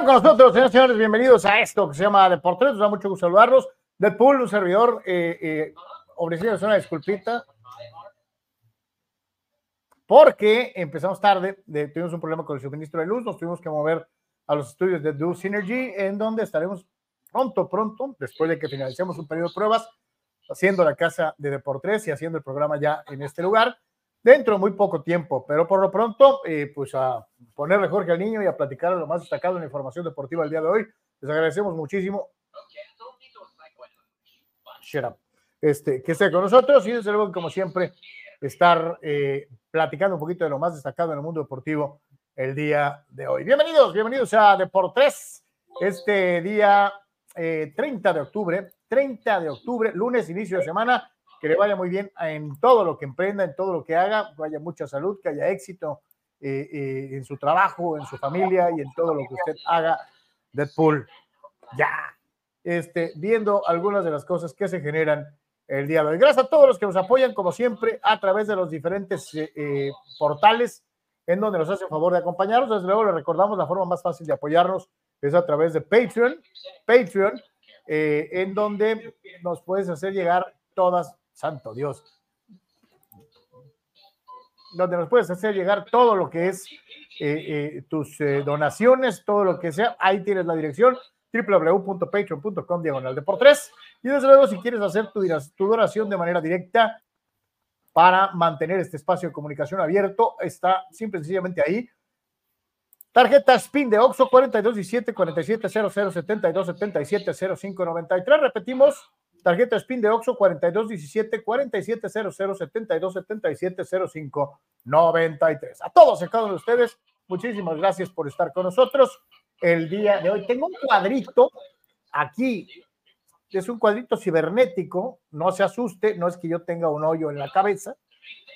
¿Qué tal? ¿Cómo están con nosotros, señores señores? Bienvenidos a esto que se llama Deportes. Nos da mucho gusto saludarlos. Deadpool, un servidor, eh, eh, una disculpita. Porque empezamos tarde, de- tuvimos un problema con el suministro de luz, nos tuvimos que mover a los estudios de Do Synergy, en donde estaremos pronto, pronto, después de que finalicemos un periodo de pruebas, haciendo la casa de Deportes y haciendo el programa ya en este lugar, dentro de muy poco tiempo, pero por lo pronto, eh, pues a ponerle Jorge al niño y a platicar lo más destacado en la información deportiva el día de hoy. Les agradecemos muchísimo. Shut up. Este, que esté con nosotros y desde luego, como siempre, estar eh, platicando un poquito de lo más destacado en el mundo deportivo el día de hoy. Bienvenidos, bienvenidos a Deportes, este día eh, 30 de octubre, 30 de octubre, lunes, inicio de semana, que le vaya muy bien en todo lo que emprenda, en todo lo que haga, que haya mucha salud, que haya éxito eh, eh, en su trabajo, en su familia y en todo lo que usted haga. Deadpool, ya, este, viendo algunas de las cosas que se generan el día de hoy. Gracias a todos los que nos apoyan, como siempre, a través de los diferentes eh, eh, portales en donde nos hacen favor de acompañarnos. Desde luego, les recordamos la forma más fácil de apoyarnos es a través de Patreon, Patreon, en donde nos puedes hacer llegar todas, santo Dios, donde nos puedes hacer llegar todo lo que es eh, eh, tus eh, donaciones, todo lo que sea. Ahí tienes la dirección www.patreon.com diagonal de por tres. Y desde luego, si quieres hacer tu, donación de manera directa para mantener este espacio de comunicación abierto, está simple y sencillamente ahí. Tarjeta SPIN de Oxo 4217 4700 72 77 05 93. Repetimos, tarjeta SPIN de Oxo 4217 4700 72 77 05 93. A todos y cada uno de ustedes, muchísimas gracias por estar con nosotros el día de hoy. Tengo un cuadrito aquí, es un cuadrito cibernético, no se asuste, no es que yo tenga un hoyo en la cabeza,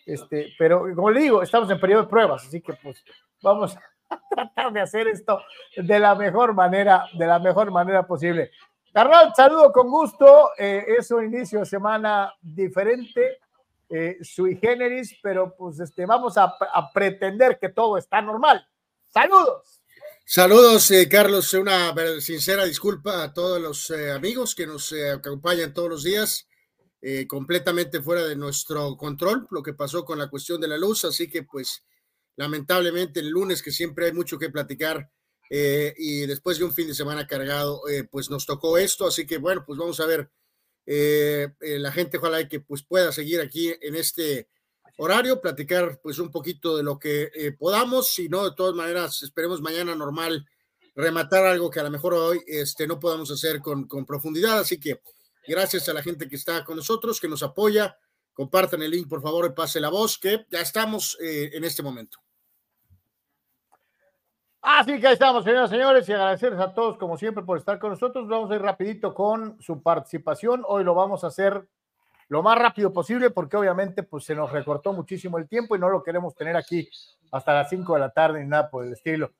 este, pero como le digo, estamos en periodo de pruebas, así que pues vamos a tratar de hacer esto de la mejor manera, de la mejor manera posible. Carnal, saludo con gusto, eh, es un inicio de semana diferente, eh, sui generis, pero pues este, vamos a, a pretender que todo está normal. Saludos. Saludos, eh, Carlos. Una sincera disculpa a todos los eh, amigos que nos eh, acompañan todos los días, eh, completamente fuera de nuestro control, lo que pasó con la cuestión de la luz. Así que, pues, lamentablemente, el lunes, que siempre hay mucho que platicar, eh, y después de un fin de semana cargado, eh, pues nos tocó esto. Así que, bueno, pues vamos a ver. eh, eh, la gente, ojalá que pues pueda seguir aquí en este horario, platicar pues un poquito de lo que eh, podamos, si no, de todas maneras, esperemos mañana normal rematar algo que a lo mejor hoy este, no podamos hacer con, con profundidad, así que gracias a la gente que está con nosotros, que nos apoya, compartan el link por favor y pase la voz, que ya estamos eh, en este momento. Así que ahí estamos, señoras y señores, y agradecerles a todos, como siempre, por estar con nosotros. Vamos a ir rapidito con su participación. Hoy lo vamos a hacer lo más rápido posible porque obviamente pues se nos recortó muchísimo el tiempo y no lo queremos tener aquí hasta las 5 de la tarde ni nada por el estilo.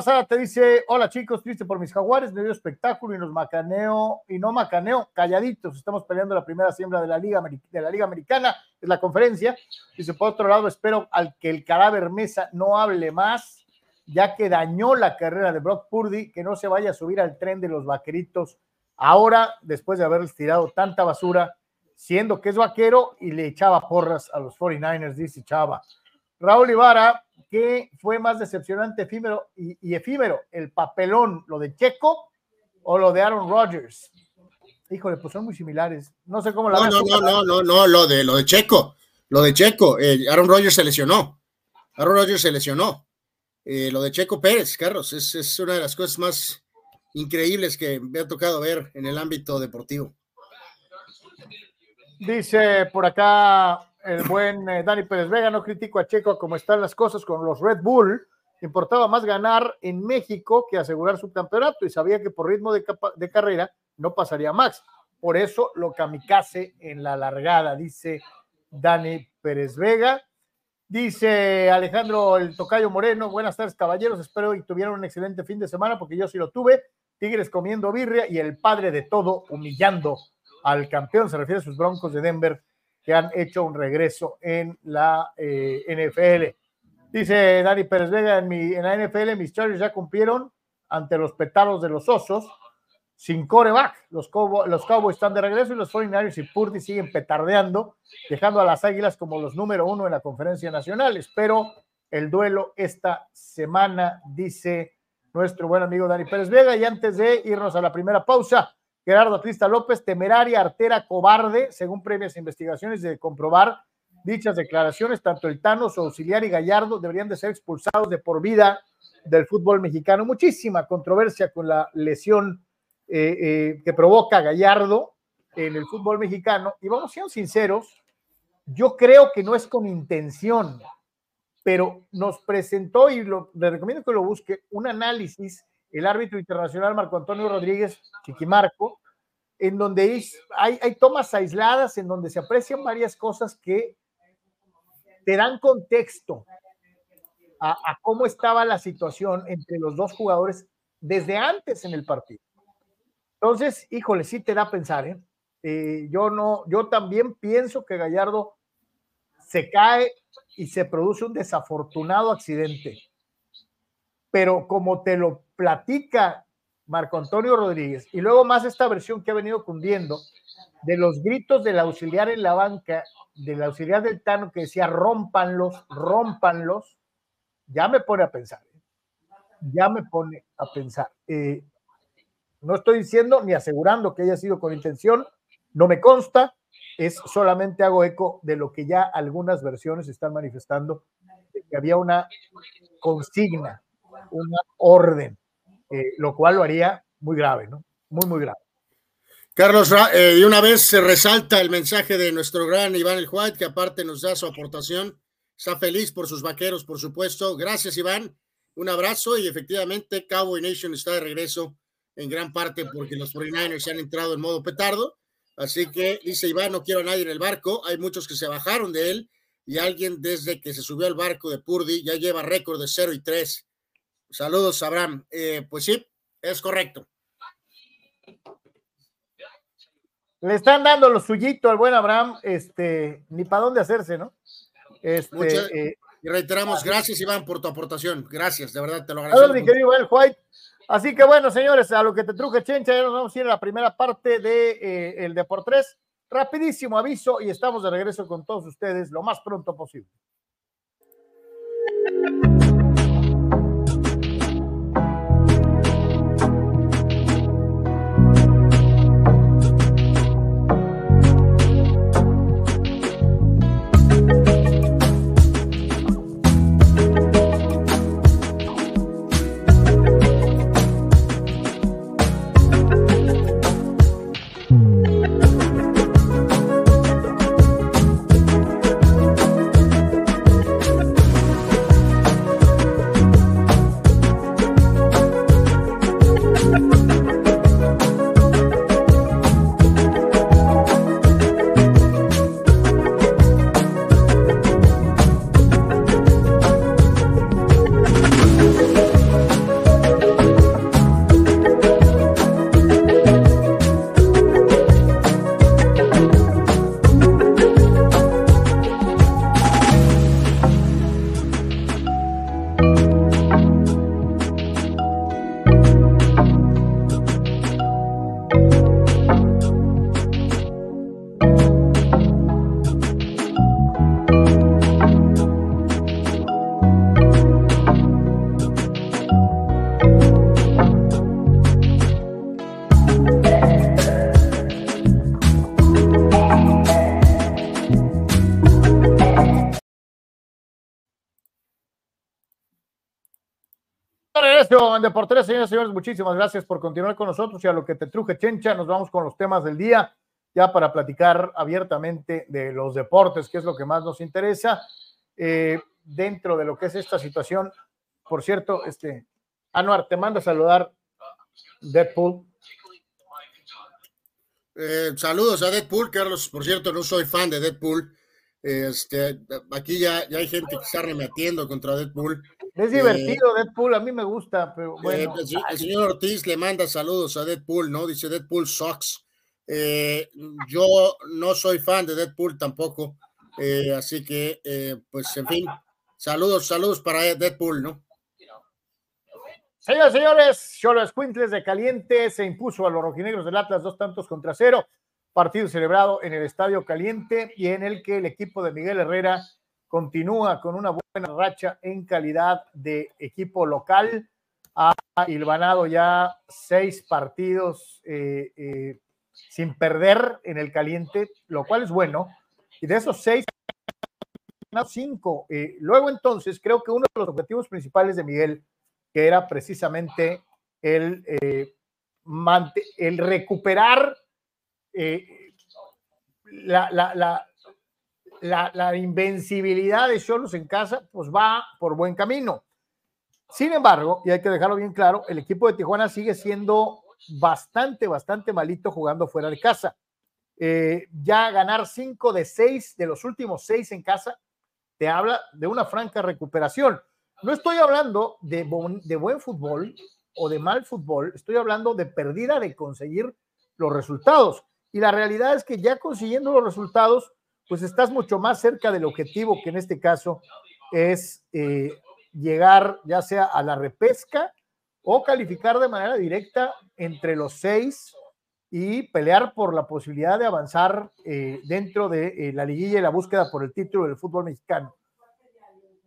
Sara te dice, hola chicos, triste por mis jaguares, me dio espectáculo y nos macaneo, y no macaneo, calladitos, estamos peleando la primera siembra de la Liga, de la Liga Americana, es la conferencia. Dice, por otro lado, espero al que el cadáver Mesa no hable más, ya que dañó la carrera de Brock Purdy, que no se vaya a subir al tren de los vaqueritos ahora, después de haberles tirado tanta basura, siendo que es vaquero y le echaba porras a los 49ers, dice Chava. Raúl Ibarra, ¿qué fue más decepcionante efímero y, y, efímero? ¿El papelón, lo de Checo o lo de Aaron Rodgers? Híjole, pues son muy similares. No sé cómo la No, no, no, no, no, no, lo de, lo de Checo, lo de Checo, eh, Aaron Rodgers se lesionó. Aaron Rodgers se lesionó. Eh, lo de Checo Pérez, Carlos, es, una de las cosas más increíbles que me ha tocado ver en el ámbito deportivo. Dice por acá el buen eh, Dani Pérez Vega, no critico a Checo como están las cosas con los Red Bull. Importaba más ganar en México que asegurar su campeonato y sabía que por ritmo de, de carrera no pasaría Max. Por eso lo kamikaze en la largada, dice Dani Pérez Vega. Dice Alejandro el Tocayo Moreno, buenas tardes caballeros, espero que tuvieran un excelente fin de semana porque yo sí lo tuve. Tigres comiendo birria y el padre de todo humillando al campeón, se refiere a sus Broncos de Denver que han hecho un regreso en la eh, NFL. Dice Dani Pérez Vega, en, mi, en la NFL mis Chargers ya cumplieron ante los petalos de los osos, sin coreback. Los, los Cowboys están de regreso y los 49ers y Purdy siguen petardeando, dejando a las Águilas como los número uno en la conferencia nacional. Espero el duelo esta semana, dice nuestro buen amigo Dani Pérez Vega. Y antes de irnos a la primera pausa, Gerardo Crista López, temeraria, artera, cobarde, según previas investigaciones de comprobar dichas declaraciones, tanto el Tano, su auxiliar y Gallardo deberían de ser expulsados de por vida del fútbol mexicano. Muchísima controversia con la lesión eh, eh, que provoca Gallardo en el fútbol mexicano. Y vamos ser sinceros, yo creo que no es con intención, pero nos presentó, y le recomiendo que lo busque, un análisis, el árbitro internacional Marco Antonio Rodríguez Chiquimarco, en donde hay, hay tomas aisladas, en donde se aprecian varias cosas que te dan contexto a, cómo estaba la situación entre los dos jugadores desde antes en el partido. Entonces, híjole, sí te da a pensar, ¿eh? ¿eh? yo no, yo también pienso que Gallardo se cae y se produce un desafortunado accidente. Pero como te lo platica Marco Antonio Rodríguez, y luego más esta versión que ha venido cundiendo de los gritos del auxiliar en la banca, del auxiliar del Tano que decía rompanlos, rompanlos, ya me pone a pensar, ¿eh? ya me pone a pensar. Eh, no estoy diciendo ni asegurando que haya sido con intención, no me consta, es solamente hago eco de lo que ya algunas versiones están manifestando, que había una consigna, una orden, eh, lo cual lo haría muy grave, ¿no? Muy, muy grave. Carlos, de una vez se resalta el mensaje de nuestro gran Iván El White, que aparte nos da su aportación Está feliz por sus vaqueros, por supuesto. Gracias, Iván. Un abrazo y efectivamente Cowboy Nation está de regreso en gran parte porque los 49ers se han entrado en modo petardo. Así que dice Iván, no quiero a nadie en el barco. Hay muchos que se bajaron de él y alguien desde que se subió al barco de Purdy ya lleva récord de 0 y 3. Saludos, Abraham. Eh, pues sí, es correcto. Le están dando lo suyito al buen Abraham, este, ni para dónde hacerse, ¿no? Este, eh, y reiteramos, gracias Iván por tu aportación. Gracias, de verdad te lo agradezco. mi querido White. Así que bueno, señores, a lo que te truje Chencha, ya nos vamos a ir a la primera parte de eh, el Deportes. Rapidísimo aviso y estamos de regreso con todos ustedes lo más pronto posible. Por tres, señores y señores, muchísimas gracias por continuar con nosotros y a lo que te truje, Chencha, nos vamos con los temas del día, ya para platicar abiertamente de los deportes, que es lo que más nos interesa, eh, dentro de lo que es esta situación. Por cierto, este, Anuar, te manda a saludar Deadpool. Eh, saludos a Deadpool, Carlos. Por cierto, no soy fan de Deadpool. Este, aquí ya, ya hay gente que está remetiendo contra Deadpool. Es divertido, Deadpool, a mí me gusta, pero eh, bueno. Pues, el, señor Ortiz le manda saludos a Deadpool, ¿no? Dice Deadpool sucks. Eh, yo no soy fan de Deadpool tampoco, eh, así que, pues, en fin, saludos, saludos para Deadpool, ¿no? Señoras y señores, Cholos Quintles de Caliente se impuso a los rojinegros del Atlas dos tantos contra cero. Partido celebrado en el Estadio Caliente y en el que el equipo de Miguel Herrera continúa con una buena racha en calidad de equipo local. Ha hilvanado ya seis partidos eh, eh, sin perder en el Caliente, lo cual es bueno. Y de esos seis, cinco. Eh, luego entonces, creo que uno de los objetivos principales de Miguel que era precisamente el, el recuperar la, la, invencibilidad de Cholos en casa, pues va por buen camino. Sin embargo, y hay que dejarlo bien claro, el equipo de Tijuana sigue siendo bastante, bastante malito jugando fuera de casa. Eh, ya ganar cinco de seis de los últimos seis en casa te habla de una franca recuperación. No estoy hablando de, de buen fútbol o de mal fútbol, estoy hablando de pérdida de conseguir los resultados. Y la realidad es que ya consiguiendo los resultados, pues estás mucho más cerca del objetivo, que en este caso es eh, llegar ya sea a la repesca o calificar de manera directa entre los seis y pelear por la posibilidad de avanzar eh, dentro de eh, la liguilla y la búsqueda por el título del fútbol mexicano.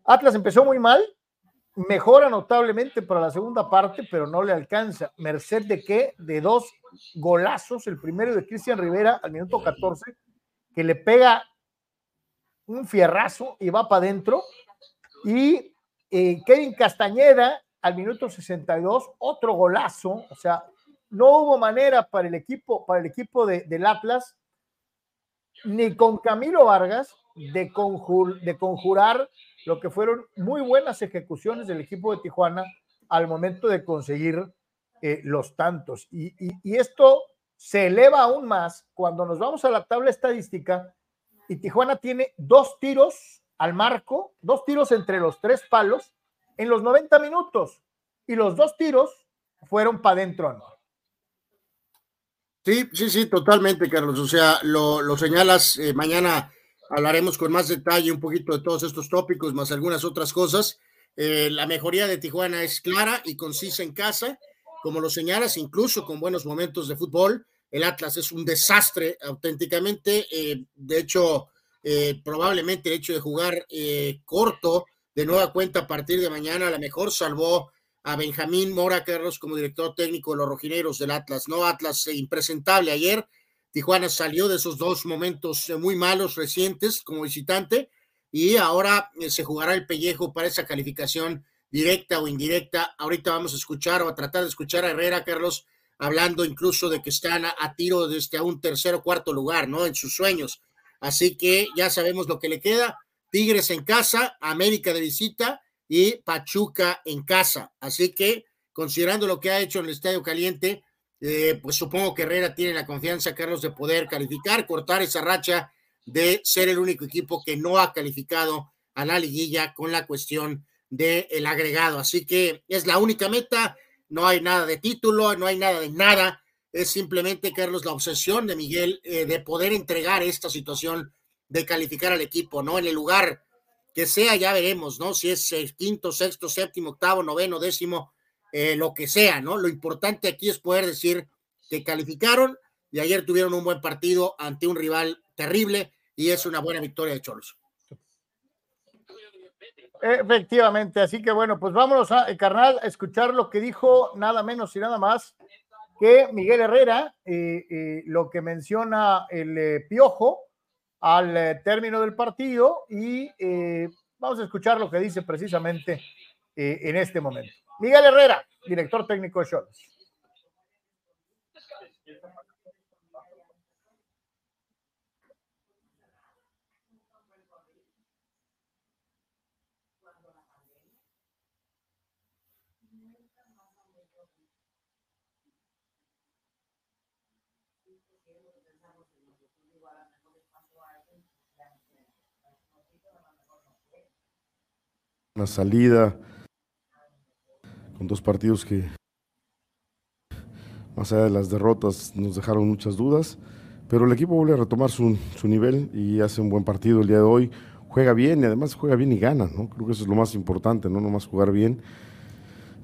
Atlas empezó muy mal, mejora notablemente para la segunda parte, pero no le alcanza. Merced de qué? De dos golazos, el primero de Cristian Rivera al minuto 14, que le pega un fierrazo y va para adentro. Y eh, Kevin Castañeda al minuto 62, otro golazo. O sea, no hubo manera para el equipo, para el equipo de, del Atlas, ni con Camilo Vargas, de, de conjurar lo que fueron muy buenas ejecuciones del equipo de Tijuana al momento de conseguir eh, los tantos. Y, esto se eleva aún más cuando nos vamos a la tabla estadística y Tijuana tiene dos tiros al marco, dos tiros entre los tres palos en los 90 minutos y los dos tiros fueron para adentro. Sí, sí, sí, totalmente, Carlos. O sea, lo, señalas eh, mañana hablaremos con más detalle un poquito de todos estos tópicos, más algunas otras cosas. Eh, la mejoría de Tijuana es clara y concisa en casa, como lo señalas, incluso con buenos momentos de fútbol. El Atlas es un desastre auténticamente. Eh, de hecho, eh, probablemente el hecho de jugar corto de nueva cuenta a partir de mañana, a lo mejor salvó a Benjamín Mora Carlos como director técnico de los rojineros del Atlas. No, Atlas impresentable ayer Tijuana salió de esos dos momentos eh, muy malos recientes como visitante y ahora eh, se jugará el pellejo para esa calificación directa o indirecta. Ahorita vamos a escuchar o a tratar de escuchar a Herrera, Carlos, hablando incluso de que están a, tiro desde un tercer o cuarto lugar, ¿no? En sus sueños. Así que ya sabemos lo que le queda. Tigres en casa, América de visita y Pachuca en casa. Así que, considerando lo que ha hecho en el Estadio Caliente, eh, pues supongo que Herrera tiene la confianza, Carlos, de poder calificar, cortar esa racha de ser el único equipo que no ha calificado a la liguilla con la cuestión del agregado. Así que es la única meta, no hay nada de título, no hay nada de nada, es simplemente, Carlos, la obsesión de Miguel eh, de poder entregar esta situación de calificar al equipo, ¿no? En el lugar que sea, ya veremos, ¿no? Si es el quinto, sexto, séptimo, octavo, noveno, décimo, eh, lo que sea, ¿no? Lo importante aquí es poder decir que calificaron y ayer tuvieron un buen partido ante un rival terrible y es una buena victoria de Cholos. Efectivamente, así que bueno, pues vámonos a, eh, carnal, a escuchar lo que dijo nada menos y nada más que Miguel Herrera, eh, lo que menciona el Piojo al término del partido y vamos a escuchar lo que dice precisamente en este momento. Miguel Herrera, director técnico de Cholos. Una salida con dos partidos que, más allá de las derrotas, nos dejaron muchas dudas. Pero el equipo vuelve a retomar su, nivel y hace un buen partido el día de hoy. Juega bien y además juega bien y gana, ¿no? Creo que eso es lo más importante, no nomás jugar bien.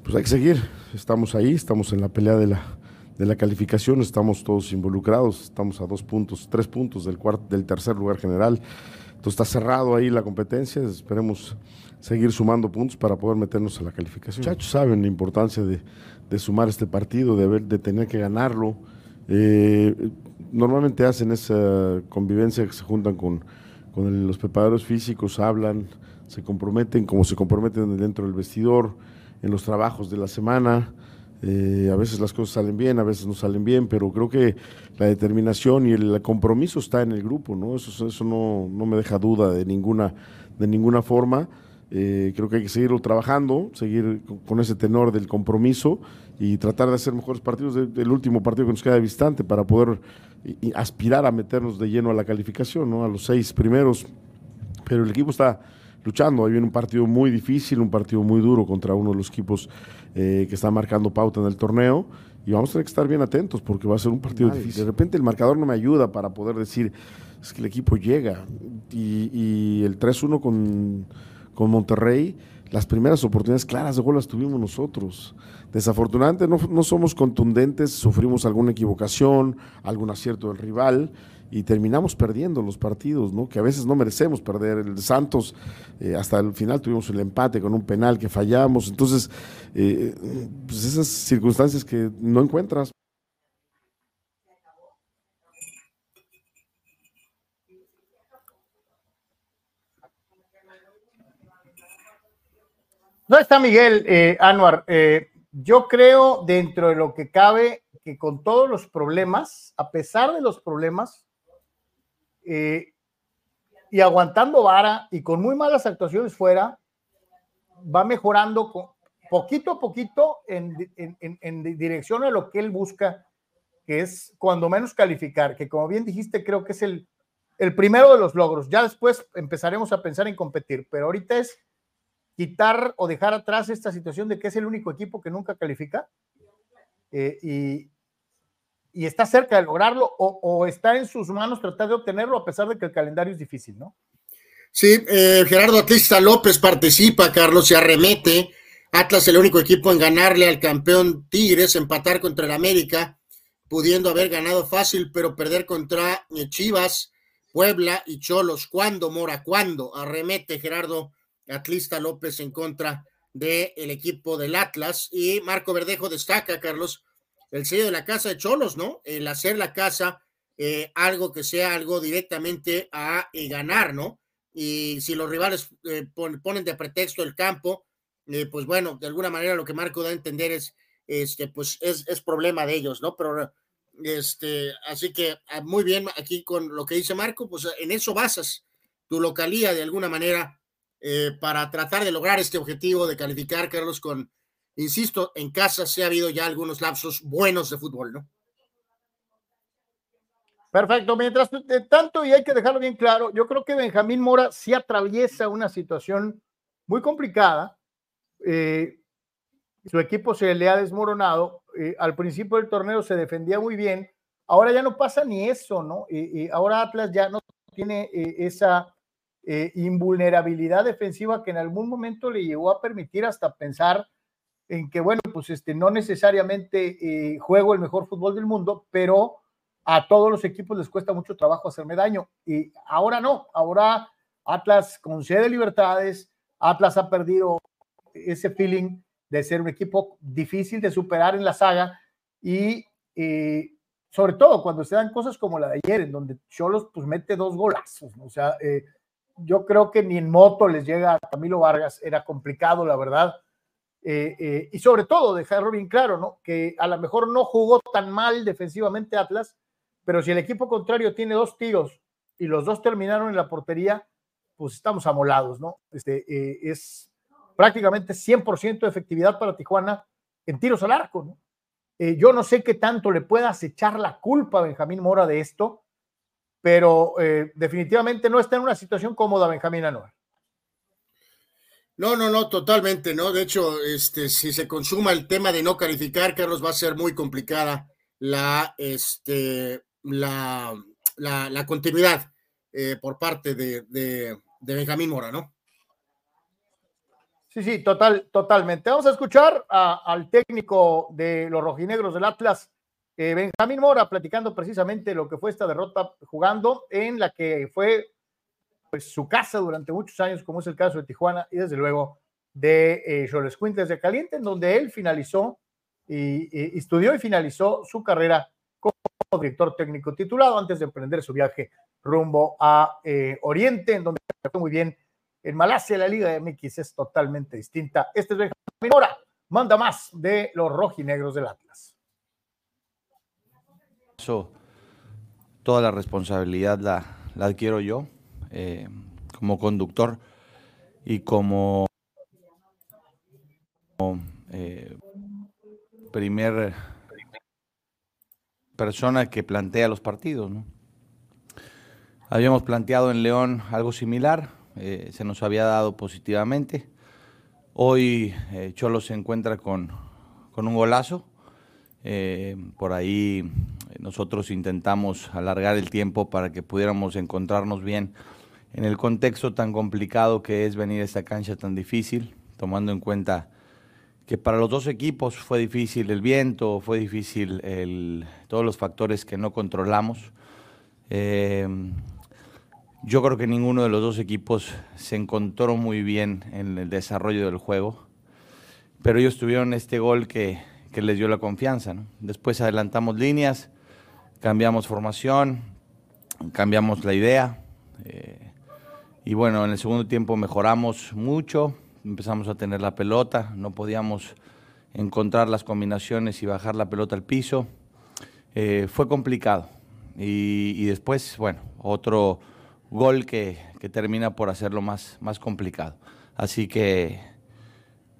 pues hay que seguir. Estamos ahí, estamos en la pelea de la, de la calificación, estamos todos involucrados, estamos a dos puntos, tres puntos del, cuarto, del tercer lugar general. Entonces está cerrado ahí la competencia, esperemos seguir sumando puntos para poder meternos a la calificación. Muchachos saben la importancia de, de sumar este partido, de, de tener que ganarlo. Eh, normalmente hacen esa convivencia que se juntan con, con los preparadores físicos, hablan, se comprometen como se comprometen dentro del vestidor, en los trabajos de la semana. Eh, a veces las cosas salen bien, a veces no salen bien, pero creo que la determinación y el compromiso está en el grupo, ¿no? Eso, eso no, no me deja duda de ninguna, de ninguna forma. Eh, creo que hay que seguirlo trabajando, seguir con ese tenor del compromiso y tratar de hacer mejores partidos del último partido que nos queda distante para poder aspirar a meternos de lleno a la calificación, ¿no? a los seis primeros. Pero el equipo está luchando. Ahí viene un partido muy difícil, un partido muy duro contra uno de los equipos eh, que está marcando pauta en el torneo. Y vamos a tener que estar bien atentos porque va a ser un partido difícil. De repente el marcador no me ayuda para poder decir, es que el equipo llega. Y, y el 3-1 con con Monterrey, las primeras oportunidades claras de gol las tuvimos nosotros. Desafortunadamente no, no, somos contundentes, sufrimos alguna equivocación, algún acierto del rival y terminamos perdiendo los partidos, ¿no? que a veces no merecemos perder. El Santos, eh, hasta el final tuvimos el empate con un penal que fallamos. Entonces, eh, pues esas circunstancias que no encuentras. No está Miguel eh, Anuar. Eh, yo creo dentro de lo que cabe que con todos los problemas, a pesar de los problemas, eh, y aguantando vara y con muy malas actuaciones fuera, va mejorando poquito a poquito en, en, en, dirección a lo que él busca, que es cuando menos calificar, que como bien dijiste, creo que es el, el primero de los logros. Ya después empezaremos a pensar en competir, pero ahorita es quitar o dejar atrás esta situación de que es el único equipo que nunca califica eh, y, está cerca de lograrlo o, o, está en sus manos tratar de obtenerlo a pesar de que el calendario es difícil, ¿no? Sí, eh, Gerardo Atlista López participa, Carlos, se arremete. Atlas el único equipo en ganarle al campeón Tigres, empatar contra el América, pudiendo haber ganado fácil, pero perder contra eh, Chivas, Puebla y Cholos. ¿Cuándo, Mora? ¿Cuándo? Arremete, Gerardo Atlista López en contra del el equipo del Atlas. Y Marco Verdejo destaca, Carlos, el sello de la casa de Cholos, ¿no? El hacer la casa eh, algo que sea algo directamente a eh, ganar, ¿no? Y si los rivales eh, ponen de pretexto el campo, pues bueno, de alguna manera lo que Marco da a entender es, este, pues es, es problema de ellos, ¿no? Pero, este, así que ah, muy bien aquí con lo que dice Marco, pues en eso basas tu localía de alguna manera eh, para tratar de lograr este objetivo de calificar, Carlos, con, insisto, en casa se ha habido ya algunos lapsos buenos de fútbol, ¿no? Perfecto, mientras tanto, y hay que dejarlo bien claro, yo creo que Benjamín Mora sí atraviesa una situación muy complicada. Eh, su equipo se le ha desmoronado. Eh, al principio del torneo se defendía muy bien. Ahora ya no pasa ni eso, ¿no? Eh, ahora Atlas ya no tiene esa eh, invulnerabilidad defensiva que en algún momento le llegó a permitir hasta pensar en que, bueno, pues este, no necesariamente eh, juego el mejor fútbol del mundo, pero a todos los equipos les cuesta mucho trabajo hacerme daño. Y ahora no, ahora Atlas concede libertades, Atlas ha perdido ese feeling de ser un equipo difícil de superar en la saga y eh, sobre todo cuando se dan cosas como la de ayer, en donde Cholos pues mete dos golazos, o sea, eh, yo creo que ni en moto les llega a Camilo Vargas, era complicado, la verdad. Eh, eh, y sobre todo, dejarlo bien claro, ¿no? Que a lo mejor no jugó tan mal defensivamente Atlas, pero si el equipo contrario tiene dos tiros y los dos terminaron en la portería, pues estamos amolados, ¿no? Este, eh, es prácticamente 100% de efectividad para Tijuana en tiros al arco, ¿no? yo no sé qué tanto le puedas echar la culpa a Benjamín Mora de esto, pero eh, definitivamente no está en una situación cómoda Benjamín Anuar. No, no, no, totalmente, ¿no? De hecho, este, si se consuma el tema de no calificar, Carlos, va a ser muy complicada la, este, la, la, la continuidad eh, por parte de, de, de, Benjamín Mora, ¿no? Sí, sí, total, totalmente. Vamos a escuchar al técnico de los rojinegros del Atlas, eh, Benjamín Mora, platicando precisamente lo que fue esta derrota jugando en la que fue pues, su casa durante muchos años, como es el caso de Tijuana y desde luego de eh, Choles de Caliente, en donde él finalizó y, estudió y finalizó su carrera como director técnico titulado antes de emprender su viaje rumbo a eh, Oriente, en donde fue muy bien en Malasia. La Liga de MX es totalmente distinta. Este es Benjamín Mora, manda más de los rojinegros del Atlas. Toda la responsabilidad la, la adquiero yo eh, como conductor y como eh, primer persona que plantea los partidos. Habíamos planteado en León algo similar, eh, se nos había dado positivamente. Hoy Cholo se encuentra con, con un golazo. por ahí nosotros intentamos alargar el tiempo para que pudiéramos encontrarnos bien en el contexto tan complicado que es venir a esta cancha tan difícil, tomando en cuenta que para los dos equipos fue difícil el viento, fue difícil todos los factores que no controlamos. Eh, yo creo que ninguno de los dos equipos se encontró muy bien en el desarrollo del juego, pero ellos tuvieron este gol que les dio la confianza. Después adelantamos líneas, cambiamos formación, cambiamos la idea. Eh, y bueno, en el segundo tiempo mejoramos mucho empezamos a tener la pelota, no podíamos encontrar las combinaciones y bajar la pelota al piso. Eh, fue complicado. Y, después, bueno, otro gol que, termina por hacerlo más, más complicado. Así que,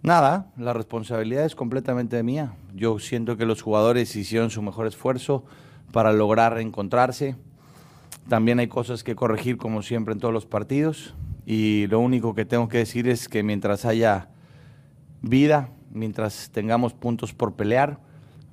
nada, la responsabilidad es completamente mía. Yo siento que los jugadores hicieron su mejor esfuerzo para lograr encontrarse. También hay cosas que corregir, como siempre, en todos los partidos y lo único que tengo que decir es que mientras haya vida, mientras tengamos puntos por pelear,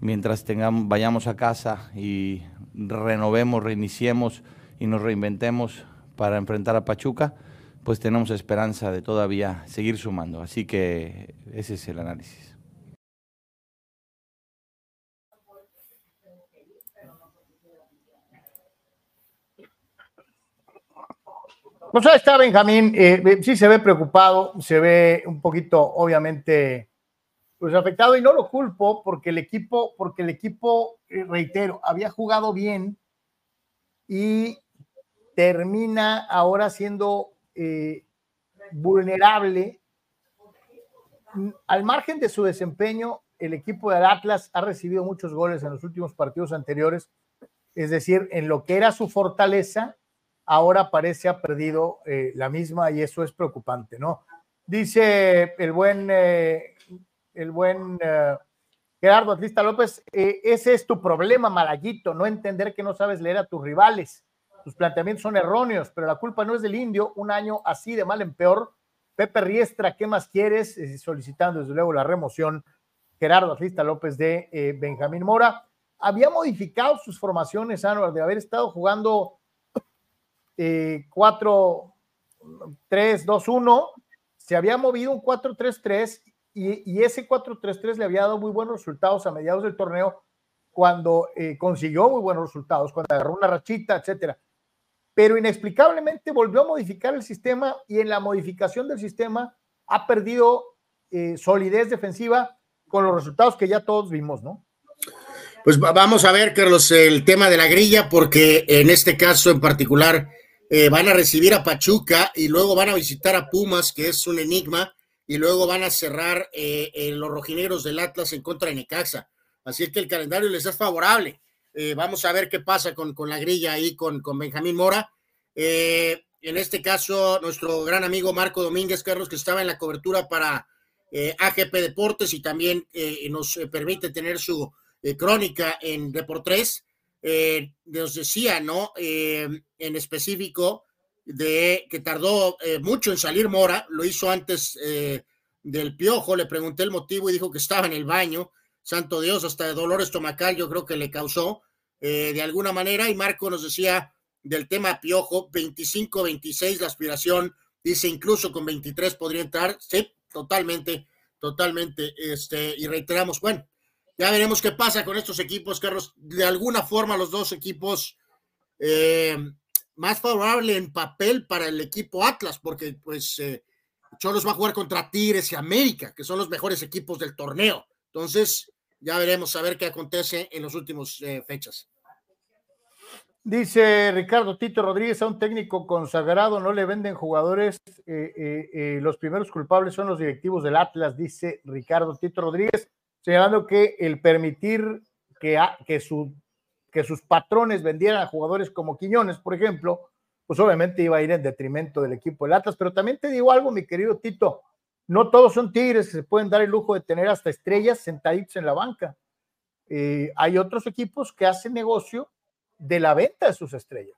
mientras tengamos, vayamos a casa y renovemos, reiniciemos y nos reinventemos para enfrentar a Pachuca, pues tenemos esperanza de todavía seguir sumando. Así que ese es el análisis. Pues ahí está Benjamín, eh, eh, sí se ve preocupado, se ve un poquito, obviamente, pues afectado y no lo culpo porque el equipo, porque el equipo, eh, reitero, había jugado bien y termina ahora siendo vulnerable. Al margen de su desempeño, el equipo del Atlas ha recibido muchos goles en los últimos partidos anteriores, es decir, en lo que era su fortaleza, ahora parece ha perdido eh, la misma y eso es preocupante, ¿no? Dice el buen, eh, el buen eh, Gerardo Atlista López, ese es tu problema, Malaguito, no entender que no sabes leer a tus rivales. Tus planteamientos son erróneos, pero la culpa no es del indio, un año así de mal en peor. Pepe Riestra, ¿qué más quieres? solicitando desde luego la remoción. Gerardo Atlista López de Benjamín Mora. Había modificado sus formaciones, Anuar, de haber estado jugando 4, 3, 2, 1, se había movido un 4-3-3 y, ese 4-3-3 le había dado muy buenos resultados a mediados del torneo cuando eh, consiguió muy buenos resultados, cuando agarró una rachita, etcétera. Pero inexplicablemente volvió a modificar el sistema y en la modificación del sistema ha perdido eh, solidez defensiva con los resultados que ya todos vimos, ¿no? Pues vamos a ver, Carlos, el tema de la grilla, porque en este caso en particular eh, van a recibir a Pachuca y luego van a visitar a Pumas, que es un enigma, y luego van a cerrar eh, en los rojinegros del Atlas en contra de Necaxa. Así que el calendario les es favorable. Eh, vamos a ver qué pasa con, con la grilla ahí con, con Benjamín Mora. en este caso, nuestro gran amigo Marco Domínguez, Carlos, que estaba en la cobertura para AGP Deportes y también nos permite tener su crónica en Deportes eh, nos decía, ¿no? Eh, en específico, de que tardó eh, mucho en salir Mora, lo hizo antes del piojo, le pregunté el motivo y dijo que estaba en el baño, santo Dios, hasta de dolor estomacal yo creo que le causó de alguna manera, y Marco nos decía del tema piojo, 25-26 la aspiración, dice incluso con 23 podría entrar, sí, totalmente, totalmente. Este, y reiteramos, bueno, ya veremos qué pasa con estos equipos, Carlos. De alguna forma, los dos equipos eh, más favorable en papel para el equipo Atlas, porque pues eh, Cholos va a jugar contra Tigres y América, que son los mejores equipos del torneo. Entonces, ya veremos a ver qué acontece en las últimas eh, fechas. Dice Ricardo Tito Rodríguez, a un técnico consagrado no le venden jugadores, los primeros culpables son los directivos del Atlas, dice Ricardo Tito Rodríguez señalando que el permitir que, que, su, que sus patrones vendieran a jugadores como Quiñones, por ejemplo, pues obviamente iba a ir en detrimento del equipo del Atlas. Pero también te digo algo, mi querido Tito, no todos son tigres que se pueden dar el lujo de tener hasta estrellas sentaditos en la banca. Eh, hay otros equipos que hacen negocio de la venta de sus estrellas.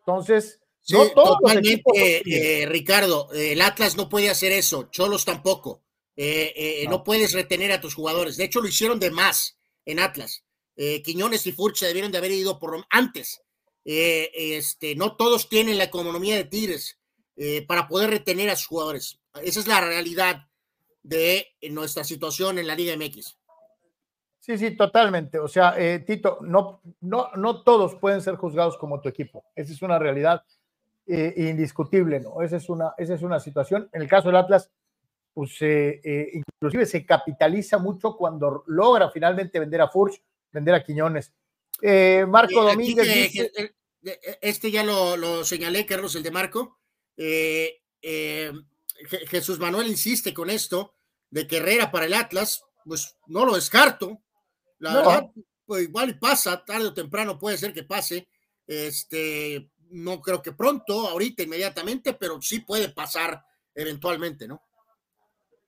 Entonces, no todos totalmente, eh, Ricardo, el Atlas no puede hacer eso, Cholos tampoco. Eh, eh, no. puedes retener a tus jugadores. De hecho, lo hicieron de más en Atlas. Eh, Quiñones y Furcha debieron de haber ido por antes. este, no todos tienen la economía de Tigres para poder retener a sus jugadores. Esa es la realidad de nuestra situación en la Liga MX. Sí, sí, totalmente. O sea, Tito, no, no, no todos pueden ser juzgados como tu equipo. Esa es una realidad indiscutible, ¿no? Esa es, una, esa es una situación. En el caso del Atlas, pues eh, inclusive se capitaliza mucho cuando logra finalmente vender a Furch, vender a Quiñones. Eh, Marco Domínguez. este ya lo, señalé, Carlos, el de Marco. Eh, Jesús Manuel insiste con esto de que Herrera para el Atlas, pues no lo descarto. La verdad, pues igual pasa, tarde o temprano puede ser que pase. Este, no creo que pronto, ahorita, inmediatamente, pero sí puede pasar eventualmente, ¿no?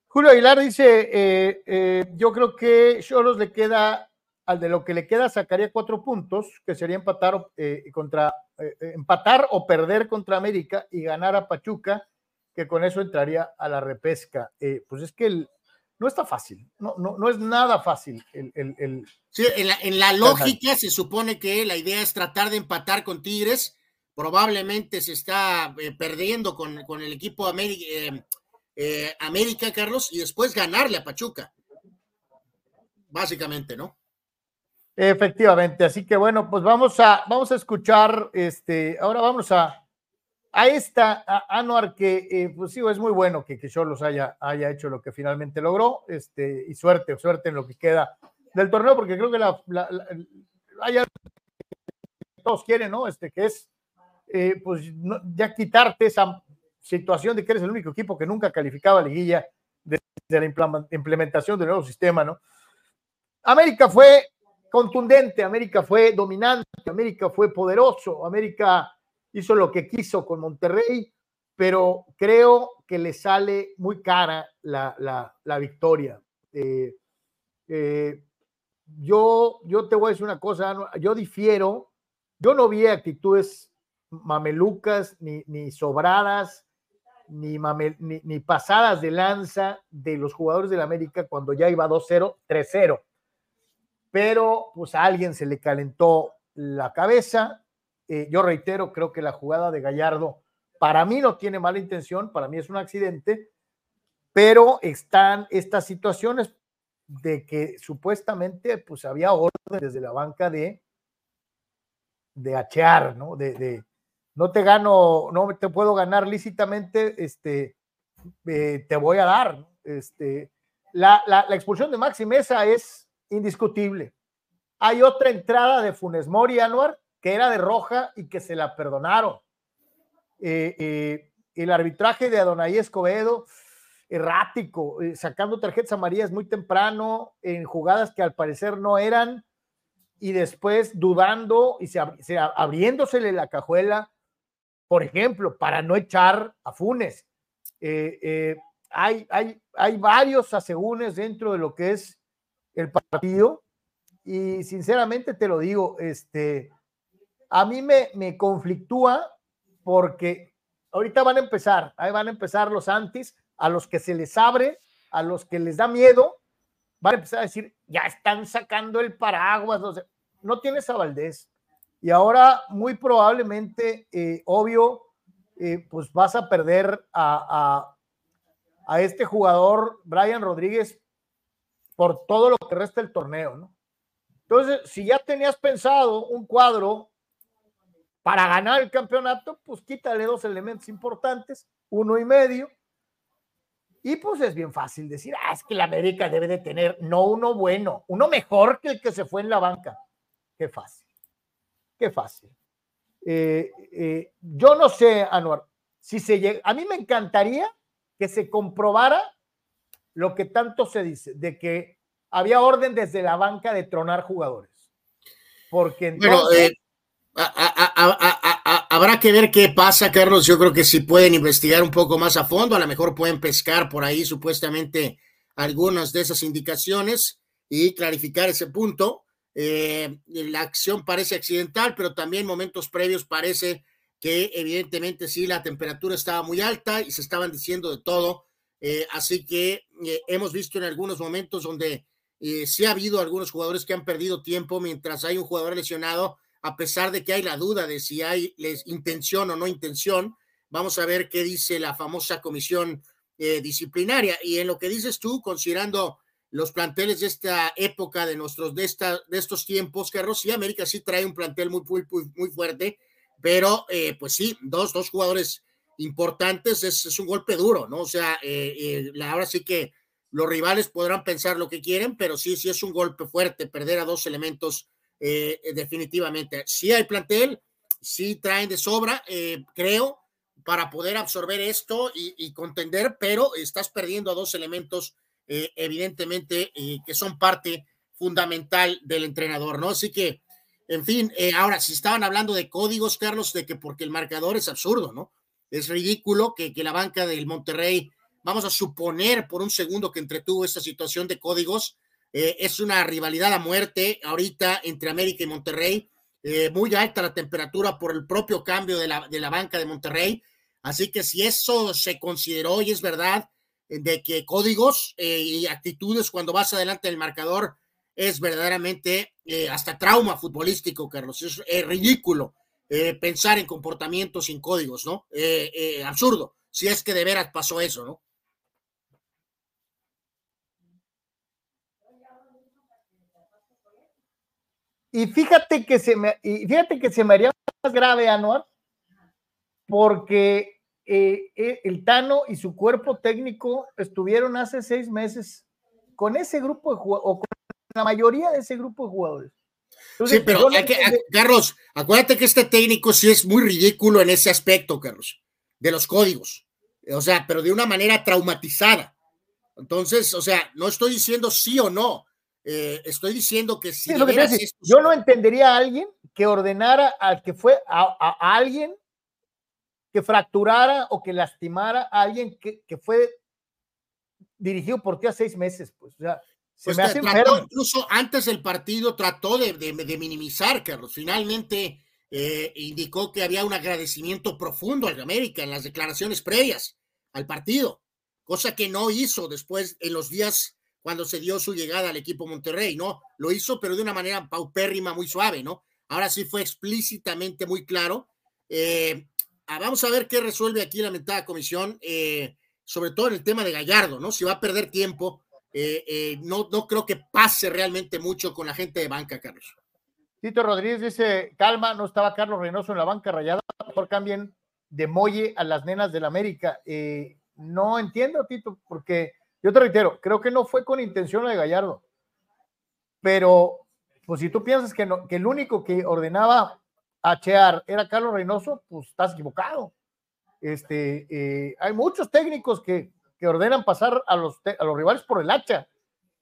Julio Aguilar dice, eh, eh, yo creo que Cholos le queda, al de lo que le queda sacaría cuatro puntos, que sería empatar, eh, contra, empatar o perder contra América y ganar a Pachuca, que con eso entraría a la repesca. pues es que no está fácil, no, no, no es nada fácil. El, el, sí, en la, lógica se supone que la idea es tratar de empatar con Tigres, probablemente se está perdiendo con, con, el equipo América eh, América, Carlos, y después ganarle a Pachuca. Básicamente, ¿no? Efectivamente, así que bueno, pues vamos a, vamos a escuchar, este, ahora vamos a, a esta, Anuar, que eh, pues sí, es muy bueno que, que Cholos haya, haya hecho lo que finalmente logró, este, y suerte, suerte en lo que queda del torneo, porque creo que la, todos quieren, ¿no? Este, que es, eh, pues, ya quitarte esa situación de que eres el único equipo que nunca calificaba a liguilla desde la implementación del nuevo sistema, ¿no? América fue contundente, América fue dominante, América fue poderoso, América hizo lo que quiso con Monterrey, pero creo que le sale muy cara la, victoria. Eh, eh, yo, yo te voy a decir una cosa, yo difiero, yo no vi actitudes mamelucas ni, ni sobradas ni, ni, pasadas de lanza de los jugadores del América cuando ya iba 2-0, 3-0. Pero pues a alguien se le calentó la cabeza. Eh, yo reitero, creo que la jugada de Gallardo para mí no tiene mala intención, para mí es un accidente, pero están estas situaciones de que supuestamente pues había orden desde la banca de de achear, ¿no? de, no te gano, no te puedo ganar lícitamente, este, eh, te voy a dar. Este, la, la, expulsión de Maxi Mesa es indiscutible. Hay otra entrada de Funes Mori, Anuar, que era de roja y que se la perdonaron. Eh, eh, el arbitraje de Adonai Escobedo, errático, sacando tarjetas amarillas muy temprano en jugadas que al parecer no eran y después dudando y se, se abriéndosele la cajuela por ejemplo, para no echar a Funes. Eh, eh, hay, hay, hay varios asegúnes dentro de lo que es el partido y sinceramente te lo digo, este, a mí me, me conflictúa porque ahorita van a empezar, ahí van a empezar los antis, a los que se les abre, a los que les da miedo, van a empezar a decir, ya están sacando el paraguas, no, sé. no tienes a Valdés, y ahora, muy probablemente, eh, obvio, eh, pues vas a perder a, a este jugador, Brian Rodríguez, por todo lo que resta del torneo, ¿no? Entonces, si ya tenías pensado un cuadro para ganar el campeonato, pues quítale dos elementos importantes, uno y medio, y pues es bien fácil decir, ah, es que la América debe de tener no uno bueno, uno mejor que el que se fue en la banca. Qué fácil, qué fácil. Eh, eh, yo no sé, Anuar, si se llega, a mí me encantaría que se comprobara lo que tanto se dice, de que había orden desde la banca de tronar jugadores. Porque entonces... habrá que ver qué pasa, Carlos. Yo creo que si pueden investigar un poco más a fondo, a lo mejor pueden pescar por ahí supuestamente algunas de esas indicaciones y clarificar ese punto. Eh, la acción parece accidental, pero también momentos previos parece que evidentemente sí, la temperatura estaba muy alta y se estaban diciendo de todo. Eh, así que eh, hemos visto en algunos momentos donde eh, sí ha habido algunos jugadores que han perdido tiempo mientras hay un jugador lesionado, a pesar de que hay la duda de si hay les, intención o no intención. Vamos a ver qué dice la famosa comisión eh, disciplinaria. Y en lo que dices tú, considerando los planteles de esta época, de nuestros, de, esta, de estos tiempos, Carlos, sí, América sí trae un plantel muy, muy, muy fuerte, pero pues sí, dos, dos jugadores importantes es, es, un golpe duro, ¿no? O sea, ahora sí que los rivales podrán pensar lo que quieren, pero sí, sí es un golpe fuerte perder a dos elementos eh, eh, definitivamente. Sí hay plantel, sí traen de sobra, eh, creo, para poder absorber esto y, contender, pero estás perdiendo a dos elementos, evidentemente, que son parte fundamental del entrenador, ¿no? Así que, en fin, ahora, si estaban hablando de códigos, Carlos, de que porque el marcador es absurdo, ¿no? Es ridículo que, que la banca del Monterrey vamos a suponer por un segundo que entretuvo esta situación de códigos. Eh, es una rivalidad a muerte ahorita entre América y Monterrey. Eh, muy alta la temperatura por el propio cambio de la, de la banca de Monterrey. Así que si eso se consideró y es verdad eh, de que códigos y actitudes cuando vas adelante del marcador es verdaderamente hasta trauma futbolístico, Carlos. Es ridículo pensar en comportamientos sin códigos, ¿no? absurdo, si es que de veras pasó eso, ¿no? Y fíjate que se me, y fíjate que se me haría más grave, Anuar, porque eh, eh, el Tano y su cuerpo técnico estuvieron hace seis meses con ese grupo de jugadores, o con la mayoría de ese grupo de jugadores. Sí, pero Carlos, acuérdate que este técnico sí es muy ridículo en ese aspecto, Carlos, de los códigos. O sea, pero de una manera traumatizada. Entonces, o sea, no estoy diciendo sí o no, eh, estoy diciendo que si yo no entendería a alguien que ordenara al que fue a, alguien que fracturara o que lastimara a alguien que, fue dirigido por ti a seis meses, pues, o sea, se pues me hace Incluso antes del partido trató de, minimizar, Carlos. Finalmente eh, indicó que había un agradecimiento profundo al América en las declaraciones previas al partido, cosa que no hizo después en los días cuando se dio su llegada al equipo Monterrey, ¿no? Lo hizo, pero de una manera paupérrima, muy suave, ¿no? Ahora sí fue explícitamente muy claro. Eh, ah, vamos a ver qué resuelve aquí la mentada comisión, eh, sobre todo en el tema de Gallardo, ¿no? Si va a perder tiempo, eh, no, no creo que pase realmente mucho con la gente de banca, Carlos. Tito Rodríguez dice, calma, no estaba Carlos Reynoso en la banca rayada, mejor cambien de Molle a las nenas del América. no entiendo, Tito, porque yo te reitero, creo que no fue con intención de Gallardo, pero pues si tú piensas que, no, que el único que ordenaba achear era Carlos Reynoso, pues estás equivocado. Este, eh, hay muchos técnicos que, que ordenan pasar a los, a los rivales por el hacha.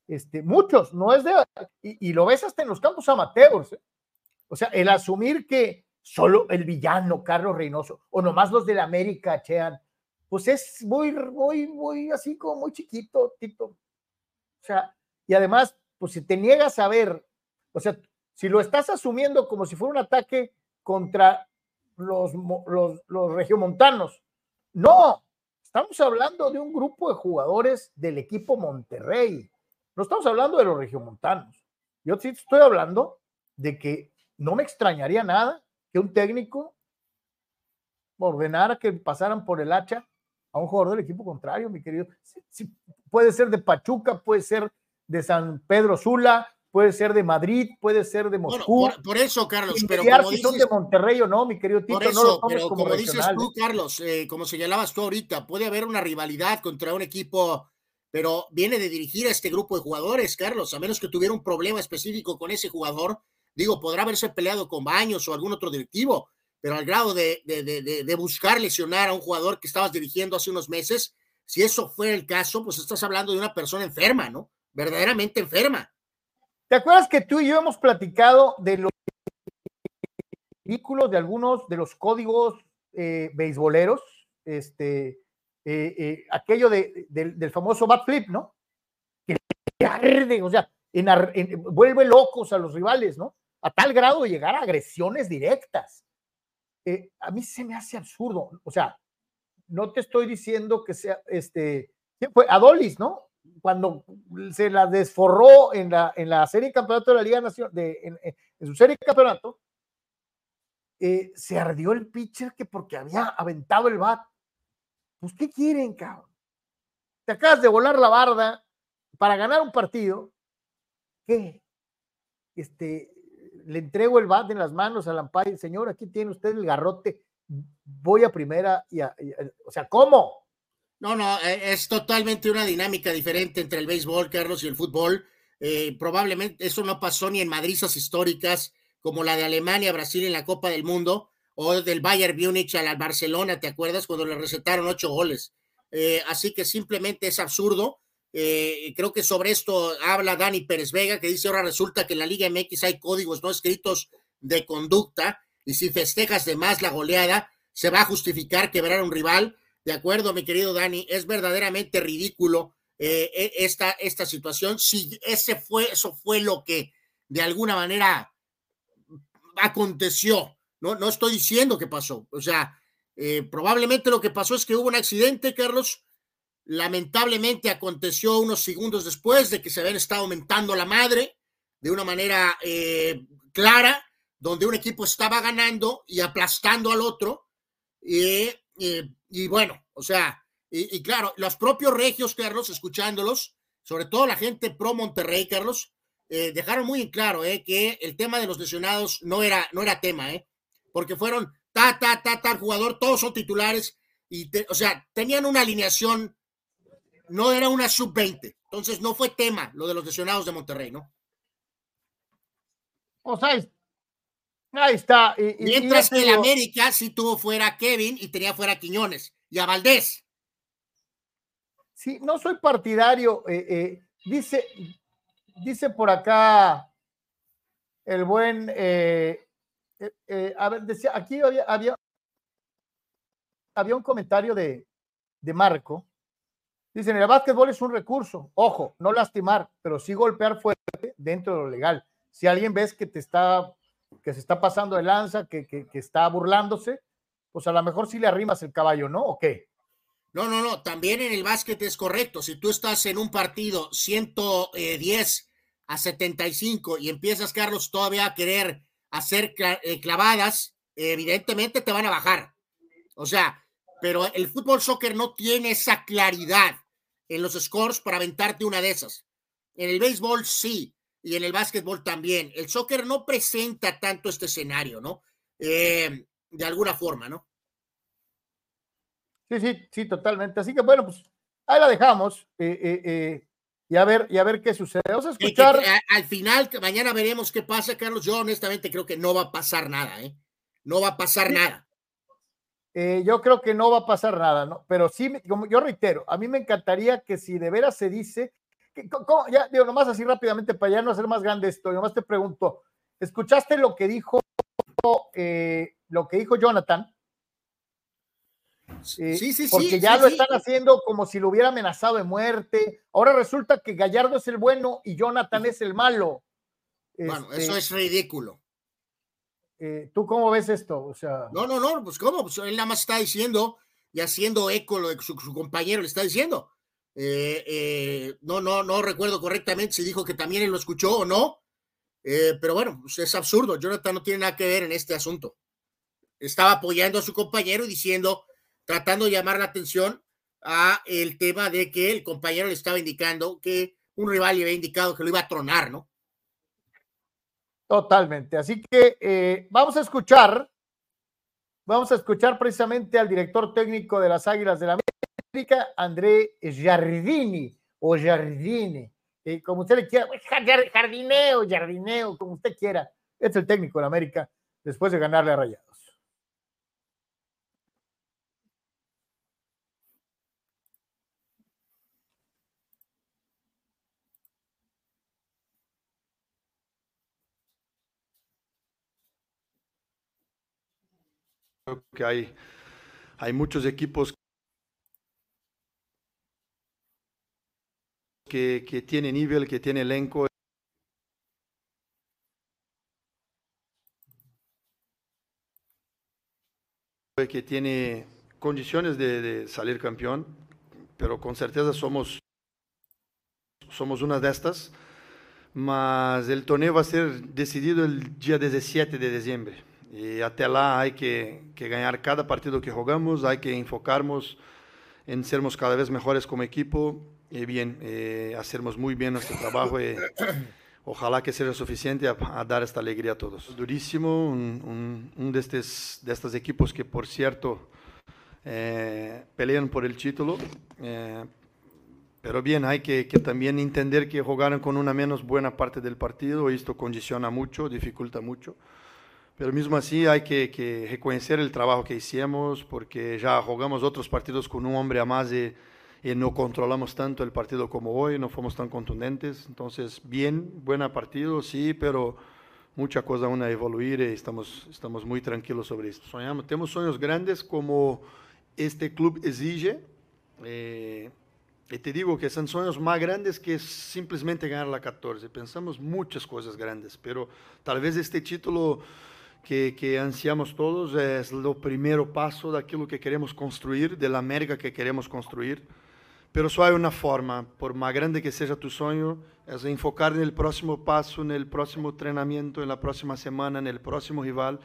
Este, muchos, no es de. Y, lo ves hasta en los campos amateurs. ¿eh? O sea, el asumir que solo el villano Carlos Reynoso o nomás los de la América achean pues es muy, muy, muy así como muy chiquito, Tito. O sea, y además, pues si te niegas a ver, o sea, si lo estás asumiendo como si fuera un ataque contra los, los, los regiomontanos, no, estamos hablando de un grupo de jugadores del equipo Monterrey, no estamos hablando de los regiomontanos. Yo sí estoy hablando de que no me extrañaría nada que un técnico ordenara que pasaran por el hacha a un jugador del equipo contrario, mi querido. puede ser de Pachuca, puede ser de San Pedro Sula, puede ser de Madrid, puede ser de Moscú. por, eso, Carlos, pero como dices, son de Monterrey o no, mi querido Tito, por eso, pero como, dices tú, Carlos, eh, como señalabas tú ahorita, puede haber una rivalidad contra un equipo, pero viene de dirigir a este grupo de jugadores, Carlos, a menos que tuviera un problema específico con ese jugador, digo, podrá haberse peleado con Baños o algún otro directivo, pero al grado de, de, buscar lesionar a un jugador que estabas dirigiendo hace unos meses, si eso fuera el caso, pues estás hablando de una persona enferma, ¿no? Verdaderamente enferma. ¿Te acuerdas que tú y yo hemos platicado de los vehículos, de algunos de los códigos eh, beisboleros? Este, eh, eh, aquello de, del famoso bat flip, ¿no? Que arde, o sea, vuelve locos a los rivales, ¿no? A tal grado de llegar a agresiones directas. a mí se me hace absurdo, o sea, no te estoy diciendo que sea, este, fue? Adolis, ¿no? Cuando se la desforró en la, en la serie campeonato de la Liga Nacional, de, en, su serie de campeonato, eh, se ardió el pitcher que porque había aventado el bat. Pues, ¿qué quieren, cabrón? Te acabas de volar la barda para ganar un partido. ¿Qué? Este, le entrego el bat en las manos al Ampay. Señor, aquí tiene usted el garrote. Voy a primera y, o sea, ¿cómo? No, no, e, es totalmente una dinámica diferente entre el béisbol, Carlos, y el fútbol. Eh, probablemente eso no pasó ni en madrizas históricas como la de Alemania, Brasil en la Copa del Mundo, o del Bayern Múnich al Barcelona, ¿te acuerdas? Cuando le recetaron ocho goles. Eh, así que simplemente es absurdo. Eh, creo que sobre esto habla Dani Pérez Vega, que dice ahora resulta que en la Liga MX hay códigos no escritos de conducta y si festejas de más la goleada, se va a justificar quebrar a un rival de acuerdo, mi querido Dani, es verdaderamente ridículo eh, e, esta, esta situación. Si ese fue, eso fue lo que de alguna manera aconteció, no, no estoy diciendo que pasó. O sea, eh, probablemente lo que pasó es que hubo un accidente, Carlos. Lamentablemente aconteció unos segundos después de que se habían estado aumentando la madre de una manera eh, clara, donde un equipo estaba ganando y aplastando al otro. Y y bueno, o sea, y, claro, los propios regios, Carlos, escuchándolos, sobre todo la gente pro Monterrey, Carlos, eh, dejaron muy en claro eh, que el tema de los lesionados no era, no era tema, eh, porque fueron ta, ta, ta, ta, jugador, todos son titulares, y o sea, tenían una alineación, no era una sub-20, entonces no fue tema lo de los lesionados de Monterrey, ¿no? O sea, Ahí está. Mientras que el América sí tuvo fuera a Kevin y tenía fuera a Quiñones y a Valdés. Sí, no soy partidario. Eh, eh, dice, dice por acá el buen. Eh, a ver, decía, aquí había, había, había un comentario de, de Marco. Dicen, el básquetbol es un recurso. Ojo, no lastimar, pero sí golpear fuerte dentro de lo legal. Si alguien ves que te está que se está pasando de lanza, que, que, está burlándose, pues a lo mejor sí le arrimas el caballo, ¿no? ¿O qué? No, no, no, también en el básquet es correcto. Si tú estás en un partido 110 a 75 y empiezas, Carlos, todavía a querer hacer eh, clavadas, evidentemente te van a bajar. O sea, pero el fútbol soccer no tiene esa claridad en los scores para aventarte una de esas. En el béisbol sí y en el básquetbol también. El soccer no presenta tanto este escenario, ¿no? Eh, de alguna forma, ¿no? Sí, sí, sí, totalmente. Así que bueno, pues ahí la dejamos eh, eh, y, a ver, y a ver qué sucede. Vamos a escuchar. al final, mañana veremos qué pasa, Carlos. Yo honestamente creo que no va a pasar nada, ¿eh? No va a pasar nada. yo creo que no va a pasar nada, ¿no? Pero sí, como yo reitero, a mí me encantaría que si de veras se dice ya digo, nomás así rápidamente para ya no hacer más grande esto, nomás te pregunto, ¿escuchaste lo que dijo eh, lo que dijo Jonathan? sí, sí, sí. Porque ya lo están haciendo como si lo hubiera amenazado de muerte. Ahora resulta que Gallardo es el bueno y Jonathan es el malo. Bueno, eso este es ridículo. Eh, ¿Tú cómo ves esto? O sea. No, no, no, pues cómo, pues él nada más está diciendo y haciendo eco lo de su compañero le está diciendo. Eh, eh, no, no, no recuerdo correctamente si dijo que también él lo escuchó o no, eh, pero bueno, pues, es absurdo. Jonathan no tiene nada que ver en este asunto. Estaba apoyando a su compañero y diciendo, tratando de llamar la atención a el tema de que el compañero le estaba indicando que un rival le había indicado que lo iba a tronar, ¿no? Totalmente. Así que vamos a escuchar, vamos a escuchar precisamente al director técnico de las Águilas de la América, André Giardini o Giardini, eh, como usted le quiera, jardineo, jardineo, como usted quiera. Es el técnico de América después de ganarle a Rayados. Creo que hay, hay muchos equipos que, que tienen nivel, que tienen elenco. que tiene condiciones de, de, salir campeón, pero con certeza somos, somos una de estas. Mas el torneo va a ser decidido el día 17 de diciembre. Y até lá hay que, que ganhar cada partido que jogamos, hay que enfocarnos en sermos cada vez mejores como equipo y bien, eh, hacermos muy bien nuestro trabajo y ojalá que sea suficiente a, a dar esta alegría a todos. Durísimo, un, un, un de, estos, de estos equipos que por cierto eh, pelean por el título, eh, pero bien, hay que, que, también entender que jugaron con una menos buena parte del partido y esto condiciona mucho, dificulta mucho. Pero mesmo assim, há que, que, reconhecer o trabalho que hicimos, porque já jogamos outros partidos com um homem a mais e, e não controlamos tanto o partido como hoje, não fomos tão contundentes. Então, bem, bom partido, sim, pero muita coisa ainda a evoluir e estamos, estamos muito tranquilos sobre isso. Sonhamos, temos sonhos grandes como este clube exige. Eh, e te digo que são sonhos mais grandes que simplesmente ganhar a 14. Pensamos muitas coisas grandes, pero talvez este título que, que ansiamos todos es o primeiro passo daquilo que queremos construir, da América que queremos construir. Pero só há uma forma, por mais grande que seja tu sonho, é enfocar no próximo passo, no próximo treinamento, na próxima semana, no próximo rival.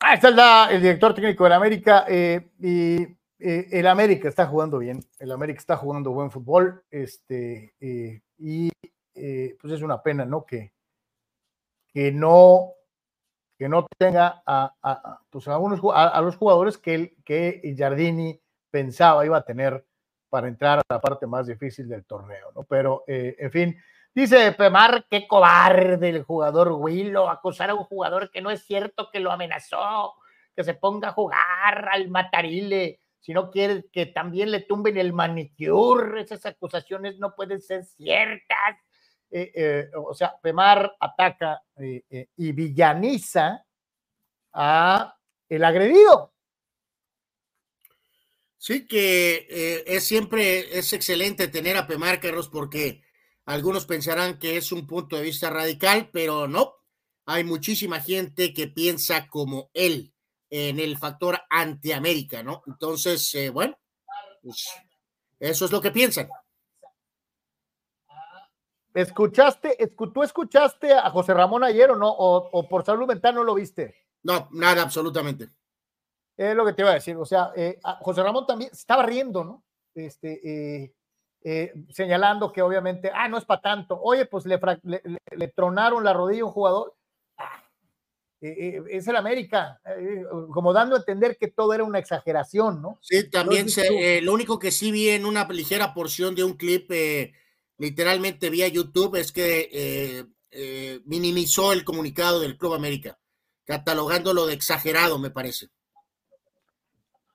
Ah, está el, el director técnico de la América eh, y eh, el América está jugando bien, el América está jugando buen fútbol, este, eh, y pues es una pena, ¿no? Que, que no que no tenga a, a, pues a, unos, a, los jugadores que, el, que Giardini pensaba iba a tener para entrar a la parte más difícil del torneo, ¿no? Pero, eh, en fin, dice Pemar, qué cobarde el jugador Willo, acusar a un jugador que no es cierto que lo amenazó, que se ponga a jugar al matarile, si no quiere que también le tumben el manicure, esas acusaciones no pueden ser ciertas. Eh, eh, o sea, Pemar ataca eh, y villaniza a el agredido. Sí, que es siempre, es excelente tener a Pemar, Carlos, porque algunos pensarán que es un punto de vista radical, pero no, hay muchísima gente que piensa como él en el factor anti-América, ¿no? Entonces, bueno, pues eso es lo que piensan. ¿Escuchaste, escu tú escuchaste a José Ramón ayer o no? ¿O, o por salud mental no lo viste? No, nada, absolutamente. Es lo que te iba a decir. O sea, eh, José Ramón también estaba riendo, ¿no? Este, eh, eh, señalando que obviamente, ah, no es para tanto. Oye, pues le, le, le, le, tronaron la rodilla a un jugador. Ah, es el América, como dando a entender que todo era una exageración, ¿no? Sí, también se, lo único que sí vi en una ligera porción de un clip literalmente vía YouTube es que eh, eh, minimizó el comunicado del Club América, catalogándolo de exagerado, me parece.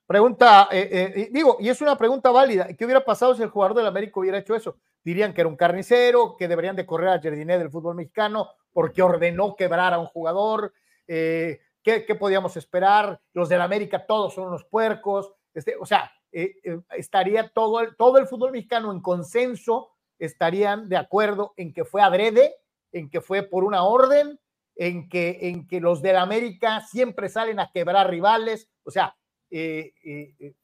Pregunta, eh, eh, digo, y es una pregunta válida, ¿qué hubiera pasado si el jugador del América hubiera hecho eso? Dirían que era un carnicero, que deberían de correr a Jardiné del fútbol mexicano porque ordenó quebrar a un jugador, ¿qué, ¿qué, podíamos esperar? Los del América todos son unos puercos, este, o sea, estaría todo el, todo el fútbol mexicano en consenso estarían de acuerdo en que fue adrede, en que fue por una orden, en que, en que los del América siempre salen a quebrar rivales. O sea, eh, eh,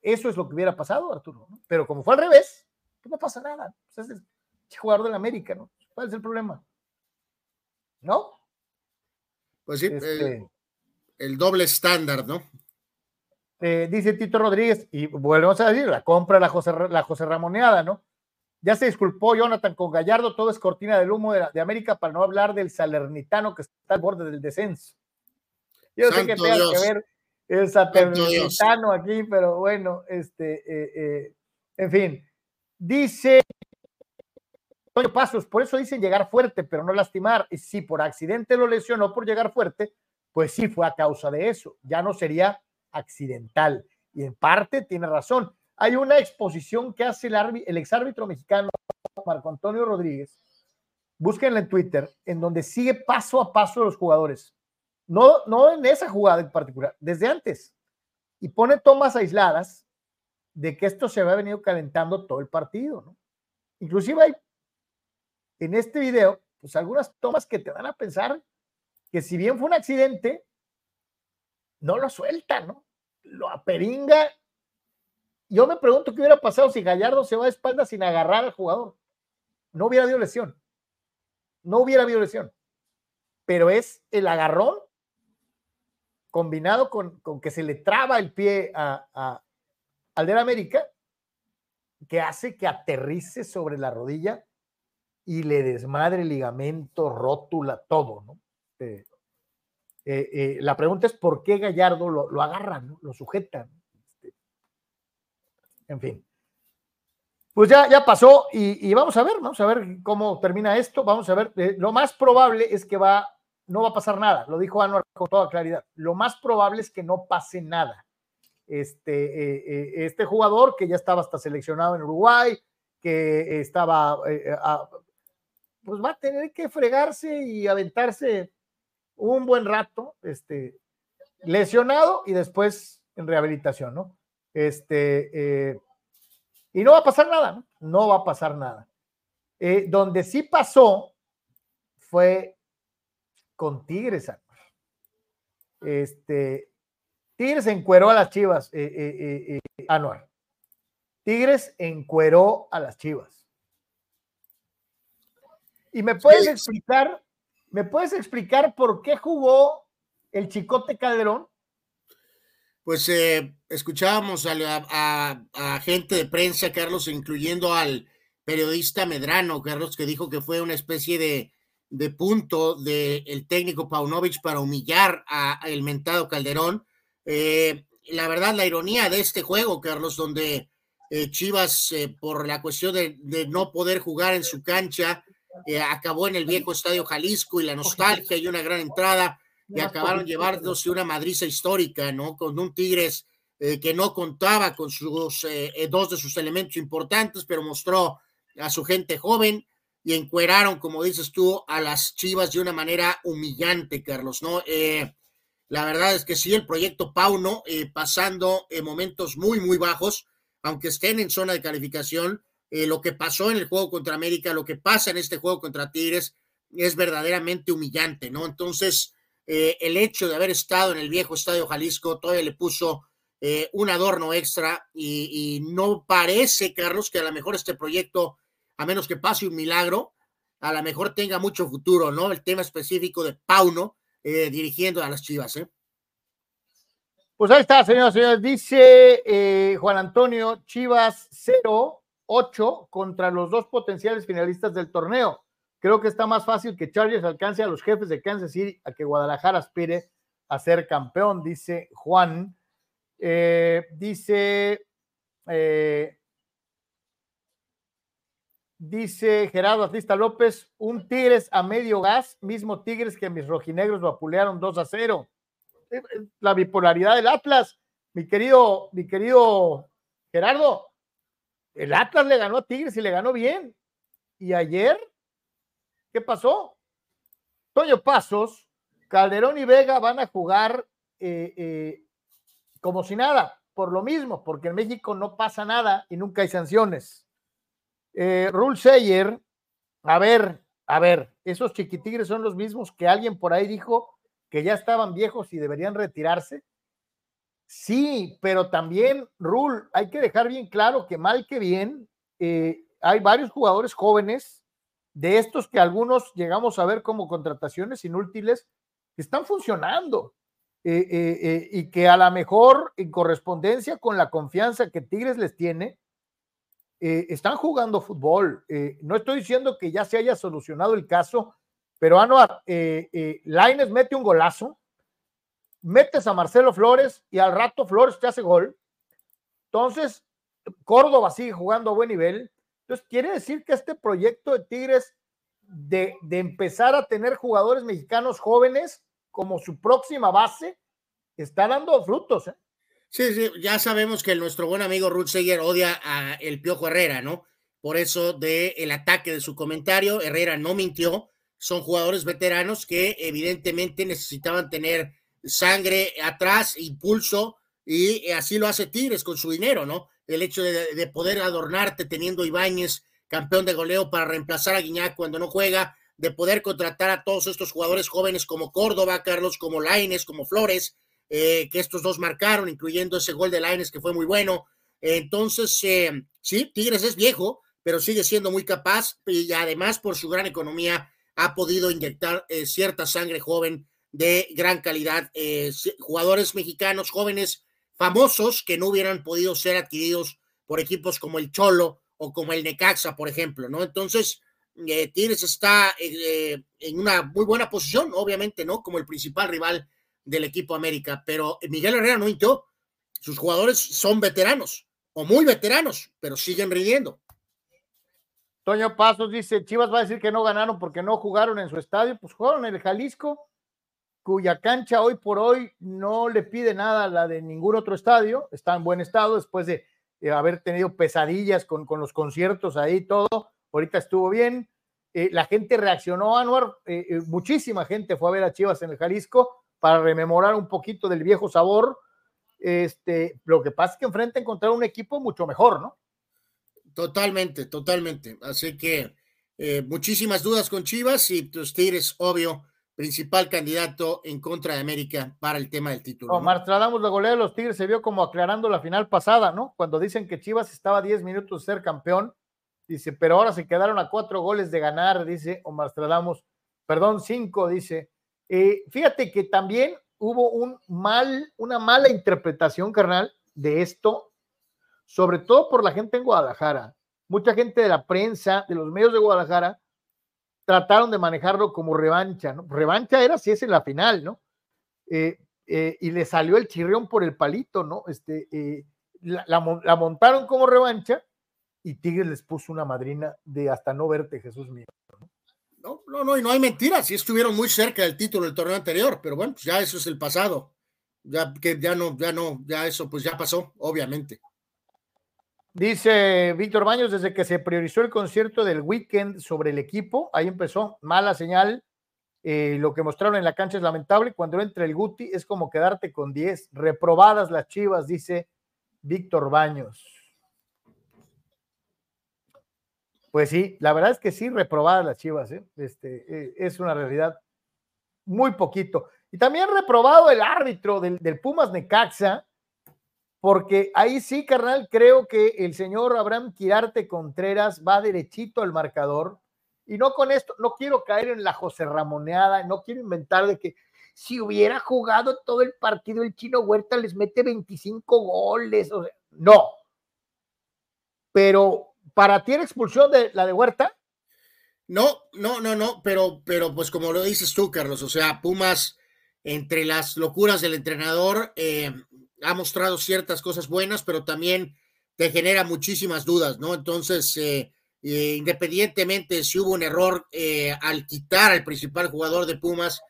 eso es lo que hubiera pasado, Arturo. ¿no? Pero como fue al revés, pues no pasa nada. Pues es el jugador del América, ¿no? ¿Cuál es el problema? ¿No? Pues sí, este, el, doble estándar, ¿no? Eh, dice Tito Rodríguez, y volvemos a decir, la compra la José, la José Ramoneada, ¿no? Ya se disculpó Jonathan con Gallardo, todo es cortina del humo de, América para no hablar del Salernitano que está al borde del descenso. Yo sé que tenga que ver el Salernitano aquí, pero bueno, este, eh, eh, en fin, dice Toño Pasos, por eso dicen llegar fuerte, pero no lastimar. Y si por accidente lo lesionó por llegar fuerte, pues sí fue a causa de eso. Ya no sería accidental. Y en parte tiene razón. Hay una exposición que hace el, el exárbitro mexicano Marco Antonio Rodríguez. Búsquenla en Twitter, en donde sigue paso a paso los jugadores. No, no en esa jugada en particular, desde antes. Y pone tomas aisladas de que esto se había venido calentando todo el partido. Inclusive hay en este video, pues algunas tomas que te van a pensar que si bien fue un accidente, no lo suelta, ¿no? Lo aperinga. Yo me pregunto qué hubiera pasado si Gallardo se va de espalda sin agarrar al jugador. No hubiera habido lesión. No hubiera habido lesión. Pero es el agarrón combinado con, que se le traba el pie a, al de América, que hace que aterrice sobre la rodilla y le desmadre ligamento, rótula, todo, ¿no? Eh, eh, eh, la pregunta es por qué Gallardo lo, lo lo sujetan. En fin. Pues ya, ya pasó y, vamos a ver, vamos a ver cómo termina esto. Vamos a ver, lo más probable es que va, no va a pasar nada, lo dijo Anuar con toda claridad. Lo más probable es que no pase nada. Este, este jugador que ya estaba hasta seleccionado en Uruguay, que estaba pues va a tener que fregarse y aventarse un buen rato, este, lesionado y después en rehabilitación, ¿no? Este, eh, y no va a pasar nada, ¿no? No va a pasar nada. Eh, donde sí pasó fue con Tigres, Este, Tigres encueró a las chivas, eh, Anuar. Tigres encueró a las chivas. ¿Y me puedes explicar, me puedes explicar por qué jugó el Chicote Calderón? Pues eh, escuchábamos a, a, gente de prensa, Carlos, incluyendo al periodista Medrano, Carlos, que dijo que fue una especie de, de punto del técnico Paunovic para humillar a, el mentado Calderón. Eh, la verdad, la ironía de este juego, Carlos, donde eh, Chivas, por la cuestión de, de, no poder jugar en su cancha, eh, acabó en el viejo Estadio Jalisco y la nostalgia y una gran entrada y acabaron llevándose una madriza histórica, ¿no? Con un Tigres eh, que no contaba con sus eh, dos de sus elementos importantes, pero mostró a su gente joven y encueraron, como dices tú, a las Chivas de una manera humillante, Carlos, ¿no? la verdad es que sí, el proyecto Pauno, pasando momentos muy, muy bajos, aunque estén en zona de calificación, eh, lo que pasó en el juego contra América, lo que pasa en este juego contra Tigres, es verdaderamente humillante, ¿no? Entonces, eh, el hecho de haber estado en el viejo Estadio Jalisco todavía le puso eh, un adorno extra y, no parece, Carlos, que a lo mejor este proyecto, a menos que pase un milagro, a lo mejor tenga mucho futuro, ¿no? El tema específico de Pauno dirigiendo a las Chivas, ¿eh? Pues ahí está, señoras y señores. Dice Juan Antonio Chivas cero, 8 contra los dos potenciales finalistas del torneo. Creo que está más fácil que Chargers alcance a los jefes de Kansas City a que Guadalajara aspire a ser campeón, dice Juan. Eh, dice, eh, dice Gerardo Artista López, un Tigres a medio gas, mismo Tigres que mis rojinegros vapulearon 2 a 0. Eh, la bipolaridad del Atlas, mi querido, mi querido Gerardo, el Atlas le ganó a Tigres y le ganó bien. Y ayer, ¿qué pasó? Toño Pasos, Calderón y Vega van a jugar eh, eh, como si nada, por lo mismo, porque en México no pasa nada y nunca hay sanciones. Eh, Rule Seyer, a ver, a ver, esos chiquitigres son los mismos que alguien por ahí dijo que ya estaban viejos y deberían retirarse. Sí, pero también, Rul, hay que dejar bien claro que mal que bien, eh, hay varios jugadores jóvenes, de estos que algunos llegamos a ver como contrataciones inútiles, que están funcionando eh, eh, eh, y que a lo mejor en correspondencia con la confianza que Tigres les tiene, están jugando fútbol. no estoy diciendo que ya se haya solucionado el caso, pero Anuar, Laines mete un golazo, metes a Marcelo Flores y al rato Flores te hace gol. Entonces, Córdoba sigue jugando a buen nivel. Entonces, quiere decir que este proyecto de Tigres de, empezar a tener jugadores mexicanos jóvenes como su próxima base, está dando frutos. ¿eh? Sí, sí, ya sabemos que nuestro buen amigo Ruth Seger odia a el Piojo Herrera, ¿no? Por eso de ataque de su comentario, Herrera no mintió, son jugadores veteranos que evidentemente necesitaban tener sangre atrás, impulso, y así lo hace Tigres con su dinero, ¿no? El hecho de, de poder adornarte teniendo Ibáñez, campeón de goleo, para reemplazar a Guiñac cuando no juega, de poder contratar a todos estos jugadores jóvenes como Córdoba, Carlos, como Laines, como Flores, eh, que estos dos marcaron, incluyendo ese gol de Laines que fue muy bueno. Entonces, eh, sí, Tigres es viejo, pero sigue siendo muy capaz y además por su gran economía ha podido inyectar eh, cierta sangre joven de gran calidad, jugadores mexicanos jóvenes famosos que no hubieran podido ser adquiridos por equipos como el Cholo o como el Necaxa, por ejemplo, ¿no? Entonces, eh, Tigres está eh, en una muy buena posición, obviamente, ¿no? Como el principal rival del equipo América, pero Miguel Herrera no mintió. Sus jugadores son veteranos o muy veteranos, pero siguen rindiendo. Toño Pasos dice, Chivas va a decir que no ganaron porque no jugaron en su estadio, pues jugaron en el Jalisco, cuya cancha hoy por hoy no le pide nada a la de ningún otro estadio, está en buen estado después de haber tenido pesadillas con, con los conciertos ahí todo, ahorita estuvo bien. Eh, la gente reaccionó, Anuar, eh, eh, muchísima gente fue a ver a Chivas en el Jalisco para rememorar un poquito del viejo sabor. Este, lo que pasa es que enfrente encontrar un equipo mucho mejor, ¿no? Totalmente, totalmente. Así que muchísimas dudas con Chivas y pues Tigres, obvio, principal candidato en contra de América para el tema del título. ¿no? Marstradamos la golea de los Tigres se vio como aclarando la final pasada, ¿no? Cuando dicen que Chivas estaba a 10 minutos de ser campeón Dice, pero ahora se quedaron a cuatro goles de ganar, dice Omar Stradamos. Perdón, cinco, dice. Eh, fíjate que también hubo un mal, una mala interpretación, carnal, de esto, sobre todo por la gente en Guadalajara. Mucha gente de la prensa, de los medios de Guadalajara, trataron de manejarlo como revancha, ¿no? Revancha era si es en la final, ¿no? Eh, eh, y le salió el chirrión por el palito, ¿no? Este, la, montaron como revancha y Tigres les puso una madrina de hasta no verte, Jesús mío. No, no, no, y no hay mentiras, sí estuvieron muy cerca del título del torneo anterior, pero bueno, pues ya eso es el pasado. Ya que ya no, ya no, ya eso pues ya pasó, obviamente. Dice Víctor Baños, desde que se priorizó el concierto del weekend sobre el equipo, ahí empezó, mala señal. Eh, lo que mostraron en la cancha es lamentable. Cuando entra el Guti es como quedarte con 10. Reprobadas las chivas, dice Víctor Baños. Pues sí, la verdad es que sí, reprobadas las Chivas, ¿eh? este, eh, es una realidad muy poquito. Y también reprobado el árbitro del, Pumas Necaxa, porque ahí sí, carnal, creo que el señor Abraham Quirarte Contreras va derechito al marcador. Y no con esto, no quiero caer en la José Ramoneada, no quiero inventar de que si hubiera jugado todo el partido el chino Huerta les mete 25 goles. No. Pero ¿Para ti era expulsión de la de Huerta? No, no, no, no, pero, pero pues como lo dices tú, Carlos, o sea, Pumas, entre las locuras del entrenador, eh, ha mostrado ciertas cosas buenas, pero también te genera muchísimas dudas, ¿no? Entonces, eh, eh, independientemente si hubo un error al quitar al principal jugador de Pumas,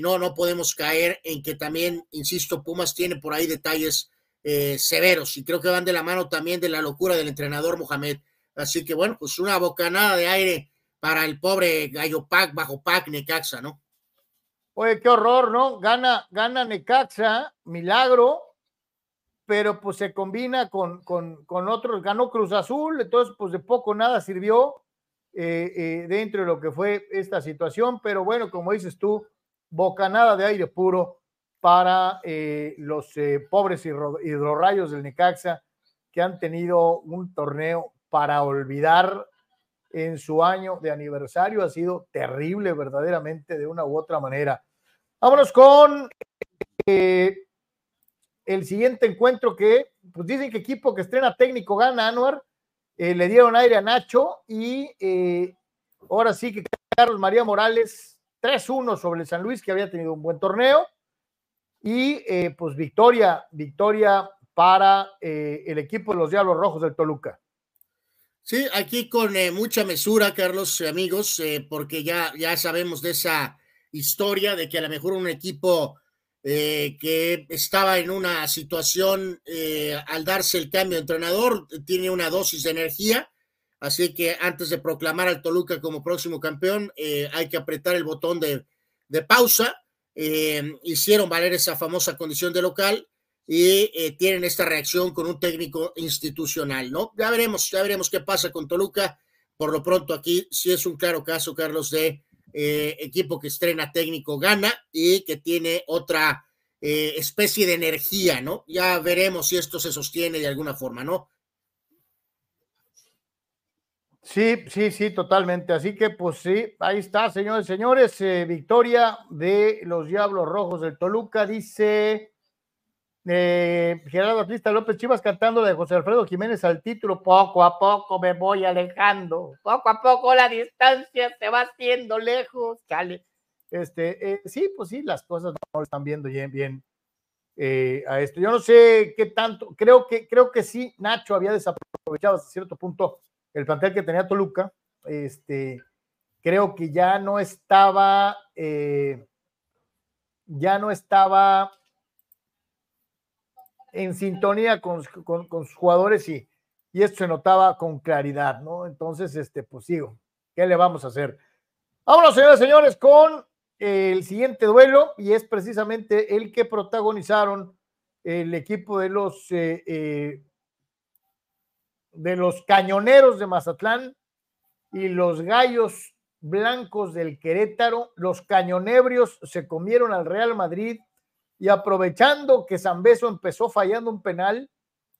no, no podemos caer en que también, insisto, Pumas tiene por ahí detalles eh, severos y creo que van de la mano también de la locura del entrenador Mohamed. Así que bueno, pues una bocanada de aire para el pobre Gallo Pac, bajo Pac, Necaxa, ¿no? Oye, qué horror, ¿no? Gana, gana Necaxa, milagro, pero pues se combina con, con, con otros, ganó Cruz Azul, entonces pues de poco nada sirvió eh, eh, dentro de lo que fue esta situación, pero bueno, como dices tú, bocanada de aire puro para eh, los pobres hidrorrayos del Necaxa que han tenido un torneo para olvidar en su año de aniversario. Ha sido terrible verdaderamente de una u otra manera. Vámonos con eh, el siguiente encuentro que, pues dicen que equipo que estrena técnico gana Anuar, eh, le dieron aire a Nacho y eh, ahora sí que Carlos María Morales 3-1 sobre el San Luis que había tenido un buen torneo y pues victoria, victoria para el equipo de los Diablos Rojos del Toluca. Sí, aquí con mucha mesura, Carlos, amigos, porque ya, ya sabemos de esa historia de que a lo mejor un equipo eh, que estaba en una situación eh, al darse el cambio de entrenador, tiene una dosis de energía, así que antes de proclamar al Toluca como próximo campeón, eh, hay que apretar el botón de, de pausa. hicieron valer esa famosa condición de local y tienen esta reacción con un técnico institucional, ¿no? Ya veremos, ya veremos qué pasa con Toluca. Por lo pronto aquí sí es un claro caso, Carlos, de eh, equipo que estrena técnico gana y que tiene otra eh, especie de energía, ¿no? Ya veremos si esto se sostiene de alguna forma, ¿no? Sí, sí, sí, totalmente. Así que, pues sí, ahí está, señores, señores. Eh, victoria de los Diablos Rojos del Toluca, dice eh, Gerardo Batista López Chivas cantando de José Alfredo Jiménez al título, poco a poco me voy alejando, poco a poco la distancia se va haciendo lejos, chale. Este, eh, sí, pues sí, las cosas no están viendo bien, eh, a esto. Yo no sé qué tanto, creo que, creo que sí, Nacho había desaprovechado hasta cierto punto el plantel que tenía Toluca. Este, creo que ya no estaba, ya no estaba en sintonía con, sus jugadores y, y, esto se notaba con claridad, ¿no? Entonces, este, pues sigo, ¿qué le vamos a hacer? Vámonos, señores, señores, con el siguiente duelo y es precisamente el que protagonizaron el equipo de los eh, eh, de los cañoneros de Mazatlán y los gallos blancos del Querétaro. Los cañonebrios se comieron al Real Madrid y aprovechando que Zambeso empezó fallando un penal,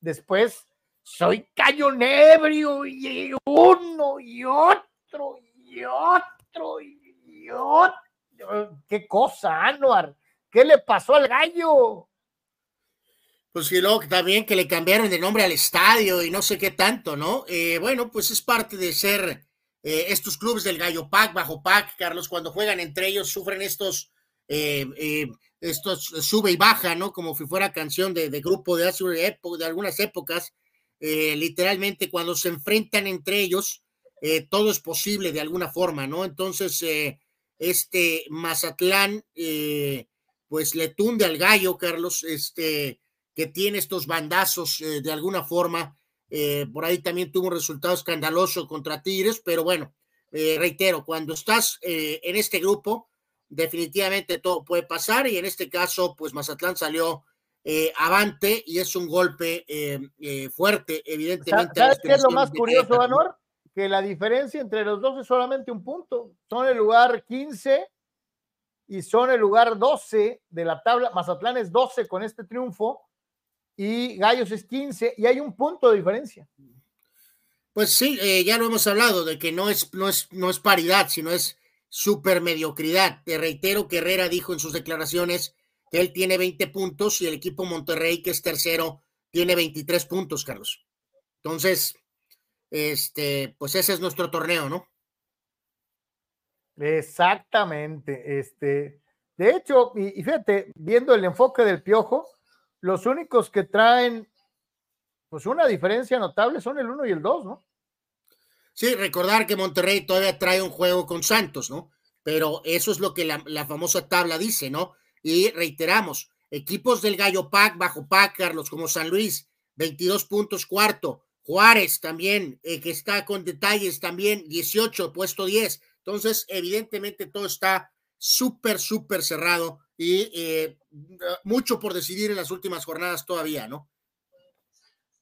después soy cañonebrio y uno y otro y otro y otro. ¿Qué cosa, Anuar? ¿Qué le pasó al gallo? Pues sí, luego también que le cambiaron de nombre al estadio y no sé qué tanto, ¿no? Eh, bueno, pues es parte de ser eh, estos clubes del Gallo Pack, Bajo Pack, Carlos, cuando juegan entre ellos sufren estos eh, esto sube y baja, ¿no? Como si fuera canción de, grupo de, hace, de algunas épocas. Eh, literalmente cuando se enfrentan entre ellos, eh, todo es posible de alguna forma, ¿no? Entonces, eh, este Mazatlán, pues le tunde al gallo, Carlos, este, que tiene estos bandazos de alguna forma. por ahí también tuvo un resultado escandaloso contra Tigres, pero bueno, reitero, cuando estás en este grupo, definitivamente todo puede pasar y en este caso, pues Mazatlán salió eh, avante y es un golpe eh, eh, fuerte, evidentemente. ¿Sabes qué es lo más curioso, Vanor? Que la diferencia entre los dos es solamente un punto. Son el lugar 15 y son el lugar 12 de la tabla. Mazatlán es 12 con este triunfo y Gallos es 15 y hay un punto de diferencia. Pues sí, ya lo hemos hablado de que no es, no es, no es paridad, sino es super mediocridad. Te reitero que Herrera dijo en sus declaraciones que él tiene 20 puntos y el equipo Monterrey, que es tercero, tiene 23 puntos, Carlos. Entonces, este, pues ese es nuestro torneo, ¿no? Exactamente. Este, de hecho, y, y fíjate, viendo el enfoque del piojo, los únicos que traen pues una diferencia notable son el 1 y el 2, ¿no? Sí, recordar que Monterrey todavía trae un juego con Santos, ¿no? Pero eso es lo que la, famosa tabla dice, ¿no? Y reiteramos, equipos del Gallo Pac, bajo Pac, Carlos, como San Luis, 22 puntos cuarto, Juárez también, eh, que está con detalles también, 18, puesto 10. Entonces, evidentemente todo está súper, súper cerrado y eh, mucho por decidir en las últimas jornadas todavía, ¿no?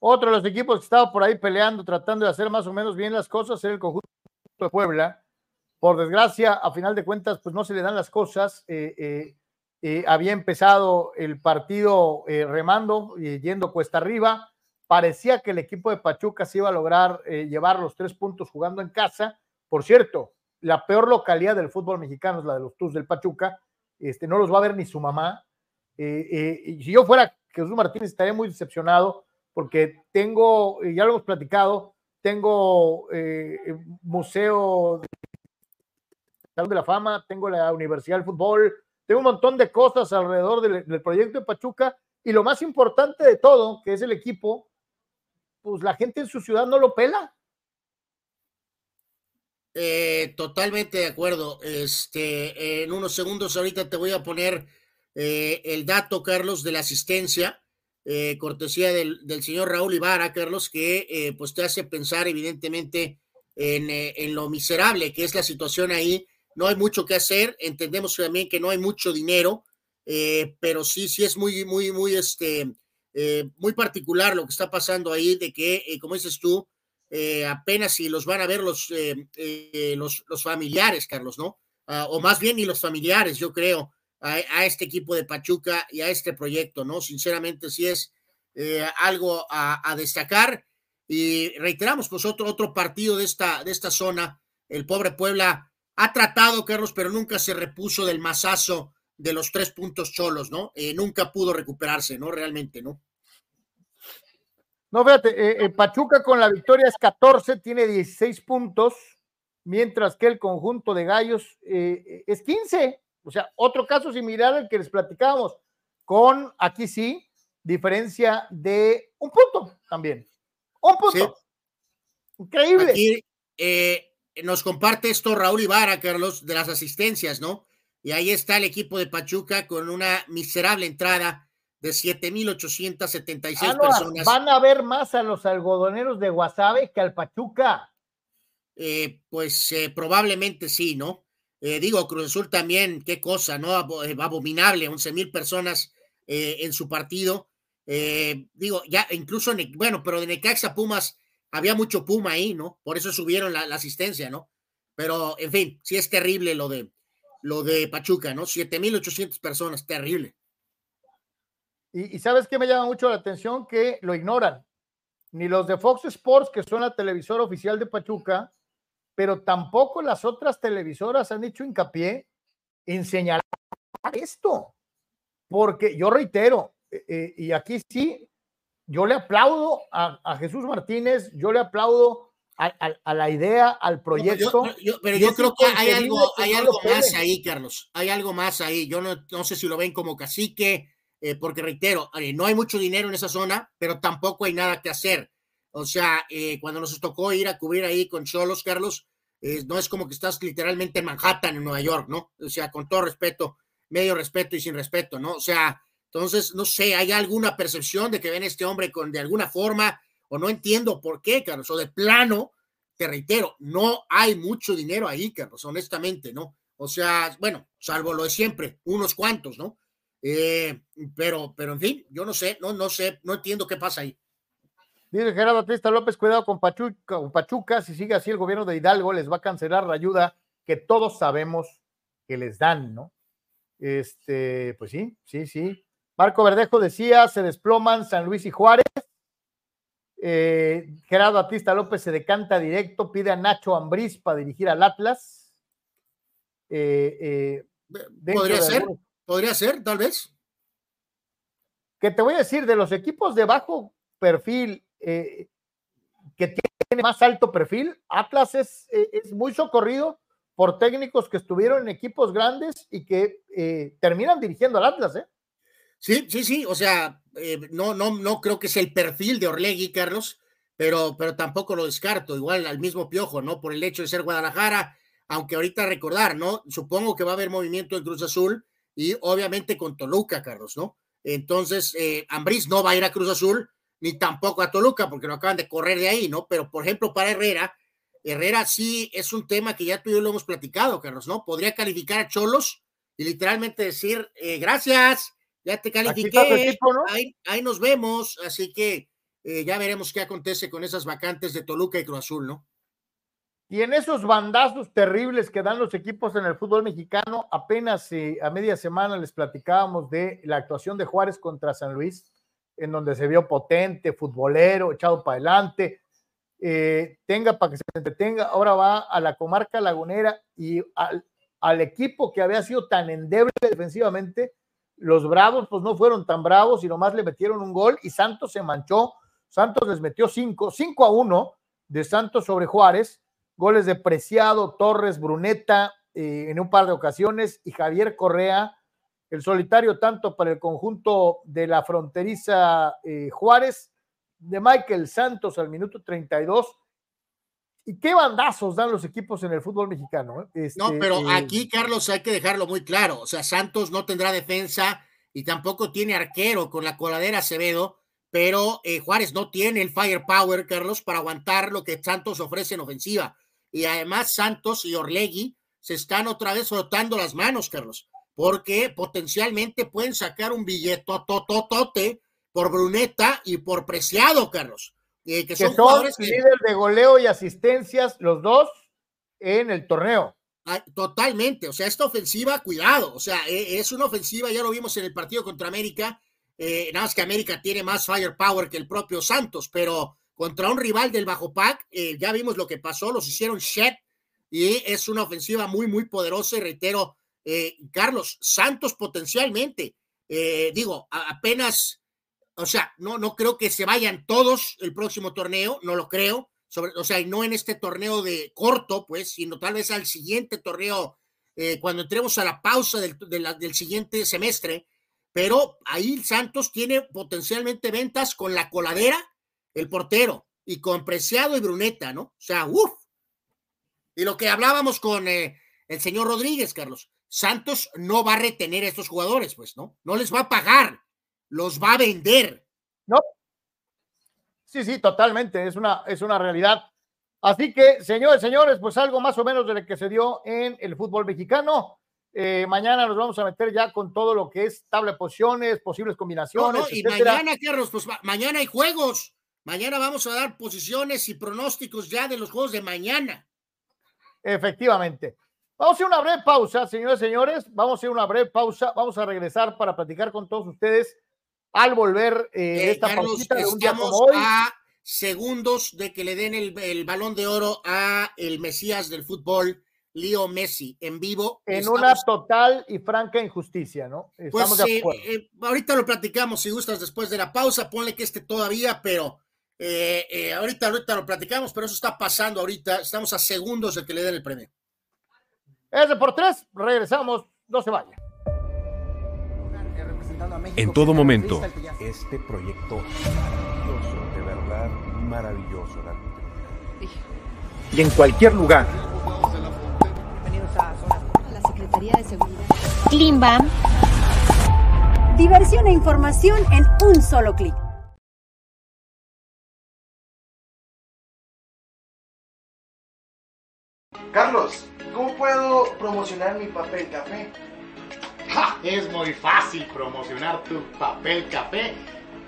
Otro de los equipos que estaba por ahí peleando, tratando de hacer más o menos bien las cosas, era el conjunto de Puebla. Por desgracia, a final de cuentas, pues no se le dan las cosas. Eh, eh, eh, había empezado el partido remando y yendo cuesta arriba. Parecía que el equipo de Pachuca se iba a lograr llevar los tres puntos jugando en casa. Por cierto, la peor localidad del fútbol mexicano es la de los Tus del Pachuca. este, no los va a ver ni su mamá. Si yo fuera Jesús Martínez, estaría muy decepcionado porque tengo, ya lo hemos platicado, tengo museo de Salud de la Fama, tengo la Universidad del Fútbol, tengo un montón de cosas alrededor del, proyecto de Pachuca y lo más importante de todo, que es el equipo, pues la gente en su ciudad no lo pela. Eh, totalmente de acuerdo. Este, en unos segundos ahorita te voy a poner eh, el dato, Carlos, de la asistencia, eh, cortesía del, señor Raúl Ibarra, Carlos, que pues te hace pensar evidentemente en, en, lo miserable que es la situación ahí no hay mucho que hacer, entendemos también que no hay mucho dinero, eh, pero sí, sí es muy, muy, muy, este, eh, muy particular lo que está pasando ahí, de que, eh, como dices tú, apenas si los van a ver los, los, los, familiares, Carlos, ¿no? Ah, o más bien ni los familiares, yo creo, a, este equipo de Pachuca y a este proyecto, ¿no? Sinceramente, sí es algo a, destacar. Y reiteramos, pues otro, otro partido de esta, de esta zona, el pobre Puebla ha tratado, Carlos, pero nunca se repuso del masazo de los tres puntos cholos, ¿no? Eh, nunca pudo recuperarse, ¿no? Realmente, ¿no? No, fíjate, eh, eh, Pachuca con la victoria es 14, tiene 16 puntos, mientras que el conjunto de Gallos es 15. O sea, otro caso similar al que les platicábamos, con aquí sí, diferencia de un punto también. Un punto. Increíble. Aquí, nos comparte esto Raúl Ibarra, Carlos, de las asistencias, ¿no? Y ahí está el equipo de Pachuca con una miserable entrada de 7.876 ah, personas. Van a ver más a los algodoneros de Guasave que al Pachuca. Eh, pues eh, probablemente sí, ¿no? Eh, digo, Cruz Azul también, qué cosa, ¿no? Abominable, 11 mil personas en su partido. digo, ya incluso, bueno, pero de Necaxa Pumas había mucho Puma ahí, ¿no? Por eso subieron la, asistencia, ¿no? Pero, en fin, sí es terrible lo de, lo de Pachuca, ¿no? 7.800 personas, terrible. Y, sabes qué me llama mucho la atención que lo ignoran. Ni los de Fox Sports, que son la televisora oficial de Pachuca, pero tampoco las otras televisoras han hecho hincapié en señalar esto. Porque yo reitero, eh, eh, y aquí sí, yo le aplaudo a, Jesús Martínez, yo le aplaudo a, la idea, al proyecto. pero yo creo que hay algo, hay algo más ahí, Carlos. Hay algo más ahí. Yo no, sé si lo ven como cacique, eh, porque reitero, eh, no hay mucho dinero en esa zona, pero tampoco hay nada que hacer. O sea, eh, cuando nos tocó ir a cubrir ahí con Cholos, Carlos, no es como que estás literalmente en Manhattan, en Nueva York, ¿no? O sea, con todo respeto, medio respeto y sin respeto, ¿no? O sea, entonces, no sé, ¿hay alguna percepción de que ven a este hombre con de alguna forma o no entiendo por qué, Carlos? O de plano, te reitero, no hay mucho dinero ahí, Carlos, honestamente, ¿no? O sea, bueno, salvo lo de siempre, unos cuantos, ¿no? Eh, pero, pero en fin, yo no sé, no, no sé, no entiendo qué pasa ahí. Dice Gerardo Batista López, cuidado con Pachuca, con Pachuca, si sigue así el gobierno de Hidalgo les va a cancelar la ayuda que todos sabemos que les dan, ¿no? Este, pues sí, sí, sí. Marco Verdejo decía, se desploman San Luis y Juárez. Eh, Gerardo Batista López se decanta directo, pide a Nacho Ambriz para dirigir al Atlas. Eh, eh, podría ser, podría ser, tal vez. Que te voy a decir, de los equipos de bajo perfil que tiene más alto perfil, Atlas es, es muy socorrido por técnicos que estuvieron en equipos grandes y que terminan dirigiendo al Atlas, ¿eh? Sí, sí, sí, o sea, eh, no, no, no creo que sea el perfil de Orlegui, Carlos, pero, pero tampoco lo descarto, igual al mismo piojo, ¿no? Por el hecho de ser Guadalajara, aunque ahorita recordar, ¿no? Supongo que va a haber movimiento en Cruz Azul y obviamente con Toluca, Carlos, ¿no? Entonces, eh, Ambriz no va a ir a Cruz Azul, ni tampoco a Toluca, porque no acaban de correr de ahí, ¿no? Pero, por ejemplo, para Herrera, Herrera sí es un tema que ya tú y yo lo hemos platicado, Carlos, ¿no? Podría calificar a Cholos y literalmente decir, eh, gracias, ya te califiqué, ahí, nos vemos, así que eh, ya veremos qué acontece con esas vacantes de Toluca y Cruz Azul, ¿no? Y en esos bandazos terribles que dan los equipos en el fútbol mexicano, apenas eh, a media semana les platicábamos de la actuación de Juárez contra San Luis, en donde se vio potente, futbolero, echado para adelante, eh, tenga para que se entretenga, ahora va a la comarca lagunera y al, al equipo que había sido tan endeble defensivamente. Los Bravos, pues no fueron tan bravos y nomás le metieron un gol y Santos se manchó. Santos les metió cinco, cinco a uno de Santos sobre Juárez. Goles de Preciado, Torres, Bruneta eh, en un par de ocasiones y Javier Correa, el solitario tanto para el conjunto de la fronteriza eh, Juárez, de Michael Santos al minuto 32 y qué bandazos dan los equipos en el fútbol mexicano. ¿eh? no, este, pero eh, aquí, Carlos, hay que dejarlo muy claro. O sea, Santos no tendrá defensa y tampoco tiene arquero con la coladera Acevedo, pero Juárez no tiene el firepower, Carlos, para aguantar lo que Santos ofrece en ofensiva. Y además, Santos y Orlegui se están otra vez frotando las manos, Carlos, porque potencialmente pueden sacar un billete tototote por Bruneta y por Preciado, Carlos. Eh, que, son, jugadores líder de goleo y asistencias, los dos en el torneo. totalmente, o sea, esta ofensiva, cuidado, o sea, e, es una ofensiva, ya lo vimos en el partido contra América, eh, nada más que América tiene más firepower que el propio Santos, pero contra un rival del Bajo Pac, eh, ya vimos lo que pasó, los hicieron shed y es una ofensiva muy, muy poderosa y reitero, Carlos, Santos potencialmente, digo, apenas o sea, no, no creo que se vayan todos el próximo torneo, no lo creo. Sobre, o sea, y no en este torneo de corto, pues, sino tal vez al siguiente torneo, eh, cuando entremos a la pausa del, del siguiente semestre. Pero ahí Santos tiene potencialmente ventas con la coladera, el portero, y con Preciado y Bruneta, ¿no? O sea, uff. Y lo que hablábamos con eh, el señor Rodríguez, Carlos, Santos no va a retener a estos jugadores, pues, ¿no? No les va a pagar los va a vender. No. Sí, sí, totalmente, es una, es una realidad. Así que, señores, señores, pues algo más o menos de lo que se dio en el fútbol mexicano. Eh, mañana nos vamos a meter ya con todo lo que es tabla de posiciones, posibles combinaciones. y mañana, Carlos, pues mañana hay juegos. Mañana vamos a dar posiciones y pronósticos ya de los juegos de mañana. Efectivamente. Vamos a hacer una breve pausa, señores, señores. Vamos a hacer una breve pausa. Vamos a regresar para platicar con todos ustedes al volver eh, eh, esta Carlos, de un día como hoy. A segundos de que le den el, balón de oro a el Mesías del fútbol, Leo Messi, en vivo. En una total y franca injusticia, ¿no? Estamos pues de eh, ahorita lo platicamos, si gustas, después de la pausa, ponle que esté todavía, pero ahorita, ahorita lo platicamos, pero eso está pasando ahorita, estamos a segundos de que le den el premio. Es de por tres, regresamos, no se vaya en todo momento. Este proyecto maravilloso, de verdad maravilloso. Y en cualquier lugar. Bienvenidos a la Secretaría de Seguridad. Klimbam. Diversión e información en un solo clic. Carlos, ¿cómo puedo promocionar mi papel café? Es muy fácil promocionar tu papel café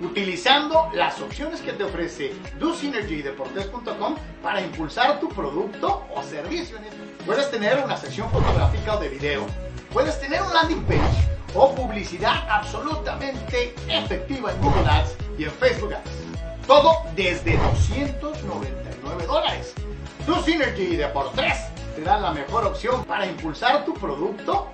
utilizando las opciones que te ofrece DoSynergyDeportes.com para impulsar tu producto o servicio. Puedes tener una sección fotográfica o de video, puedes tener un landing page o publicidad absolutamente efectiva en Google Ads y en Facebook Ads. Todo desde 299 dólares. DoSynergy te da la mejor opción para impulsar tu producto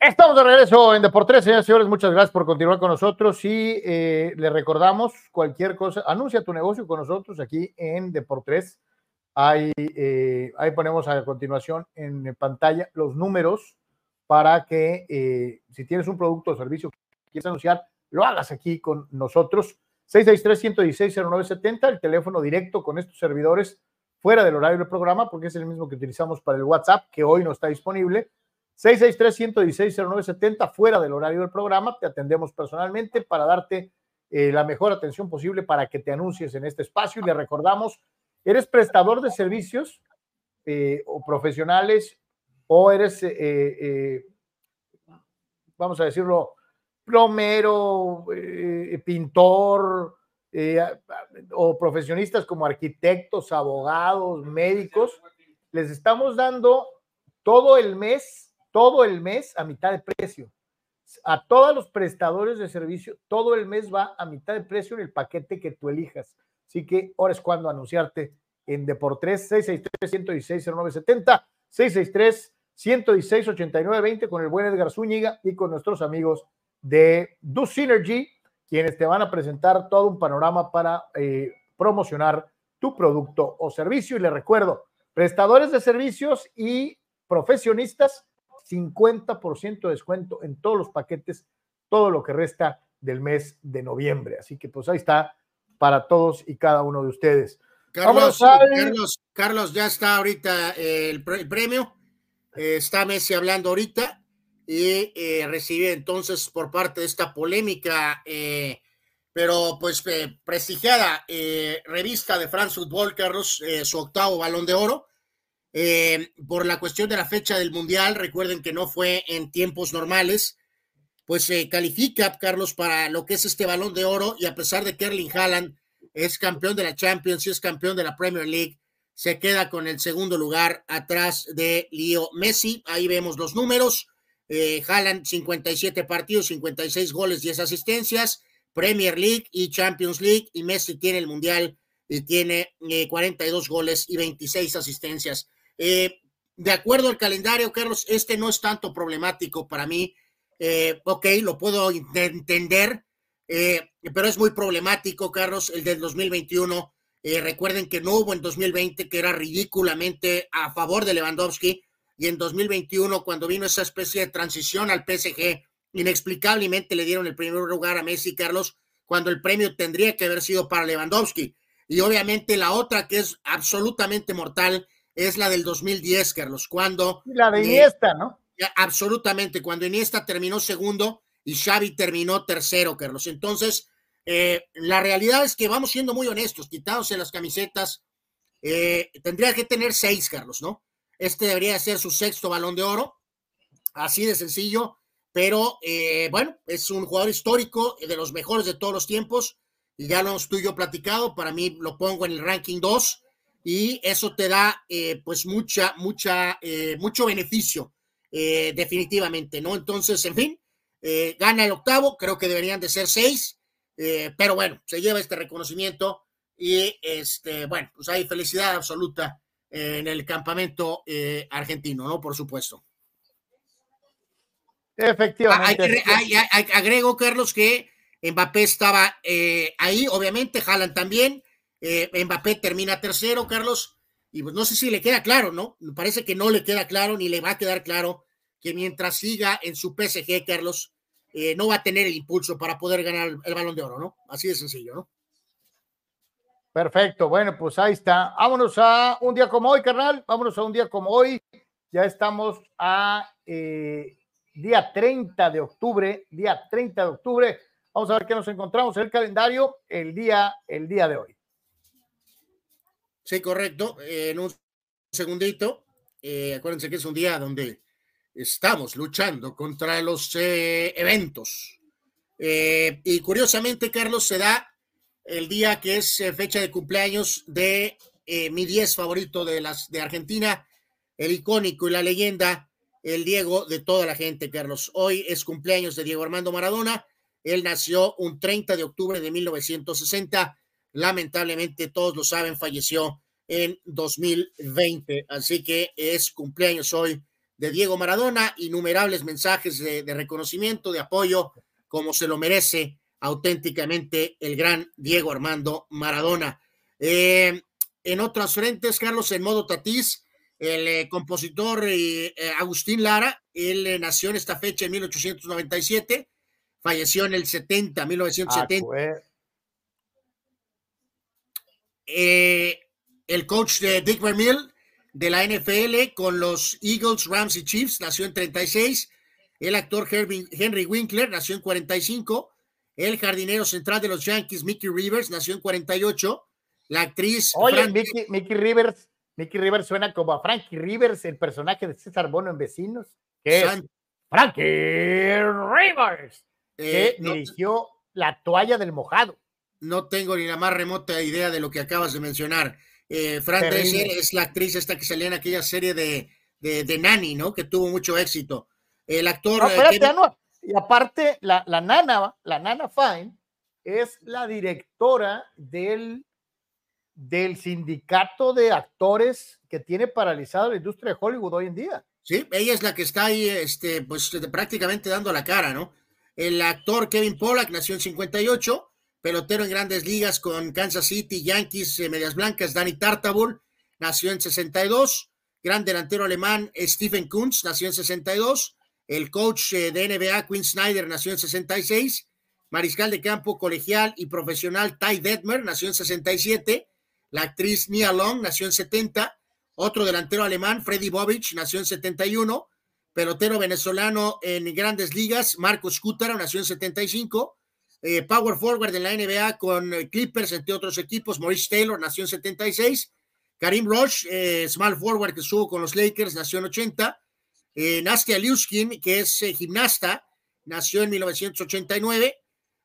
Estamos de regreso en Deportes, señores y señores. Muchas gracias por continuar con nosotros y eh, le recordamos cualquier cosa, anuncia tu negocio con nosotros aquí en Deportes. Ahí, eh, ahí ponemos a continuación en pantalla los números para que eh, si tienes un producto o servicio que quieres anunciar, lo hagas aquí con nosotros. 663-116-0970, el teléfono directo con estos servidores fuera del horario del programa, porque es el mismo que utilizamos para el WhatsApp, que hoy no está disponible 663-116-0970, fuera del horario del programa. Te atendemos personalmente para darte eh, la mejor atención posible para que te anuncies en este espacio. Y le recordamos, ¿eres prestador de servicios eh, o profesionales o eres, eh, vamos a decirlo, plomero, pintor o profesionistas como arquitectos, abogados, médicos? Les estamos dando todo el mes todo el mes a mitad de precio. A todos los prestadores de servicio, todo el mes va a mitad de precio en el paquete que tú elijas. Así que ahora es cuando anunciarte en Deportes 663-116-0970, 663-116-8920 con el buen Edgar Zúñiga y con nuestros amigos de Do Synergy, quienes te van a presentar todo un panorama para eh, promocionar tu producto o servicio. Y les recuerdo, prestadores de servicios y profesionistas 50% de descuento en todos los paquetes, todo lo que resta del mes de noviembre. Así que pues ahí está para todos y cada uno de ustedes. Carlos, Carlos, ya está ahorita eh, el, premio. Eh, está Messi hablando ahorita y eh, recibe entonces por parte de esta polémica, pero pues prestigiada revista de France Football, Carlos, su octavo balón de oro eh, por la cuestión de la fecha del Mundial, recuerden que no fue en tiempos normales, pues se califica, Carlos, para lo que es este balón de oro y a pesar de que Erling Haaland es campeón de la Champions y es campeón de la Premier League, se queda con el segundo lugar atrás de Leo Messi. Ahí vemos los números. Eh, Haaland 57 partidos, 56 goles, 10 asistencias, Premier League y Champions League y Messi tiene el Mundial y tiene 42 eh, goles y 26 asistencias. Eh, de acuerdo al calendario, Carlos, este no es tanto problemático para mí. Eh, ok, lo puedo entender, eh, pero es muy problemático, Carlos, el del 2021. recuerden que no hubo en 2020, que era ridículamente a favor de Lewandowski, y en 2021, cuando vino esa especie de transición al PSG, inexplicablemente le dieron el primer lugar a Messi, Carlos, cuando el premio tendría que haber sido para Lewandowski. Y obviamente la otra que es absolutamente mortal es la del 2010, Carlos, cuando... La de Iniesta, ¿no? Absolutamente, cuando Iniesta terminó segundo y Xavi terminó tercero, Carlos. Entonces, eh, la realidad es que vamos siendo muy honestos, quitándose las camisetas, eh, tendría que tener seis, Carlos, ¿no? Este debería ser su sexto balón de oro, así de sencillo, pero eh, bueno, es un jugador histórico, de los mejores de todos los tiempos, y ya lo hemos tú y yo platicado, para mí lo pongo en el ranking 2, y eso te da eh, pues mucha, mucha, eh, mucho beneficio eh, definitivamente, ¿no? Entonces, en fin, gana el octavo, creo que deberían de ser seis, pero bueno, se lleva este reconocimiento y este, bueno, pues hay felicidad absoluta en el campamento argentino, ¿no? Por supuesto. Efectivamente. agrego, Carlos, que Mbappé estaba ahí, obviamente, Jalan también, eh, Mbappé termina tercero, Carlos, y pues no sé si le queda claro, ¿no? Me parece que no le queda claro ni le va a quedar claro que mientras siga en su PSG, Carlos, eh, no va a tener el impulso para poder ganar el, balón de oro, ¿no? Así de sencillo, ¿no? Perfecto, bueno, pues ahí está. Vámonos a un día como hoy, carnal. Vámonos a un día como hoy. Ya estamos a eh, día 30 de octubre, día 30 de octubre. Vamos a ver qué nos encontramos en el calendario el día, el día de hoy. Sí, correcto. Eh, en un segundito. Eh, acuérdense que es un día donde estamos luchando contra los eh, eventos. y curiosamente, Carlos, se da el día que es fecha de cumpleaños de mi 10 favorito de, las, de Argentina, el icónico y la leyenda, el Diego de toda la gente, Carlos. Hoy es cumpleaños de Diego Armando Maradona. Él nació un 30 de octubre de 1960 lamentablemente todos lo saben, falleció en 2020. Así que es cumpleaños hoy de Diego Maradona, innumerables mensajes de, reconocimiento, de apoyo, como se lo merece auténticamente el gran Diego Armando Maradona. Eh, en otros frentes, Carlos, en modo Tatís, el eh, compositor eh, Agustín Lara, él nació en esta fecha en 1897, falleció en el 70, 1970. Ah, el coach de Dick Vermeil de la NFL con los Eagles, Rams y Chiefs, nació en 36. El actor Henry Winkler nació en 45. El jardinero central de los Yankees, Mickey Rivers, nació en 48. La actriz. Oye, Mickey, Rivers, Mickey Rivers suena como a Frankie Rivers, el personaje de César Bono en Vecinos, que es Frankie Rivers, que eh, dirigió La toalla del mojado. No tengo ni la más remota idea de lo que acabas de mencionar. Eh, Fran Drescher es la actriz esta que salía en aquella serie de, de, Nanny, ¿no? Que tuvo mucho éxito. El actor. Eh, y aparte, la, la, nana, la nana Fine, es la directora del, del sindicato de actores que tiene paralizado la industria de Hollywood hoy en día. Sí, ella es la que está ahí, este, pues prácticamente dando la cara, ¿no? El actor Kevin Pollack nació en 58, pelotero en grandes ligas con Kansas City, Yankees, eh, Medias Blancas, Danny Tartabull, nació en 62, gran delantero alemán Stephen Kunz, nació en 62, el coach eh, de NBA Quinn Snyder nació en 66, mariscal de campo colegial y profesional Ty Detmer nació en 67, la actriz Nia Long nació en 70, otro delantero alemán Freddy Bobich nació en 71, pelotero venezolano en grandes ligas Marcos Cútaro nació en 75, eh, power forward en la NBA con eh, Clippers, entre otros equipos. Maurice Taylor nació en 76. Karim Roche, eh, small forward que estuvo con los Lakers, nació en 80. Nastia Liuskin, que es gimnasta, nació en 1989.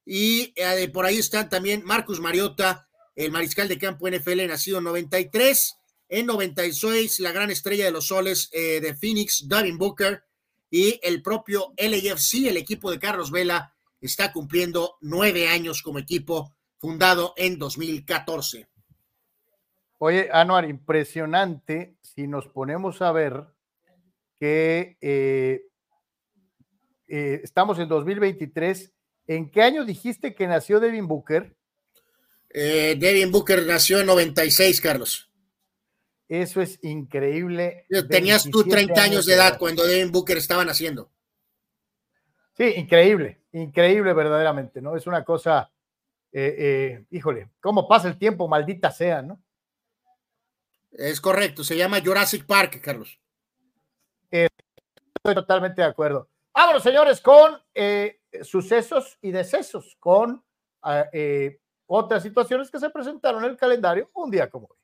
Y por ahí están también Marcus Mariota, el mariscal de campo NFL, nacido en 93. En 96, la gran estrella de los soles de Phoenix, Devin Booker. Y el propio LAFC, el equipo de Carlos Vela, está cumpliendo nueve años como equipo fundado en 2014. Oye, Anuar, impresionante si nos ponemos a ver que eh, eh, estamos en 2023. ¿En qué año dijiste que nació Devin Booker? Eh, Devin Booker nació en 96, Carlos. Eso es increíble. Tenías tú 30 años de edad cuando Devin Booker estaba naciendo. Sí, increíble, increíble verdaderamente, ¿no? Es una cosa, eh, eh, híjole, cómo pasa el tiempo, maldita sea, ¿no? Es correcto, se llama Jurassic Park, Carlos. estoy totalmente de acuerdo. Vámonos, señores, con eh, sucesos y decesos, con otras situaciones que se presentaron en el calendario un día como hoy.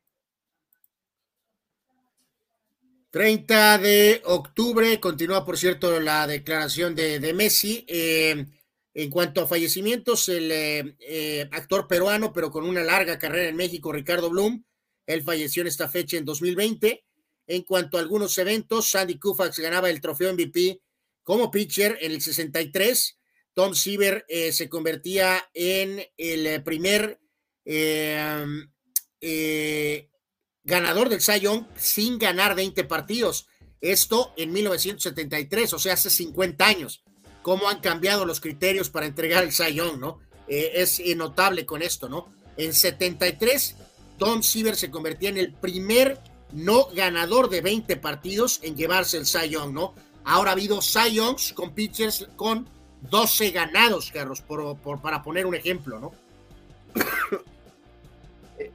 30 de octubre, continúa por cierto la declaración de, Messi. Eh, en cuanto a fallecimientos, el eh, eh, actor peruano, pero con una larga carrera en México, Ricardo Blum, él falleció en esta fecha en 2020. En cuanto a algunos eventos, Sandy Koufax ganaba el trofeo MVP como pitcher en el 63. Tom Siever se convertía en el primer ganador del Cy Young sin ganar 20 partidos. Esto en 1973, o sea, hace 50 años. ¿Cómo han cambiado los criterios para entregar el Cy Young, no? Eh, es notable con esto, ¿no? En 73, Tom Siever se convertía en el primer no ganador de 20 partidos en llevarse el Cy Young, ¿no? Ahora ha habido Cy Youngs con pitchers con 12 ganados, Carlos, por, para poner un ejemplo, ¿no?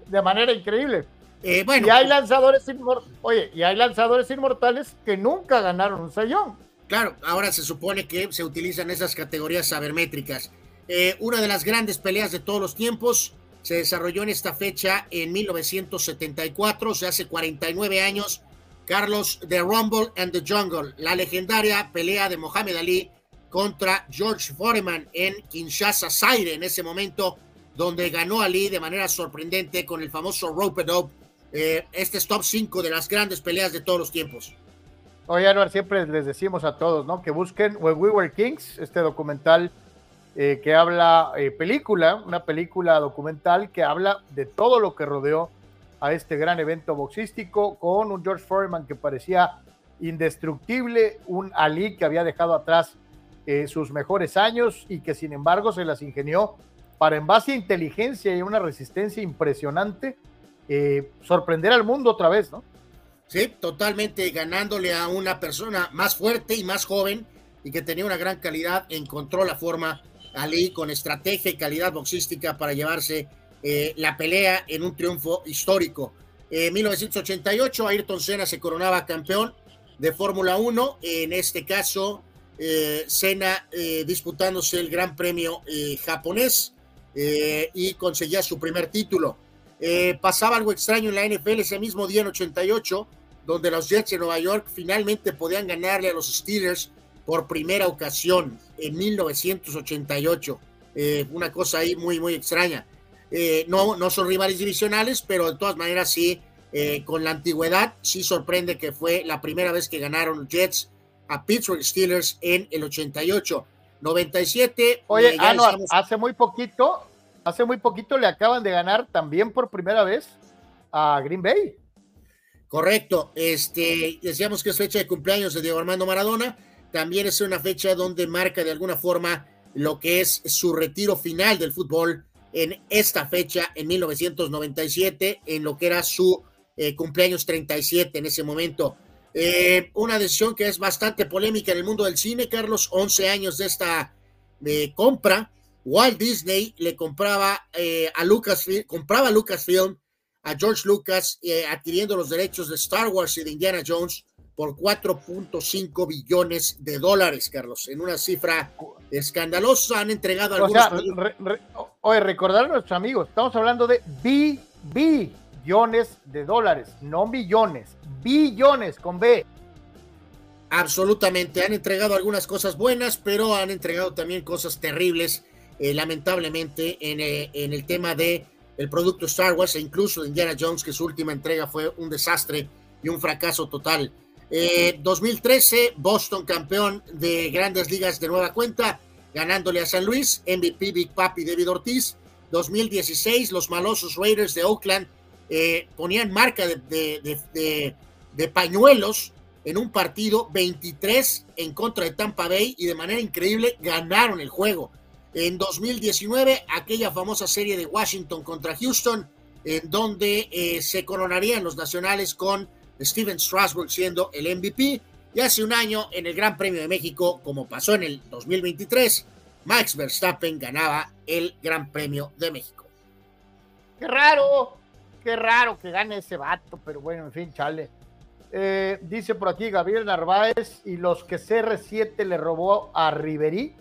De manera increíble. Eh, bueno, y hay lanzadores Oye, y hay lanzadores inmortales que nunca ganaron un sayón. Claro, ahora se supone que se utilizan esas categorías sabermétricas. Eh, una de las grandes peleas de todos los tiempos se desarrolló en esta fecha en 1974, o sea, hace 49 años. Carlos, The Rumble and the Jungle, la legendaria pelea de Mohamed Ali contra George Foreman en Kinshasa, Zaire, en ese momento, donde ganó Ali de manera sorprendente con el famoso rope dope eh, este es top 5 de las grandes peleas de todos los tiempos. Oye, Anuar, siempre les decimos a todos, ¿no? Que busquen When We Were Kings, este documental eh, que habla, eh, película, una película documental que habla de todo lo que rodeó a este gran evento boxístico con un George Foreman que parecía indestructible, un Ali que había dejado atrás eh, sus mejores años y que sin embargo se las ingenió para en base a inteligencia y una resistencia impresionante eh, sorprender al mundo otra vez, ¿no? Sí, totalmente ganándole a una persona más fuerte y más joven y que tenía una gran calidad, encontró la forma Ali con estrategia y calidad boxística para llevarse eh, la pelea en un triunfo histórico. En 1988 Ayrton Senna se coronaba campeón de Fórmula 1, en este caso eh, Senna eh, disputándose el Gran Premio eh, japonés y conseguía su primer título. Pasaba algo extraño en la NFL ese mismo día en 88, donde los Jets de Nueva York finalmente podían ganarle a los Steelers por primera ocasión en 1988. una cosa ahí muy, muy extraña. no, no son rivales divisionales, pero de todas maneras sí, con la antigüedad, sí sorprende que fue la primera vez que ganaron los Jets a Pittsburgh Steelers en el 88. 97. Oye, ah, no, hace muy poquito, hace muy poquito le acaban de ganar también por primera vez a Green Bay. Correcto, este, decíamos que es fecha de cumpleaños de Diego Armando Maradona, también es una fecha donde marca de alguna forma lo que es su retiro final del fútbol en esta fecha, en 1997, en lo que era su eh, cumpleaños 37 en ese momento. Eh, una decisión que es bastante polémica en el mundo del cine, Carlos, 11 años de esta compra. Walt Disney le compraba eh, a Lucasfilm, compraba a Lucasfilm a George Lucas eh, adquiriendo los derechos de Star Wars y de Indiana Jones por 4.5 billones de dólares, Carlos, en una cifra escandalosa. Han entregado algunos. oye, recordar a nuestros amigos, estamos hablando de B, billones de dólares, no millones, billones con B. Absolutamente, han entregado algunas cosas buenas, pero han entregado también cosas terribles, eh, lamentablemente, en, eh, en, el tema de el producto Star Wars e incluso de Indiana Jones, que su última entrega fue un desastre y un fracaso total. 2013, eh, Boston campeón de grandes ligas de nueva cuenta, ganándole a San Luis, MVP Big Papi David Ortiz. 2016, los malosos Raiders de Oakland eh, ponían marca de, de, pañuelos en un partido 23 en contra de Tampa Bay y de manera increíble ganaron el juego. En 2019, aquella famosa serie de Washington contra Houston, en donde eh, se coronarían los nacionales con Steven Strasburg siendo el MVP. Y hace un año, en el Gran Premio de México, como pasó en el 2023, Max Verstappen ganaba el Gran Premio de México. ¡Qué raro! Qué raro que gane ese vato, pero bueno, en fin, chale. Eh, dice por aquí Gabriel Narváez y los que CR7 le robó a Riverí,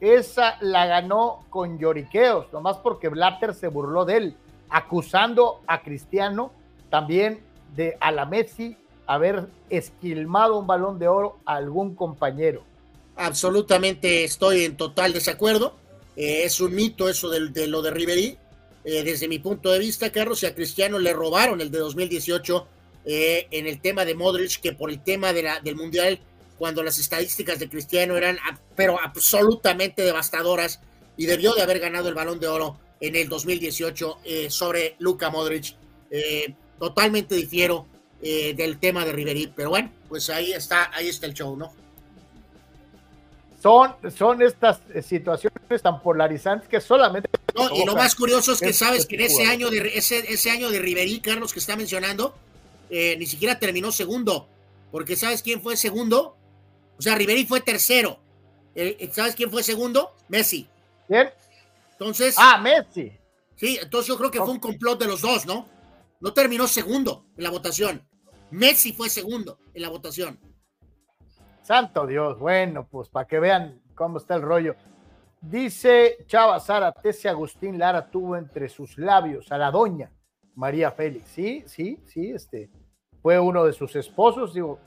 esa la ganó con lloriqueos, nomás porque Blatter se burló de él, acusando a Cristiano también de a la Messi haber esquilmado un balón de oro a algún compañero. Absolutamente estoy en total desacuerdo. Eh, es un mito eso de, lo de Riverí. Eh, desde mi punto de vista, Carlos, y a Cristiano le robaron el de 2018 eh, en el tema de Modric, que por el tema de la, del Mundial, cuando las estadísticas de Cristiano eran pero absolutamente devastadoras y debió de haber ganado el balón de oro en el 2018 eh, sobre Luka Modric. totalmente difiero del tema de Riverí, pero bueno, pues ahí está, ahí está el show, ¿no? Son, son estas situaciones tan polarizantes que solamente y lo más curioso es que sabes que en ese año de ese, ese año de Riverí, Carlos, que está mencionando, eh, ni siquiera terminó segundo. Porque ¿sabes quién fue segundo? O sea, Riverí fue tercero. Eh, ¿Sabes quién fue segundo? Messi. ¿Quién? Entonces. Ah, Messi. Sí, entonces yo creo que fue un complot de los dos, ¿no? No terminó segundo en la votación. Messi fue segundo en la votación. Santo Dios, bueno, pues para que vean cómo está el rollo. Dice Chava Sara, Tese Agustín Lara tuvo entre sus labios a la doña María Félix. Sí, sí, sí, este fue uno de sus esposos, digo,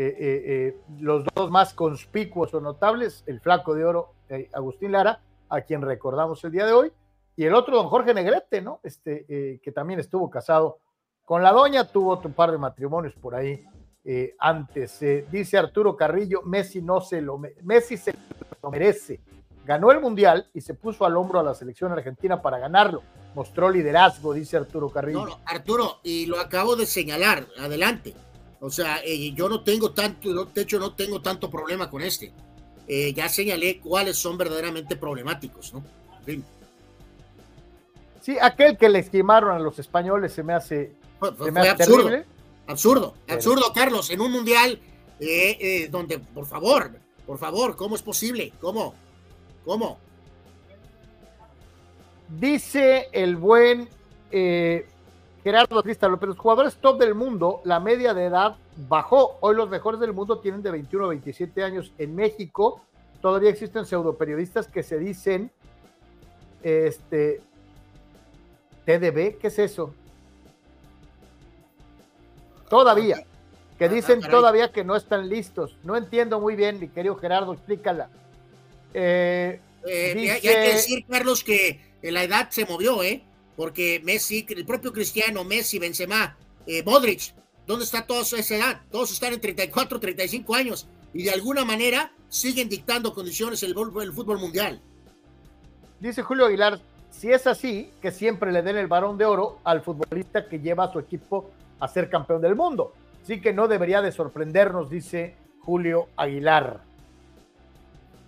eh, eh, eh, los dos más conspicuos o notables, el flaco de oro Agustín Lara, a quien recordamos el día de hoy, y el otro don Jorge Negrete, ¿no? Este, que también estuvo casado con la doña, tuvo otro par de matrimonios por ahí antes. dice Arturo Carrillo, Messi no se lo, Messi se lo merece ganó el Mundial y se puso al hombro a la selección argentina para ganarlo. Mostró liderazgo, dice Arturo Carrillo. Arturo, y lo acabo de señalar, adelante. O sea, eh, yo no tengo tanto, de hecho no tengo tanto problema con este. Eh, ya señalé cuáles son verdaderamente problemáticos, ¿no? En fin. Sí, aquel que le esquimaron a los españoles se me hace, Fue, fue- se me hace absurdo, terrible. absurdo, Pero- absurdo, Carlos, en un mundial eh, eh, donde, por favor, por favor, ¿cómo es posible? ¿Cómo? ¿Cómo? Dice el buen eh, Gerardo Trista López, los jugadores top del mundo, la media de edad bajó. Hoy los mejores del mundo tienen de 21 a 27 años. En México todavía existen pseudoperiodistas que se dicen, este, TDB, ¿qué es eso? Todavía, que Ah, dicen todavía que no están listos. No entiendo muy bien, mi querido Gerardo, explícala. Eh, Eh, y hay- y que decir, Carlos, que eh, la edad se movió, ¿eh? Porque Messi, el propio Cristiano, Messi, Benzema, eh, Modric, ¿dónde está toda esa edad? Todos están en 34, 35 años y de alguna manera siguen dictando condiciones el, el fútbol mundial. Dice Julio Aguilar, si es así, que siempre le den el varón de oro al futbolista que lleva a su equipo a ser campeón del mundo. Así que no debería de sorprendernos, dice Julio Aguilar.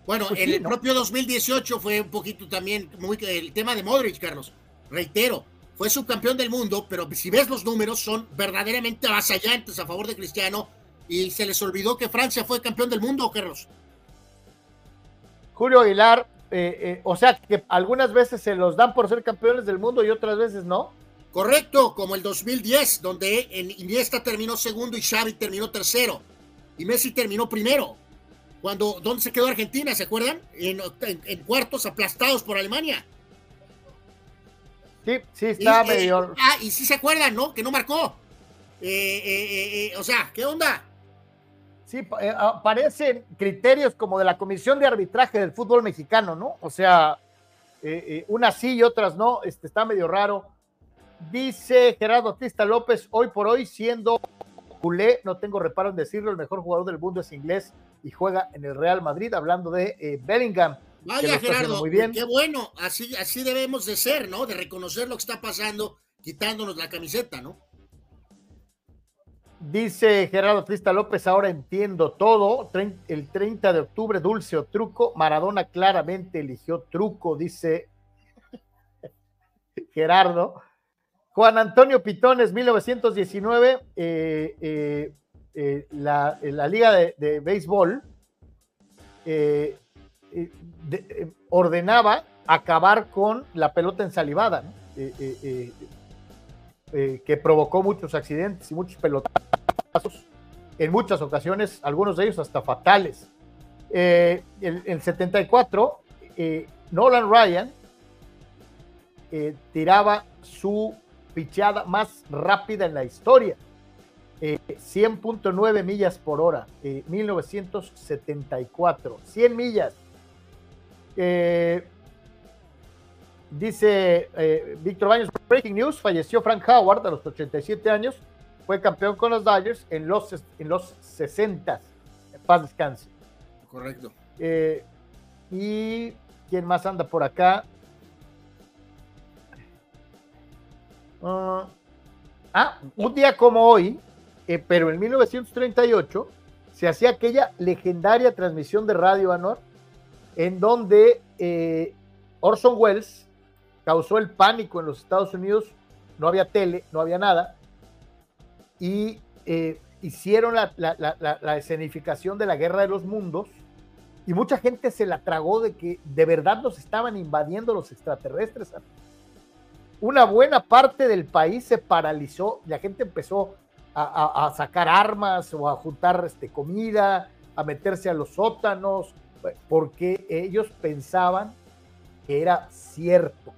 Bueno, Pues en sí, el ¿no? propio 2018 fue un poquito también muy el tema de Modric, Carlos. Reitero, fue subcampeón del mundo, pero si ves los números son verdaderamente avasallantes a favor de Cristiano y se les olvidó que Francia fue campeón del mundo, Carlos. Julio Aguilar, eh, eh, o sea que algunas veces se los dan por ser campeones del mundo y otras veces no. Correcto, como el 2010, donde Iniesta terminó segundo y Xavi terminó tercero. Y Messi terminó primero. Cuando, ¿Dónde se quedó Argentina? ¿Se acuerdan? En, en- en cuartos aplastados por Alemania. Sí, sí, está Y, eh, medio. ah, y sí se acuerdan, ¿no? Que no marcó. Eh, eh, eh, o sea, ¿qué onda? Sí, pa- eh, aparecen criterios como de la Comisión de Arbitraje del Fútbol Mexicano, ¿no? O sea, unas sí y otras no, este, está medio raro. Dice Gerardo Tista López, hoy por hoy, siendo culé, no tengo reparo en decirlo, el mejor jugador del mundo es inglés y juega en el Real Madrid, hablando de Bellingham. Vaya, Gerardo, muy bien. qué bueno. Así, así debemos de ser, ¿no? De reconocer lo que está pasando, quitándonos la camiseta, ¿no? Dice Gerardo Trista López, ahora entiendo todo. El 30 de octubre, dulce o truco. Maradona claramente eligió truco, dice Gerardo. Juan Antonio Pitones, 1919, eh, eh, eh, la, eh, la Liga de, de Béisbol eh, eh, de- ordenaba acabar con la pelota ensalivada, ¿no? Eh, que provocó muchos accidentes y muchos pelotazos, en muchas ocasiones, algunos de ellos hasta fatales. Eh, el, el 74, eh, Nolan Ryan tiraba su pichada más rápida en la historia, eh, 100.9 millas por hora, eh, 1974, 100 millas. Eh, Dice eh, Víctor Baños, Breaking News, falleció Frank Howard a los 87 años, fue campeón con los Dodgers en los, en los 60. Paz descanse. Correcto. Eh, y quién más anda por acá. Ah, ah, un día como hoy, eh, pero en 1938, se hacía aquella legendaria transmisión de radio Anor, en donde eh, Orson Welles causó el pánico en los Estados Unidos, no había tele, no había nada, y eh, hicieron la, escenificación de la Guerra de los Mundos, y mucha gente se la tragó de que de verdad nos estaban invadiendo los extraterrestres. Una buena parte del país se paralizó, la gente empezó a sacar armas o a juntar este, comida, a meterse a los sótanos, porque ellos pensaban que era cierto.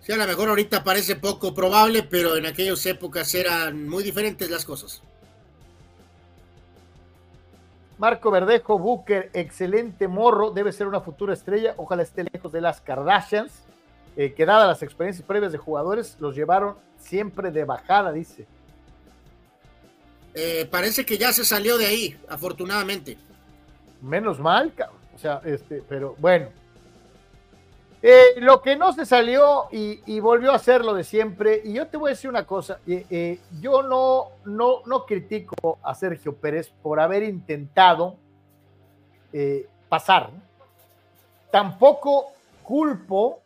Sí, a lo mejor ahorita parece poco probable, pero en aquellas épocas eran muy diferentes las cosas. Marco Verdejo, Booker, excelente morro, debe ser una futura estrella, ojalá esté lejos de las Kardashians, eh, que dadas las experiencias previas de jugadores, los llevaron siempre de bajada, dice. Eh, parece que ya se salió de ahí, afortunadamente. Menos mal. O sea, este, pero bueno. Eh, lo que no se salió y, volvió a hacer lo de siempre, y yo te voy a decir una cosa, eh, eh, yo no, no, no critico a Sergio Pérez por haber intentado pasar, tampoco culpo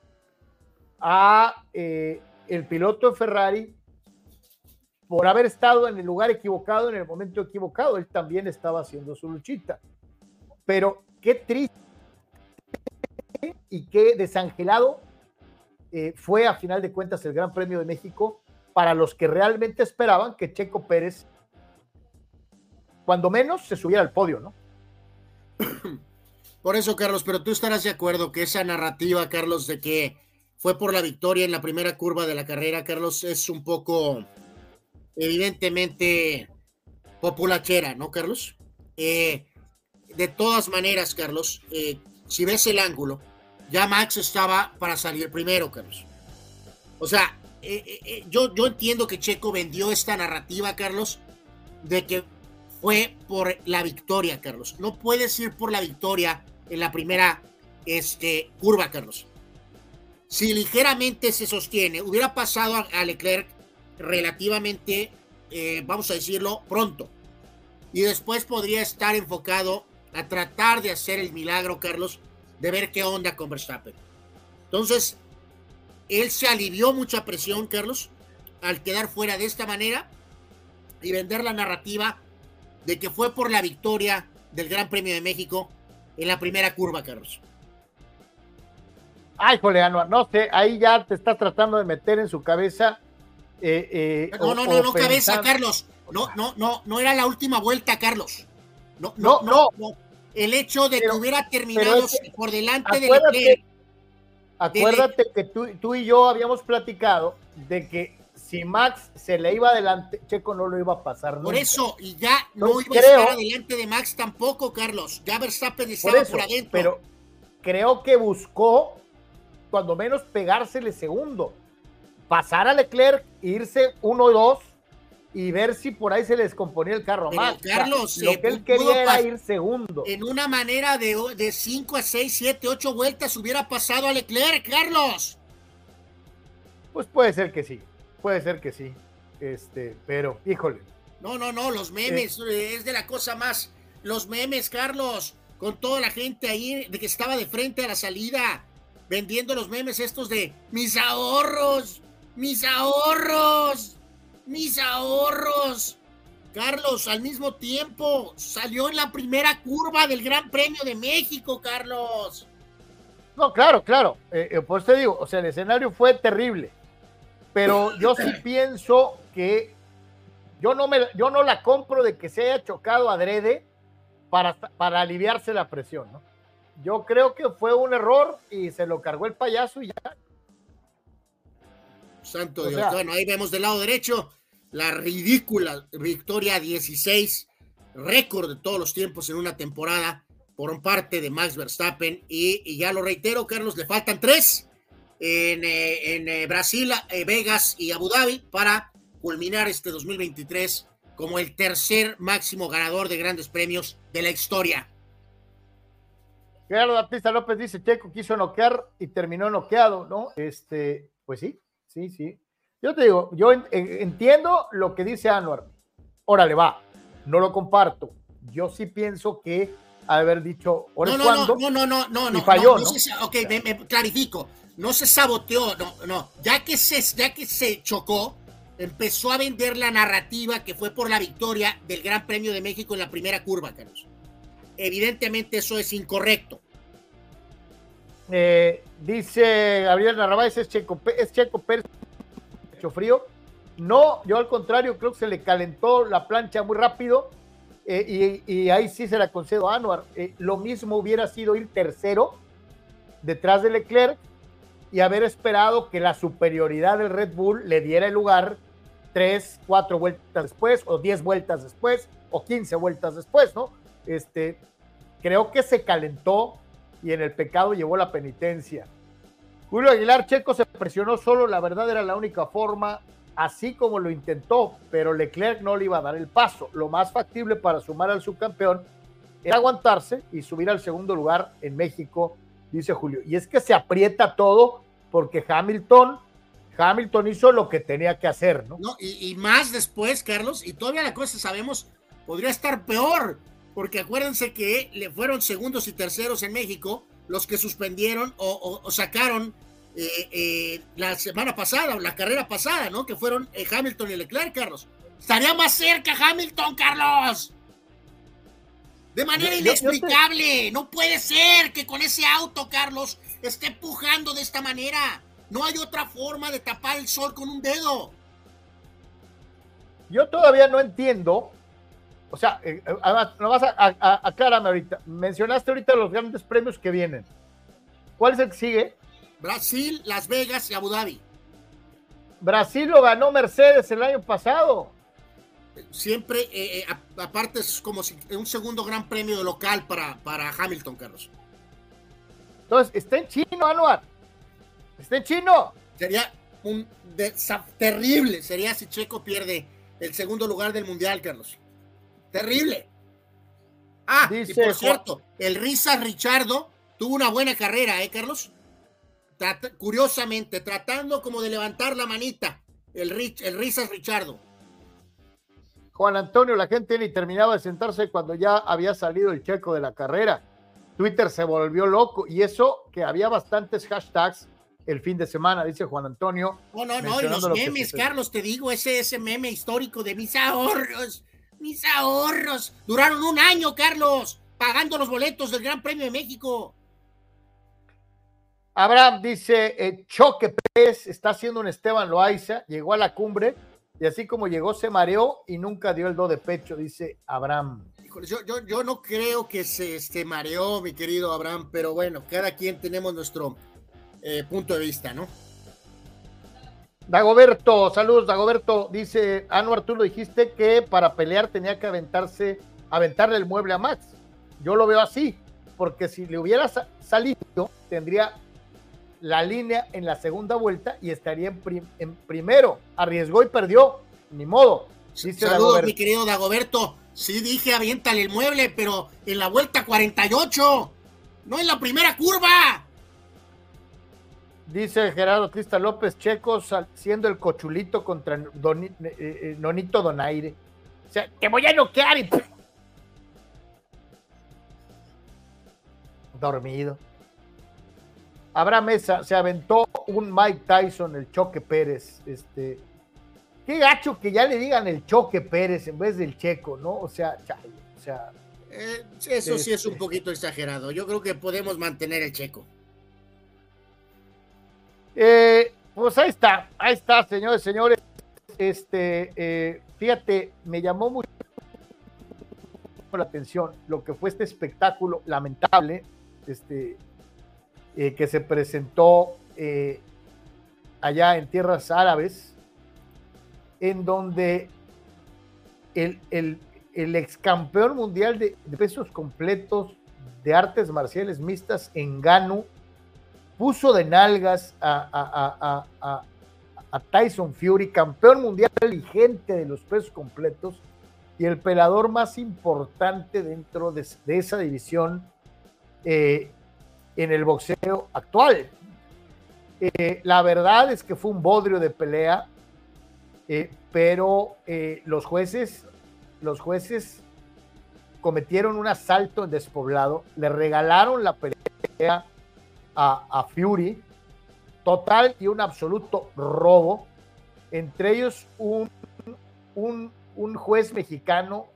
a el piloto de Ferrari por haber estado en el lugar equivocado en el momento equivocado, él también estaba haciendo su luchita, pero qué triste y qué desangelado eh, fue a final de cuentas el Gran Premio de México para los que realmente esperaban que Checo Pérez, cuando menos, se subiera al podio, ¿no? Por eso, Carlos, pero tú estarás de acuerdo que esa narrativa, Carlos, de que fue por la victoria en la primera curva de la carrera, Carlos, es un poco, evidentemente, populachera, ¿no, Carlos? Eh, de todas maneras, Carlos, eh, si ves el ángulo, ya Max estaba para salir primero, Carlos. O sea, eh, eh, yo, yo entiendo que Checo vendió esta narrativa, Carlos, de que fue por la victoria, Carlos. No puedes ir por la victoria en la primera este, curva, Carlos. Si ligeramente se sostiene, hubiera pasado a, Leclerc relativamente, vamos a decirlo, pronto. Y después podría estar enfocado a tratar de hacer el milagro, Carlos, de ver qué onda con Verstappen. Entonces, él se alivió mucha presión, Carlos, al quedar fuera de esta manera y vender la narrativa de que fue por la victoria del Gran Premio de México en la primera curva, Carlos. Ay, jole, no sé, ahí ya te estás tratando de meter en su cabeza. Eh, eh, no, no, no, no, cabeza, Carlos. No, no, no, no era la última vuelta, Carlos. no, no. no, no el hecho de que hubiera terminado por delante de Leclerc. Acuérdate que tú, y yo habíamos platicado de que si Max se le iba adelante, Checo no lo iba a pasar. Por eso, y ya no iba a estar adelante de Max tampoco, Carlos. Ya Verstappen estaba por, adentro. Pero creo que buscó, cuando menos, pegársele segundo. Pasar a Leclerc, irse 1-2 y ver si por ahí se les descomponía el carro más. Carlos, lo que él quería era ir segundo. En una manera de 5 a 6, 7, 8 vueltas hubiera pasado a Leclerc, Carlos. Pues puede ser que sí, puede ser que sí. Este, pero, híjole. No, no, no, los memes, eh. es de la cosa más. Los memes, Carlos, con toda la gente ahí de que estaba de frente a la salida, vendiendo los memes estos de mis ahorros, mis ahorros mis ahorros. Carlos, al mismo tiempo, salió en la primera curva del Gran Premio de México, Carlos. No, claro, claro. Eh, pues te digo, o sea, el escenario fue terrible. Pero yo sí pienso que yo no, me, yo no la compro de que se haya chocado adrede para, para aliviarse la presión, ¿no? Yo creo que fue un error y se lo cargó el payaso y ya. Santo Dios. bueno, ahí vemos del lado derecho la ridícula victoria 16, récord de todos los tiempos en una temporada por parte de Max Verstappen. Y, ya lo reitero, Carlos, le faltan tres en, eh, en eh, Brasil, eh, Vegas y Abu Dhabi para culminar este 2023 como el tercer máximo ganador de grandes premios de la historia. Gerardo Baptista López dice, Checo quiso noquear y terminó noqueado, ¿no? Este, pues sí, Sí, sí. Yo te digo, yo entiendo lo que dice Anuar. Órale, va. No lo comparto. Yo sí pienso que haber dicho, no, no. No, no, no, no, no. Y falló, ¿no? Ok, me, me, clarifico. No se saboteó, no, no. Ya que se, ya que se chocó, empezó a vender la narrativa que fue por la victoria del Gran Premio de México en la primera curva, Carlos. Evidentemente eso es incorrecto. Eh, dice Gabriel Narváez, es Checo, es Checo Pérez frío. No, yo al contrario, creo que se le calentó la plancha muy rápido eh, y, ahí sí se la concedo a Anuar. Eh, lo mismo hubiera sido ir tercero detrás de Leclerc y haber esperado que la superioridad del Red Bull le diera el lugar tres, cuatro vueltas después, o diez vueltas después, o quince vueltas después, ¿no? Este, creo que se calentó y en el pecado llevó la penitencia. Julio Aguilar Checo se presionó solo, la verdad era la única forma, así como lo intentó, pero Leclerc no le iba a dar el paso. Lo más factible para sumar al subcampeón era aguantarse y subir al segundo lugar en México dice Julio. Y es que se aprieta todo porque Hamilton, Hamilton hizo lo que tenía que hacer, ¿no? no y, y más después, Carlos, y todavía la cosa sabemos, podría estar peor, porque acuérdense que le fueron segundos y terceros en México los que suspendieron o, sacaron eh, eh, la semana pasada o la carrera pasada, ¿no? Que fueron eh, Hamilton y Leclerc, Carlos. Estaría más cerca Hamilton, Carlos. De manera inexplicable. No puede ser que con ese auto, Carlos, esté empujando de esta manera. No hay otra forma de tapar el sol con un dedo. Yo todavía no entiendo. O sea, eh, eh, además, no vas a, aclararme ahorita. Mencionaste ahorita los grandes premios que vienen. ¿Cuál es el que sigue? Brasil, Las Vegas y Abu Dhabi. Brasil lo ganó Mercedes el año pasado siempre, eh, eh, aparte es como si un segundo gran premio local para, para Hamilton, Carlos. Entonces, está en chino, Anuar. Está en chino. Sería un terrible, sería si Checo pierde el segundo lugar del Mundial, Carlos. Terrible. Ah, y por cierto, el Risa Richardo tuvo una buena carrera, ¿eh, Carlos? curiosamente, tratando como de levantar la manita, el, Rich, el Risas Richardo. Juan Antonio, la gente ni terminaba de sentarse cuando ya había salido el checo de la carrera. Twitter se volvió loco y eso que había bastantes hashtags el fin de semana, dice Juan Antonio. No, no, no, y los memes, Carlos, te digo, ese, ese meme histórico de mis ahorros, mis ahorros. Duraron un año, Carlos, pagando los boletos del Gran Premio de México. Abraham dice, eh, Choque Pérez está haciendo un Esteban Loaiza, llegó a la cumbre y así como llegó, se mareó y nunca dio el do de pecho, dice Abraham. yo, yo, no creo que se, se, mareó, mi querido Abraham, pero bueno, cada quien tenemos nuestro eh, punto de vista, ¿no? Dagoberto, saludos, Dagoberto. Dice, Anuar, tú lo dijiste que para pelear tenía que aventarse, aventarle el mueble a Max. Yo lo veo así, porque si le hubiera salido, tendría la línea en la segunda vuelta y estaría en, primero. Arriesgó y perdió, ni modo. Saludos, mi querido Dagoberto. Sí dije aviéntale el mueble, pero en la vuelta 48, no en la primera curva. Dice Gerardo Crista López, Checo siendo el cochulito contra eh, eh, Nonito Donaire. O sea, te voy a noquear y... Dormido. Abraham Mesa se aventó un Mike Tyson, el Choque Pérez. Este, qué gacho que ya le digan el Choque Pérez en vez del Checo, ¿no? O sea, o sea. Eh, eso sí es un este. poquito exagerado. Yo creo que podemos mantener el Checo. Eh, pues ahí está, ahí está, señores, señores. Este, eh, fíjate, me llamó mucho la atención lo que fue este espectáculo lamentable, este, eh, que se presentó allá en tierras árabes, en donde el, ex campeón mundial de, pesos completos de artes marciales mixtas en Ganu puso de nalgas a, Tyson Fury, campeón mundial inteligente de los pesos completos y el pelador más importante dentro de, esa división eh, en el boxeo actual. Eh, la verdad es que fue un bodrio de pelea, eh, pero los jueces, los jueces cometieron un asalto en despoblado, le regalaron la pelea a, Fury, total y un absoluto robo, entre ellos un, un, un juez mexicano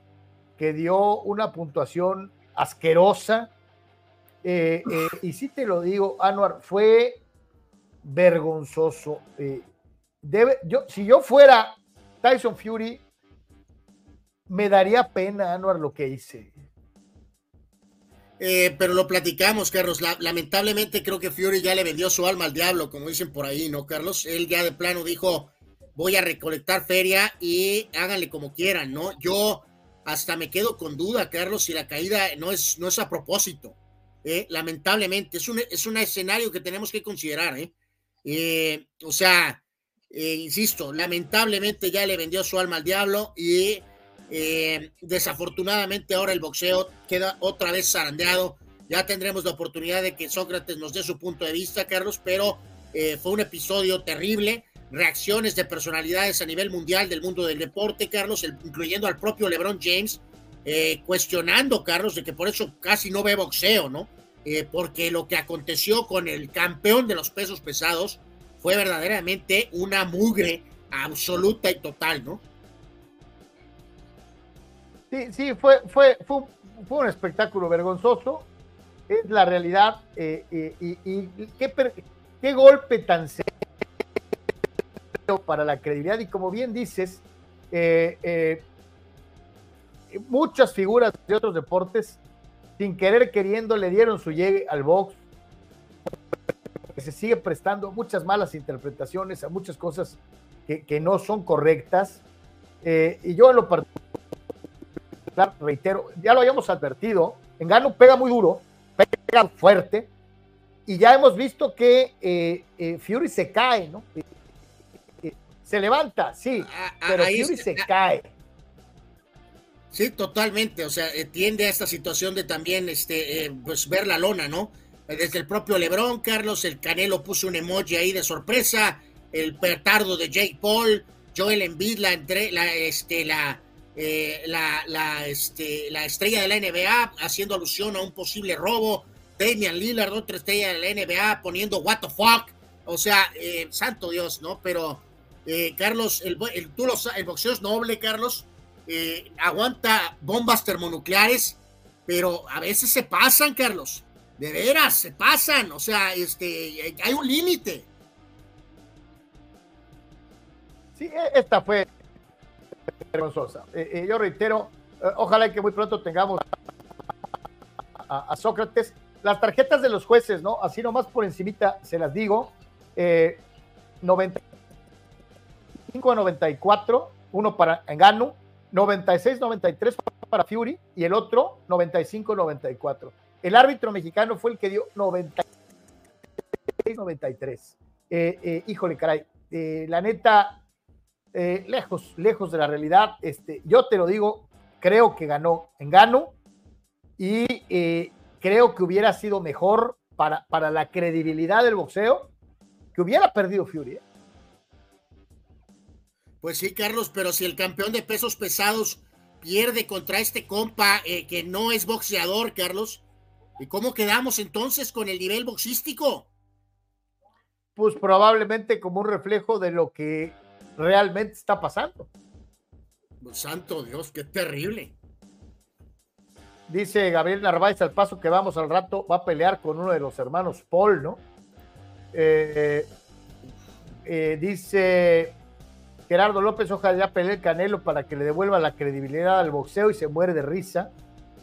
que dio una puntuación asquerosa, eh, eh, y sí te lo digo, Anuar, fue vergonzoso. Eh, debe, yo, si yo fuera Tyson Fury, me daría pena, Anuar, lo que hice. Pero lo platicamos, Carlos. lamentablemente creo que Fury ya le vendió su alma al diablo, como dicen por ahí, ¿no, Carlos? Él ya de plano dijo, voy a recolectar feria y háganle como quieran, ¿no? Yo hasta me quedo con duda, Carlos, si la caída no es, no es a propósito. Eh, lamentablemente. Es un, es un escenario que tenemos que considerar. ¿eh? Eh, o sea, insisto, lamentablemente ya le vendió su alma al diablo y desafortunadamente ahora el boxeo queda otra vez zarandeado Ya tendremos la oportunidad de que Sócrates nos dé su punto de vista, Carlos, pero eh, fue un episodio terrible. Reacciones de personalidades a nivel mundial del mundo del deporte, Carlos, incluyendo al propio LeBron James, eh, cuestionando, Carlos, de que por eso casi no ve boxeo, ¿no? Eh, porque lo que aconteció con el campeón de los pesos pesados fue verdaderamente una mugre absoluta y total, ¿no? Sí, sí, fue, fue, fue, un espectáculo vergonzoso. Es la realidad eh, eh, y, qué, golpe tan serio para la credibilidad. Y como bien dices, eh, muchas figuras de otros deportes sin querer queriendo le dieron su llegue al box, que se sigue prestando muchas malas interpretaciones a muchas cosas que, no son correctas. y yo en lo particular, reitero, ya lo habíamos advertido, en Gano pega muy duro, pega fuerte. Y ya hemos visto que eh, eh, Fury se cae, ¿no? Eh, se levanta, sí, ah, ah, pero Fury se cae. Sí, totalmente. O sea, tiende a esta situación de también este, pues ver la lona, ¿no? Desde el propio Lebron, Carlos, el Canelo puso un emoji ahí de sorpresa, el petardo de Jake Paul, Joel Embiid, la, entre, la, este, la, eh, la, la, este, la estrella de la NBA haciendo alusión a un posible robo, Damian Lillard, otra estrella de la NBA poniendo what the fuck, o sea, eh, santo Dios, ¿no? Pero eh, Carlos, el, tú el boxeo es noble, Carlos, aguanta bombas termonucleares, pero a veces se pasan, Carlos, de veras, se pasan, o sea, este, hay un límite. Sí, e, esta fue Eh, eh, yo reitero, eh, ojalá que muy pronto tengamos a, Sócrates. Las tarjetas de los jueces, ¿no? Así nomás por encimita se las digo. 95 a 94, uno para Engano, 96-93 para Fury y el otro 95-94. El árbitro mexicano fue el que dio 96-93. híjole, caray. la neta, eh, lejos, lejos de la realidad. Este, yo te lo digo, creo que ganó en gano y eh, creo que hubiera sido mejor para, para la credibilidad del boxeo que hubiera perdido Fury. ¿eh? Pues sí, Carlos, pero si el campeón de pesos pesados pierde contra este compa que no es boxeador, Carlos, ¿y cómo quedamos entonces con el nivel boxístico? Pues probablemente como un reflejo de lo que realmente está pasando. Santo Dios, qué terrible. Dice Gabriel Narváez, al paso que vamos al rato, va a pelear con uno de los hermanos Paul, ¿no? Eh, eh, dice Gerardo López, ojalá pelee el Canelo para que le devuelva la credibilidad al boxeo y se muere de risa.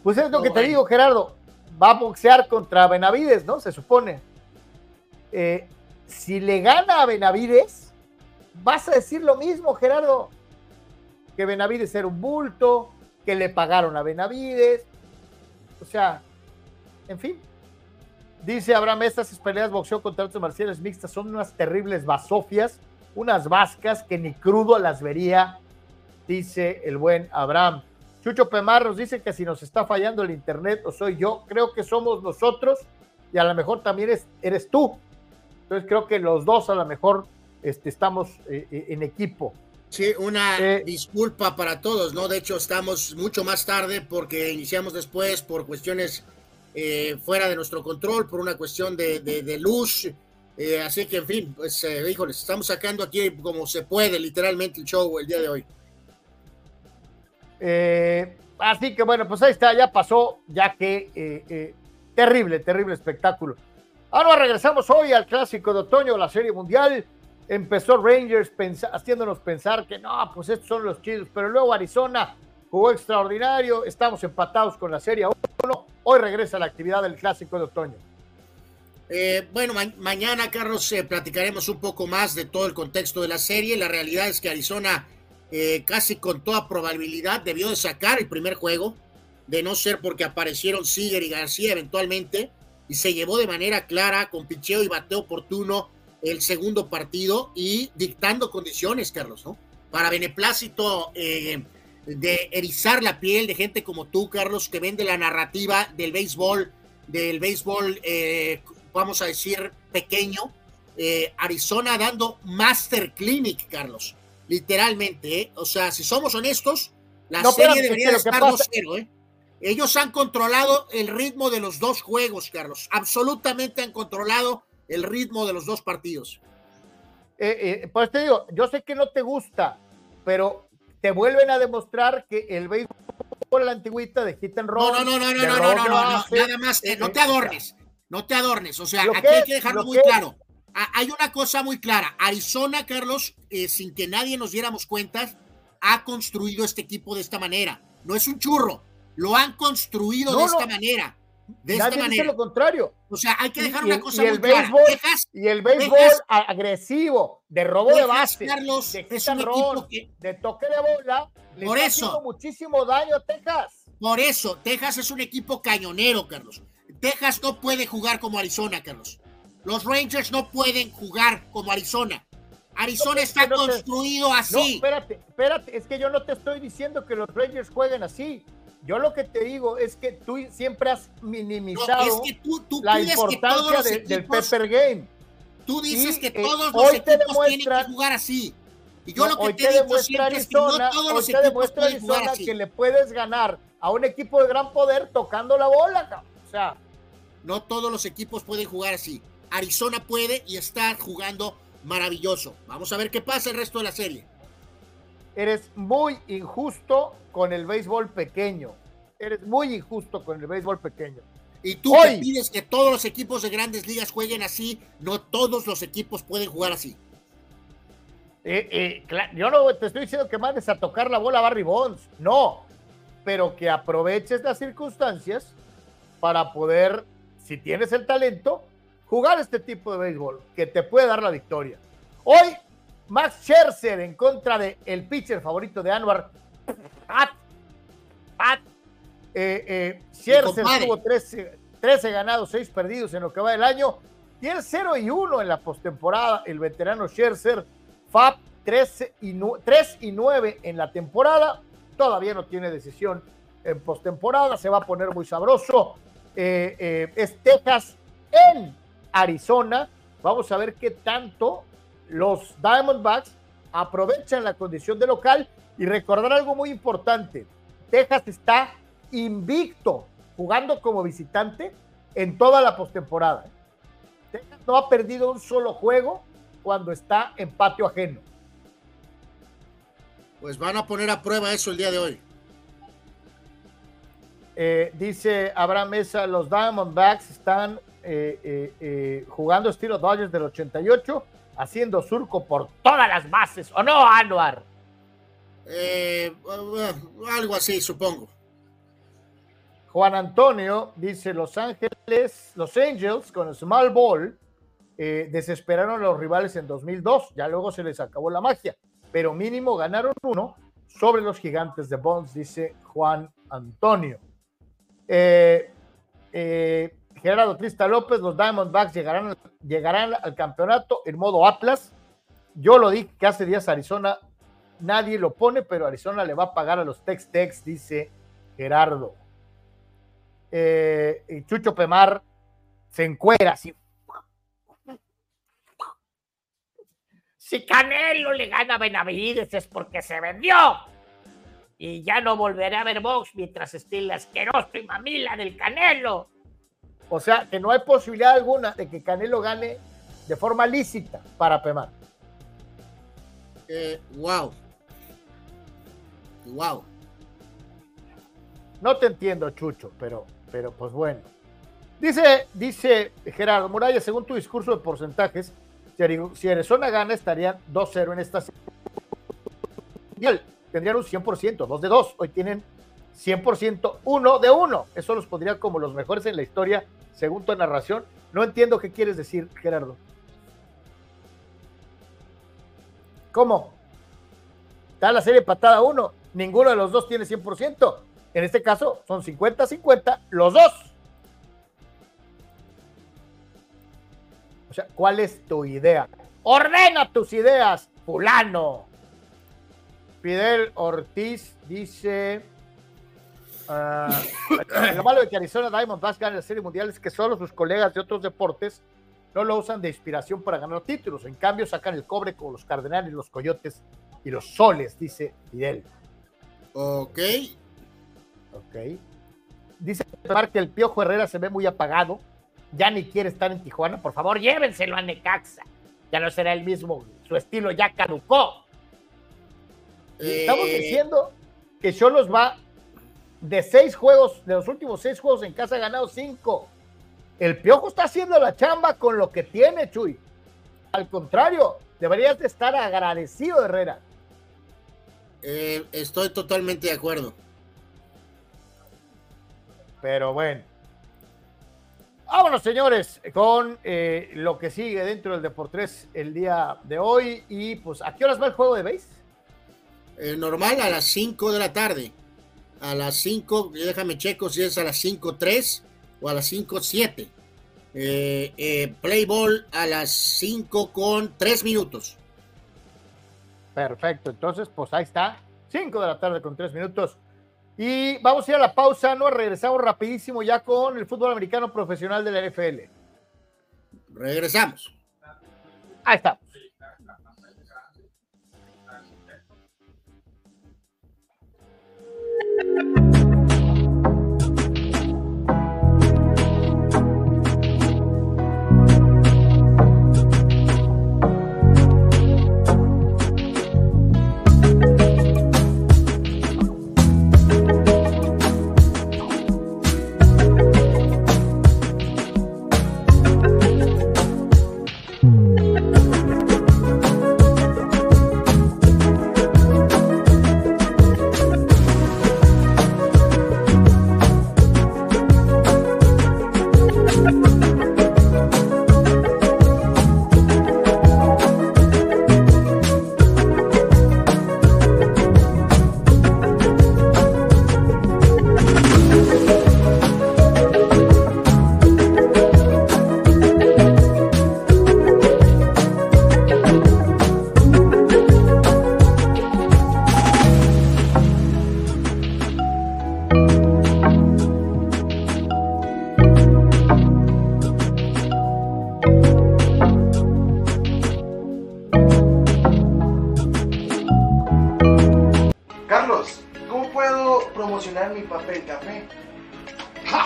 Pues es lo que te digo, Gerardo. Va a boxear contra Benavides, ¿no? Se supone. Eh, si le gana a Benavides, vas a decir lo mismo, Gerardo, que Benavides era un bulto, que le pagaron a Benavides, o sea, en fin. Dice Abraham, estas peleas boxeo contra artes marciales mixtas son unas terribles basofias, unas vascas que ni crudo las vería, dice el buen Abraham. Chucho Pemarros dice que si nos está fallando el internet o soy yo, creo que somos nosotros y a lo mejor también eres, eres tú. Entonces creo que los dos a lo mejor este, estamos eh, eh, en equipo. Sí, una eh, disculpa para todos, ¿no? De hecho, estamos mucho más tarde porque iniciamos después por cuestiones fuera de nuestro control, por una cuestión de, luz. así que, en fin, pues, híjoles, estamos sacando aquí como se puede, literalmente, el show el día de hoy. así que, bueno, pues ahí está, ya pasó, ya que terrible, terrible espectáculo. Ahora regresamos hoy al clásico de otoño, la Serie Mundial empezó Rangers haciéndonos pensar que no, pues estos son los chidos, pero luego Arizona jugó extraordinario, estamos empatados con la Serie 1, hoy regresa la actividad del Clásico de Otoño. Eh, bueno, mañana, Carlos, eh, platicaremos un poco más de todo el contexto de la serie. La realidad es que Arizona eh, casi con toda probabilidad debió de sacar el primer juego, de no ser porque aparecieron Siger y García eventualmente, y se llevó de manera clara con picheo y bateo oportuno el segundo partido y dictando condiciones, Carlos, ¿no? Para beneplácito eh, de erizar la piel de gente como tú, Carlos, que vende la narrativa del béisbol del béisbol, eh, vamos a decir, pequeño. Eh, Arizona dando Master Clinic, Carlos, literalmente. ¿eh? O sea, si somos honestos, la serie debería estar 2-0. ¿eh? Ellos han controlado el ritmo de los dos juegos, Carlos. Absolutamente han controlado el ritmo de los dos partidos. pues te digo, yo sé que no te gusta, pero te vuelven a demostrar que el béisbol la antigüita de hit and roll. No, no, no, no, no, no, no, no, nada más, no te adornes, no te adornes. O sea, aquí hay que dejarlo muy claro. Hay una cosa muy clara. Arizona, Carlos, sin que nadie nos diéramos cuenta, ha construido este equipo de esta manera. No es un churro, lo han construido de esta manera. De esta manera. lo contrario. O sea, hay que dejar una cosa muy clara. y el béisbol agresivo, de robo de base, Carlos, de, es un equipo que, de toque de bola, le por eso, muchísimo daño a Texas. Por eso, Texas es un equipo cañonero, Carlos. Texas no puede jugar como Arizona, Carlos. Los Rangers no pueden jugar como Arizona. Arizona está construido así. No, espérate, espérate, es que yo no te estoy diciendo que los Rangers jueguen así. Yo lo que te digo es que tú siempre has minimizado la importancia del Pepper Game. Tú dices que eh, todos los equipos tienen que jugar así. Y yo lo que te, digo siempre es que no todos los equipos pueden jugar así. que le puedes ganar a un equipo de gran poder tocando la bola, o sea, no todos los equipos pueden jugar así. Arizona puede y está jugando maravilloso. Vamos a ver qué pasa el resto de la serie. Eres muy injusto con el béisbol pequeño. Eres muy injusto con el béisbol pequeño. Y tú Hoy, pides que todos los equipos de grandes ligas jueguen así, no todos los equipos pueden jugar así. Eh, eh, yo no te estoy diciendo que mandes a tocar la bola a Barry Bonds, no, pero que aproveches las circunstancias para poder, si tienes el talento, jugar este tipo de béisbol que te puede dar la victoria. Hoy, Max Scherzer en contra de el pitcher favorito de Anwar, Pat, Pat. Eh, eh, Scherzer tuvo 13, 13, ganados, 6 perdidos en lo que va del año. Tiene 0 y 1 en la postemporada. El veterano Scherzer, Fab 3 y, 3 y 9 en la temporada. Todavía no tiene decisión en postemporada. Se va a poner muy sabroso. Eh, eh, es Texas en Arizona. Vamos a ver qué tanto los Diamondbacks aprovechan la condición de local y recordar algo muy importante. Texas está invicto jugando como visitante en toda la postemporada. Texas no ha perdido un solo juego cuando está en patio ajeno. Pues van a poner a prueba eso el día de hoy. Eh, dice Abraham Mesa, los Diamondbacks están eh, eh, jugando estilo Dodgers del 88, haciendo surco por todas las bases, ¿o no, Anuar? algo así, supongo. Juan Antonio dice Los Ángeles, los Angels con el Small Ball desesperaron a los rivales en 2002, ya luego se les acabó la magia, pero mínimo ganaron uno sobre los gigantes de Bonds, dice Juan Antonio. Eh, Gerardo Trista López, los Diamondbacks llegarán, llegarán al campeonato en modo Atlas. Yo lo dije que hace días Arizona nadie lo pone, pero Arizona le va a pagar a los Tex Tex, dice Gerardo. Eh, y Chucho Pemar se encuera. Si Canelo le gana a Benavides es porque se vendió. Y ya no volveré a ver box mientras esté el asqueroso y mamila del Canelo. O sea, que no hay posibilidad alguna de que Canelo gane de forma lícita para Pemar. Eh, wow. Wow. No te entiendo, Chucho, pero, pero pues bueno. Dice, dice Gerardo Muralla, según tu discurso de porcentajes, si Arizona gana, estarían 2-0 en esta Tendrían un 100%, 2 de 2. Hoy tienen 100% uno de uno. Eso los pondría como los mejores en la historia, según tu narración. No entiendo qué quieres decir, Gerardo. ¿Cómo? Está la serie patada uno. Ninguno de los dos tiene 100%. En este caso son 50-50 los dos. O sea, ¿cuál es tu idea? Ordena tus ideas, fulano. Fidel Ortiz dice, Lo malo de que Arizona Diamondbacks gane la Serie Mundial es que solo sus colegas de otros deportes no lo usan de inspiración para ganar títulos. En cambio, sacan el cobre con los Cardenales, los Coyotes y los Soles, dice Fidel. Ok. Ok. Dice que el Piojo Herrera se ve muy apagado. Ya ni quiere estar en Tijuana. Por favor, llévenselo a Necaxa. Ya no será el mismo. Su estilo ya caducó. Estamos eh. diciendo que Cholos va de seis juegos, de los últimos seis juegos en casa ha ganado cinco. El Piojo está haciendo la chamba con lo que tiene, Chuy. Al contrario, deberías de estar agradecido, Herrera. Eh, estoy totalmente de acuerdo. Pero bueno. Vámonos, señores, con eh, lo que sigue dentro del Deportes el día de hoy. Y pues, ¿a qué horas va el juego de base? Eh, normal, a las 5 de la tarde. A las 5, déjame checo si es a las 5.3 o a las 5.7. Eh, eh, play ball a las 5 con 3 minutos. Perfecto, entonces pues ahí está, 5 de la tarde con 3 minutos. Y vamos a ir a la pausa, ¿no? Regresamos rapidísimo ya con el fútbol americano profesional de la NFL. Regresamos. Ahí está.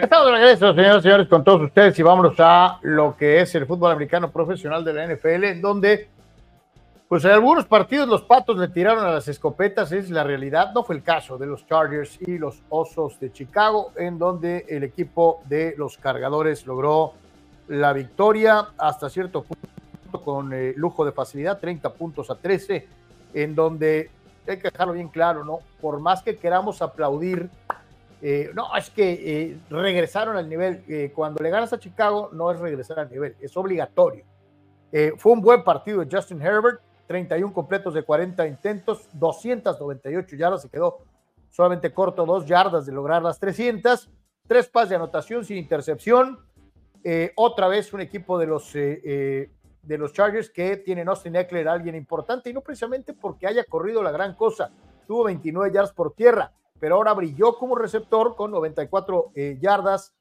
Estamos de regreso, señores y señores, con todos ustedes y vámonos a lo que es el fútbol americano profesional de la NFL, en donde, pues en algunos partidos los patos le tiraron a las escopetas, es la realidad. No fue el caso de los Chargers y los Osos de Chicago, en donde el equipo de los cargadores logró la victoria hasta cierto punto con eh, lujo de facilidad, 30 puntos a 13, en donde hay que dejarlo bien claro, ¿no? Por más que queramos aplaudir, eh, no, es que eh, regresaron al nivel. Eh, cuando le ganas a Chicago, no es regresar al nivel, es obligatorio. fue un buen partido de Justin Herbert, 31 completos de 40 intentos, 298 yardas, se quedó solamente corto, dos yardas de lograr las 300, tres pases de anotación sin intercepción. otra vez un equipo de los de los Chargers que tienen Austin Eckler, alguien importante, y no precisamente porque haya corrido la gran cosa. Tuvo 29 yardas por tierra, pero ahora brilló como receptor con 94 eh, yardas,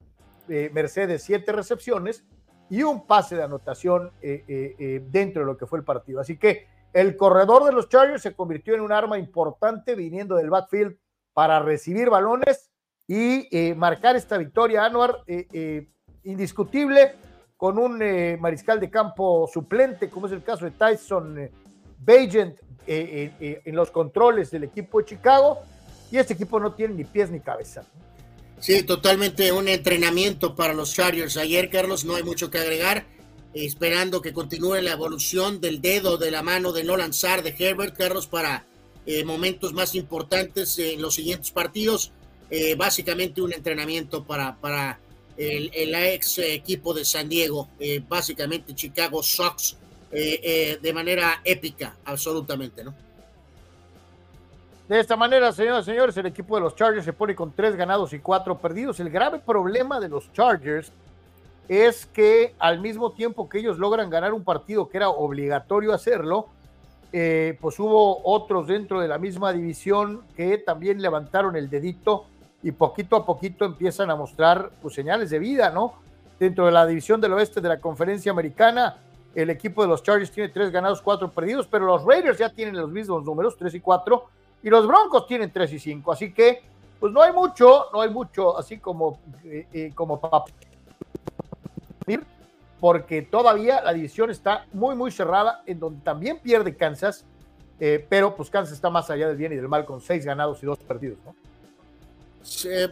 eh, Mercedes 7 recepciones y un pase de anotación eh, dentro de lo que fue el partido. Así que el corredor de los Chargers se convirtió en un arma importante viniendo del backfield para recibir balones y marcar esta victoria, Anuar, indiscutible con un eh, mariscal de campo suplente, como es el caso de Tyson eh, Bagent eh, en los controles del equipo de Chicago, y este equipo no tiene ni pies ni cabeza. Sí, totalmente un entrenamiento para los Chargers. Ayer, Carlos, no hay mucho que agregar. Esperando que continúe la evolución del dedo de la mano de no lanzar de Herbert, Carlos, para momentos más importantes en los siguientes partidos. básicamente un entrenamiento para, para el, ex equipo de San Diego, eh, básicamente Chicago Sox, eh, eh, de manera épica, absolutamente, ¿no? De esta manera, señoras y señores, el equipo de los Chargers se pone con tres ganados y cuatro perdidos. El grave problema de los Chargers es que al mismo tiempo que ellos logran ganar un partido que era obligatorio hacerlo, pues hubo otros dentro de la misma división que también levantaron el dedito y poquito a poquito empiezan a mostrar pues, señales de vida, ¿no? Dentro de la división del oeste de la conferencia americana, el equipo de los Chargers tiene tres ganados, cuatro perdidos, pero los Raiders ya tienen los mismos números, tres y cuatro, y los Broncos tienen tres y cinco, así que pues no hay mucho, no hay mucho así como, eh, eh, porque todavía la división está muy, muy cerrada, en donde también pierde Kansas, eh, pero pues Kansas está más allá del bien y del mal con seis ganados y dos perdidos, ¿no?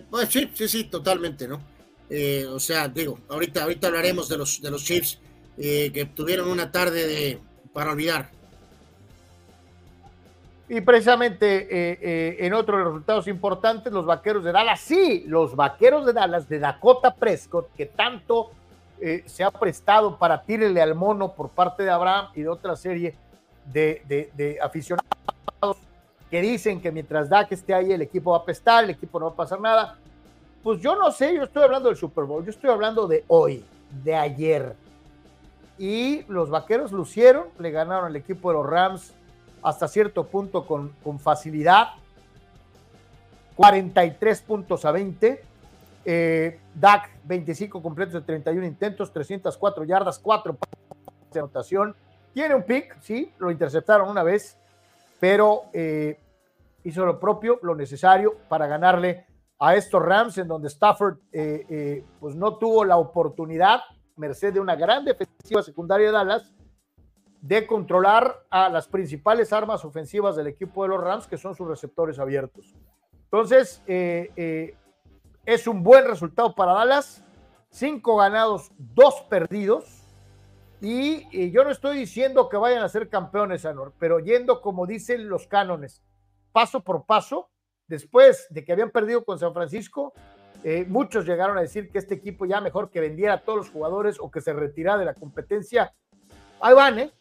Pues, sí, sí, sí, totalmente, ¿no? Eh, o sea, digo, ahorita, ahorita hablaremos de los, de los Chiefs eh, que tuvieron una tarde de, para olvidar. Y precisamente eh, en otros resultados importantes, los vaqueros de Dallas, sí, los vaqueros de Dallas de Dakota Prescott, que tanto se ha prestado para tirarle al mono por parte de Abraham y de otra serie de, de, de aficionados que dicen que mientras Dak esté ahí el equipo va a apestar, el equipo no va a pasar nada. Pues yo no sé, yo estoy hablando del Super Bowl, yo estoy hablando de hoy, de ayer. Y los vaqueros lucieron, le ganaron al equipo de los Rams hasta cierto punto con, con facilidad. 43 puntos a 20. Eh, Dak, 25 completos de 31 intentos, 304 yardas, 4 de anotación. Tiene un pick, sí, lo interceptaron una vez pero eh, hizo lo propio, lo necesario para ganarle a estos Rams, en donde Stafford eh, eh, pues no tuvo la oportunidad, merced de una gran defensiva secundaria de Dallas, de controlar a las principales armas ofensivas del equipo de los Rams, que son sus receptores abiertos. Entonces, es un buen resultado para Dallas. Cinco ganados, dos perdidos y, yo no estoy diciendo que vayan a ser campeones, Anor, pero yendo como dicen los cánones, paso por paso, después de que habían perdido con San Francisco, eh, muchos llegaron a decir que este equipo ya mejor que vendiera a todos los jugadores o que se retirara de la competencia. Ahí van, ¿eh?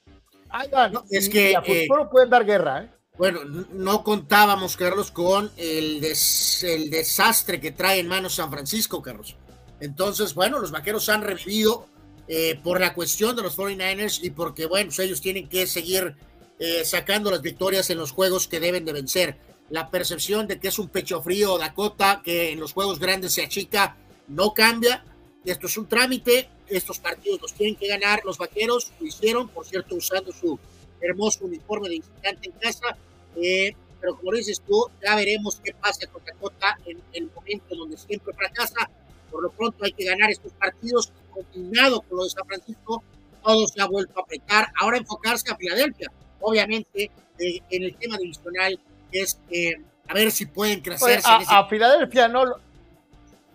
Ahí van. es que a futuro pueden dar guerra, ¿eh? Bueno, no contábamos, Carlos, con el, el desastre que trae en manos San Francisco, Carlos. Entonces, bueno, los vaqueros han revivido eh, por la cuestión de los 49ers y porque, bueno, pues ellos tienen que seguir eh, sacando las victorias en los juegos que deben de vencer. La percepción de que es un pecho frío Dakota, que en los juegos grandes se achica, no cambia. Esto es un trámite, estos partidos los tienen que ganar los vaqueros, lo hicieron, por cierto, usando su hermoso uniforme de visitante en casa. Eh, pero como dices tú, ya veremos qué pasa con Dakota en el momento donde siempre fracasa. Por lo pronto hay que ganar estos partidos combinado con lo de San Francisco, todo se ha vuelto a apretar. Ahora enfocarse a Filadelfia. Obviamente, eh, en el tema divisional es eh, a ver si pueden crecer. a, Filadelfia no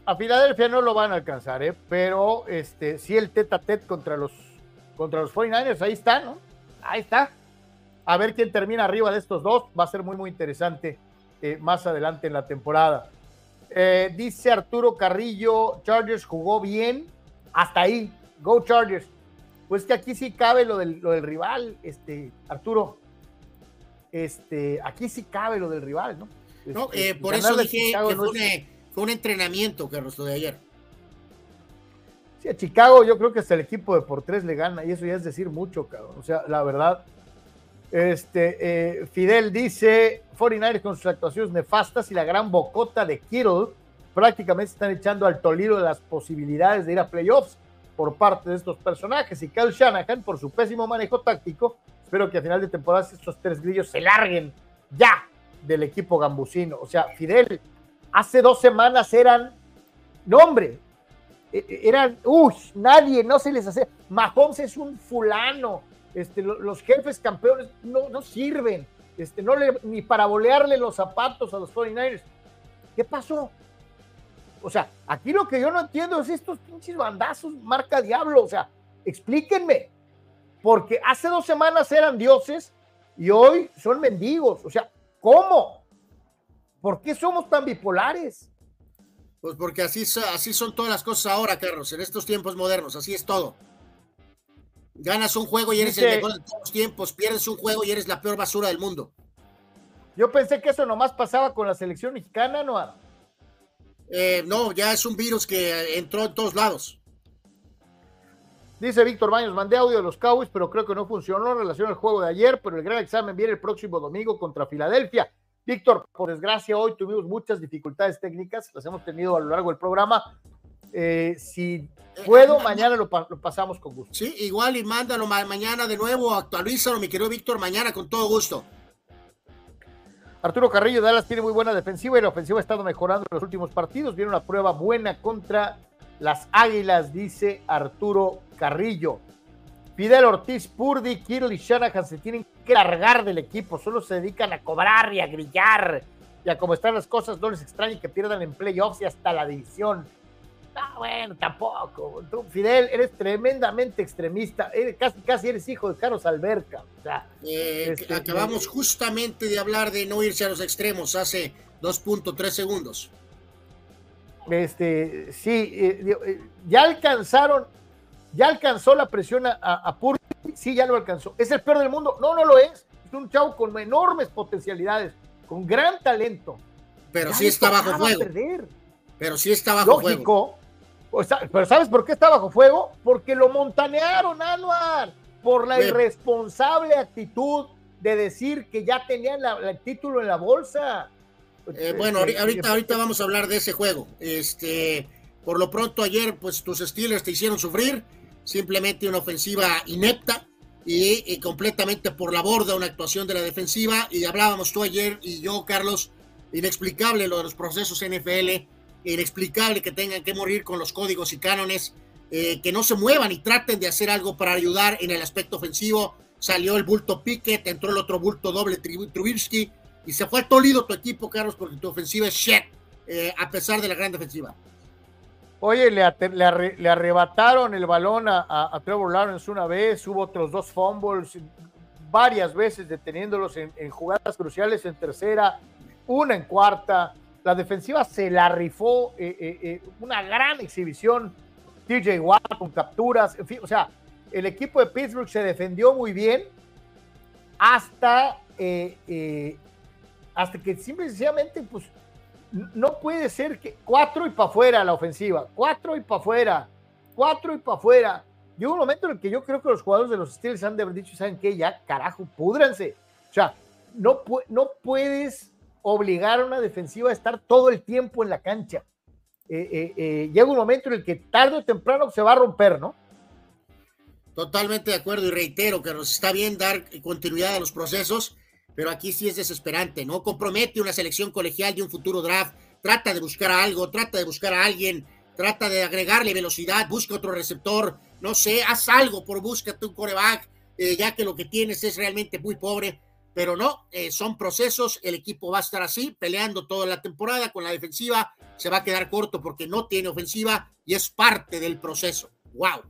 a Filadelfia no lo van a alcanzar, ¿eh? pero este, sí el tete a tete contra los, contra los 49ers, ahí está, ¿no? Ahí está. A ver quién termina arriba de estos dos, va a ser muy, muy interesante eh, más adelante en la temporada. Dice Arturo Carrillo, Chargers jugó bien, hasta ahí. Go Chargers. Pues que aquí sí cabe lo del, lo del rival, este, Arturo. Este, aquí sí cabe lo del rival, ¿no? no, este, eh, por eso dije que fue, un entrenamiento, Carlos, lo de ayer. Sí, a Chicago yo creo que hasta el equipo de por tres le gana, y eso ya es decir mucho, cabrón. O sea, la verdad. Este, eh, Fidel dice, 49 con sus actuaciones nefastas y la gran bocota de Kittle prácticamente están echando al toliro de las posibilidades de ir a playoffs por parte de estos personajes. Y Kyle Shanahan, por su pésimo manejo táctico, espero que a final de temporada estos tres grillos se larguen ya del equipo gambusino. O sea, Fidel, hace dos semanas eran, no hombre, e, e, eran, uy, nadie, no se les hace. Mahomes es un fulano, este, los jefes campeones no, no sirven, este, no le, ni para bolearle los zapatos a los 49ers. ¿Qué pasó? O sea, aquí lo que yo no entiendo es estos pinches bandazos, marca diablo. O sea, explíquenme. Porque hace dos semanas eran dioses y hoy son mendigos. O sea, ¿cómo? ¿Por qué somos tan bipolares? Pues porque así, así son todas las cosas ahora, Carlos, en estos tiempos modernos, así es todo. Ganas un juego y eres el mejor de todos los tiempos, pierdes un juego y eres la peor basura del mundo. Yo pensé que eso nomás pasaba con la selección mexicana, ¿no? Eh, no, ya es un virus que entró en todos lados. Dice Víctor Baños, mandé audio de los Cowboys, pero creo que no funcionó en relación al juego de ayer, pero el gran examen viene el próximo domingo contra Filadelfia. Víctor, por desgracia hoy tuvimos muchas dificultades técnicas, las hemos tenido a lo largo del programa. Eh, si puedo, mañana lo, pasamos con gusto. Sí, igual y mándalo mañana de nuevo, actualízalo, mi querido Víctor, mañana con todo gusto. Arturo Carrillo Dallas tiene muy buena defensiva y la ofensiva ha estado mejorando en los últimos partidos. Viene una prueba buena contra las Águilas, dice Arturo Carrillo. Fidel Ortiz, Purdy, Kittle y Shanahan se tienen que largar del equipo. Solo se dedican a cobrar y a grillar. Y a cómo están las cosas, no les extraña que pierdan en playoffs y hasta la división. Ah, bueno, tampoco. Tú, Fidel, eres tremendamente extremista. casi, casi eres hijo de Carlos Alberca. Eh, este, acabamos justamente de hablar de no irse a los extremos hace 2.3 segundos. Este, sí, eh, eh, ya alcanzaron, ya alcanzó la presión a, a Purdy. Sí, ya lo alcanzó. ¿Es el peor del mundo? No, no lo es. Es un chavo con enormes potencialidades, con gran talento. Pero sí está bajo fuego. Pero sí está bajo Lógico, pero ¿sabes por qué está bajo fuego? Porque lo montanearon, Anuar, por la irresponsable actitud de decir que ya tenían el título en la bolsa. Eh, bueno, ahorita, ahorita vamos a hablar de ese juego. Este, por lo pronto ayer, pues tus Steelers te hicieron sufrir, simplemente una ofensiva inepta y, y, completamente por la borda una actuación de la defensiva. Y hablábamos tú ayer y yo, Carlos, inexplicable lo de los procesos NFL inexplicable que tengan que morir con los códigos y cánones, eh, que no se muevan y traten de hacer algo para ayudar en el aspecto ofensivo. Salió el bulto Pickett, entró el otro bulto doble Trubisky y se fue tolido tu equipo, Carlos, porque tu ofensiva es shit, eh, a pesar de la gran defensiva. Oye, le, arrebataron el balón a, a, Trevor Lawrence una vez, hubo otros dos fumbles, varias veces deteniéndolos en, en jugadas cruciales en tercera, una en cuarta la defensiva se la rifó, eh, eh, eh, una gran exhibición. TJ Watt con capturas, o sea, el equipo de Pittsburgh se defendió muy bien hasta, hasta que simple y sencillamente, pues, no puede ser que cuatro y para afuera la ofensiva, cuatro y para afuera, cuatro y para afuera. Llegó un momento en el que yo creo que los jugadores de los Steelers han de haber dicho, ¿saben qué? Ya, carajo, púdranse. O sea, no, no puedes obligar a una defensiva a estar todo el tiempo en la cancha. Eh, eh, eh, llega un momento en el que tarde o temprano se va a romper, ¿no? Totalmente de acuerdo y reitero que nos está bien dar continuidad a los procesos, pero aquí sí es desesperante, ¿no? Compromete una selección colegial de un futuro draft, trata de buscar algo, trata de buscar a alguien, trata de agregarle velocidad, busca otro receptor, no sé, haz algo por búscate un coreback, ya que lo que tienes es realmente muy pobre pero no, eh, son procesos, el equipo va a estar así, peleando toda la temporada con la defensiva, se va a quedar corto porque no tiene ofensiva y es parte del proceso. ¡Wow!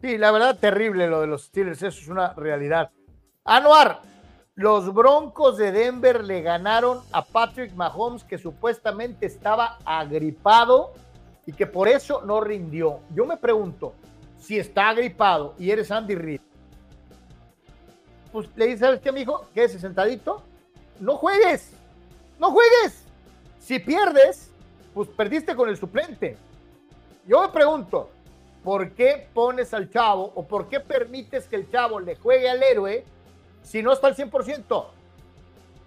Sí, la verdad, terrible lo de los Steelers, eso es una realidad. Anuar, los Broncos de Denver le ganaron a Patrick Mahomes, que supuestamente estaba agripado y que por eso no rindió. Yo me pregunto, si está agripado y eres Andy Reid, pues le dice, ¿sabes qué, mijo? Quédese sentadito. No juegues. No juegues. Si pierdes, pues perdiste con el suplente. Yo me pregunto, ¿por qué pones al chavo o por qué permites que el chavo le juegue al héroe si no está al 100%?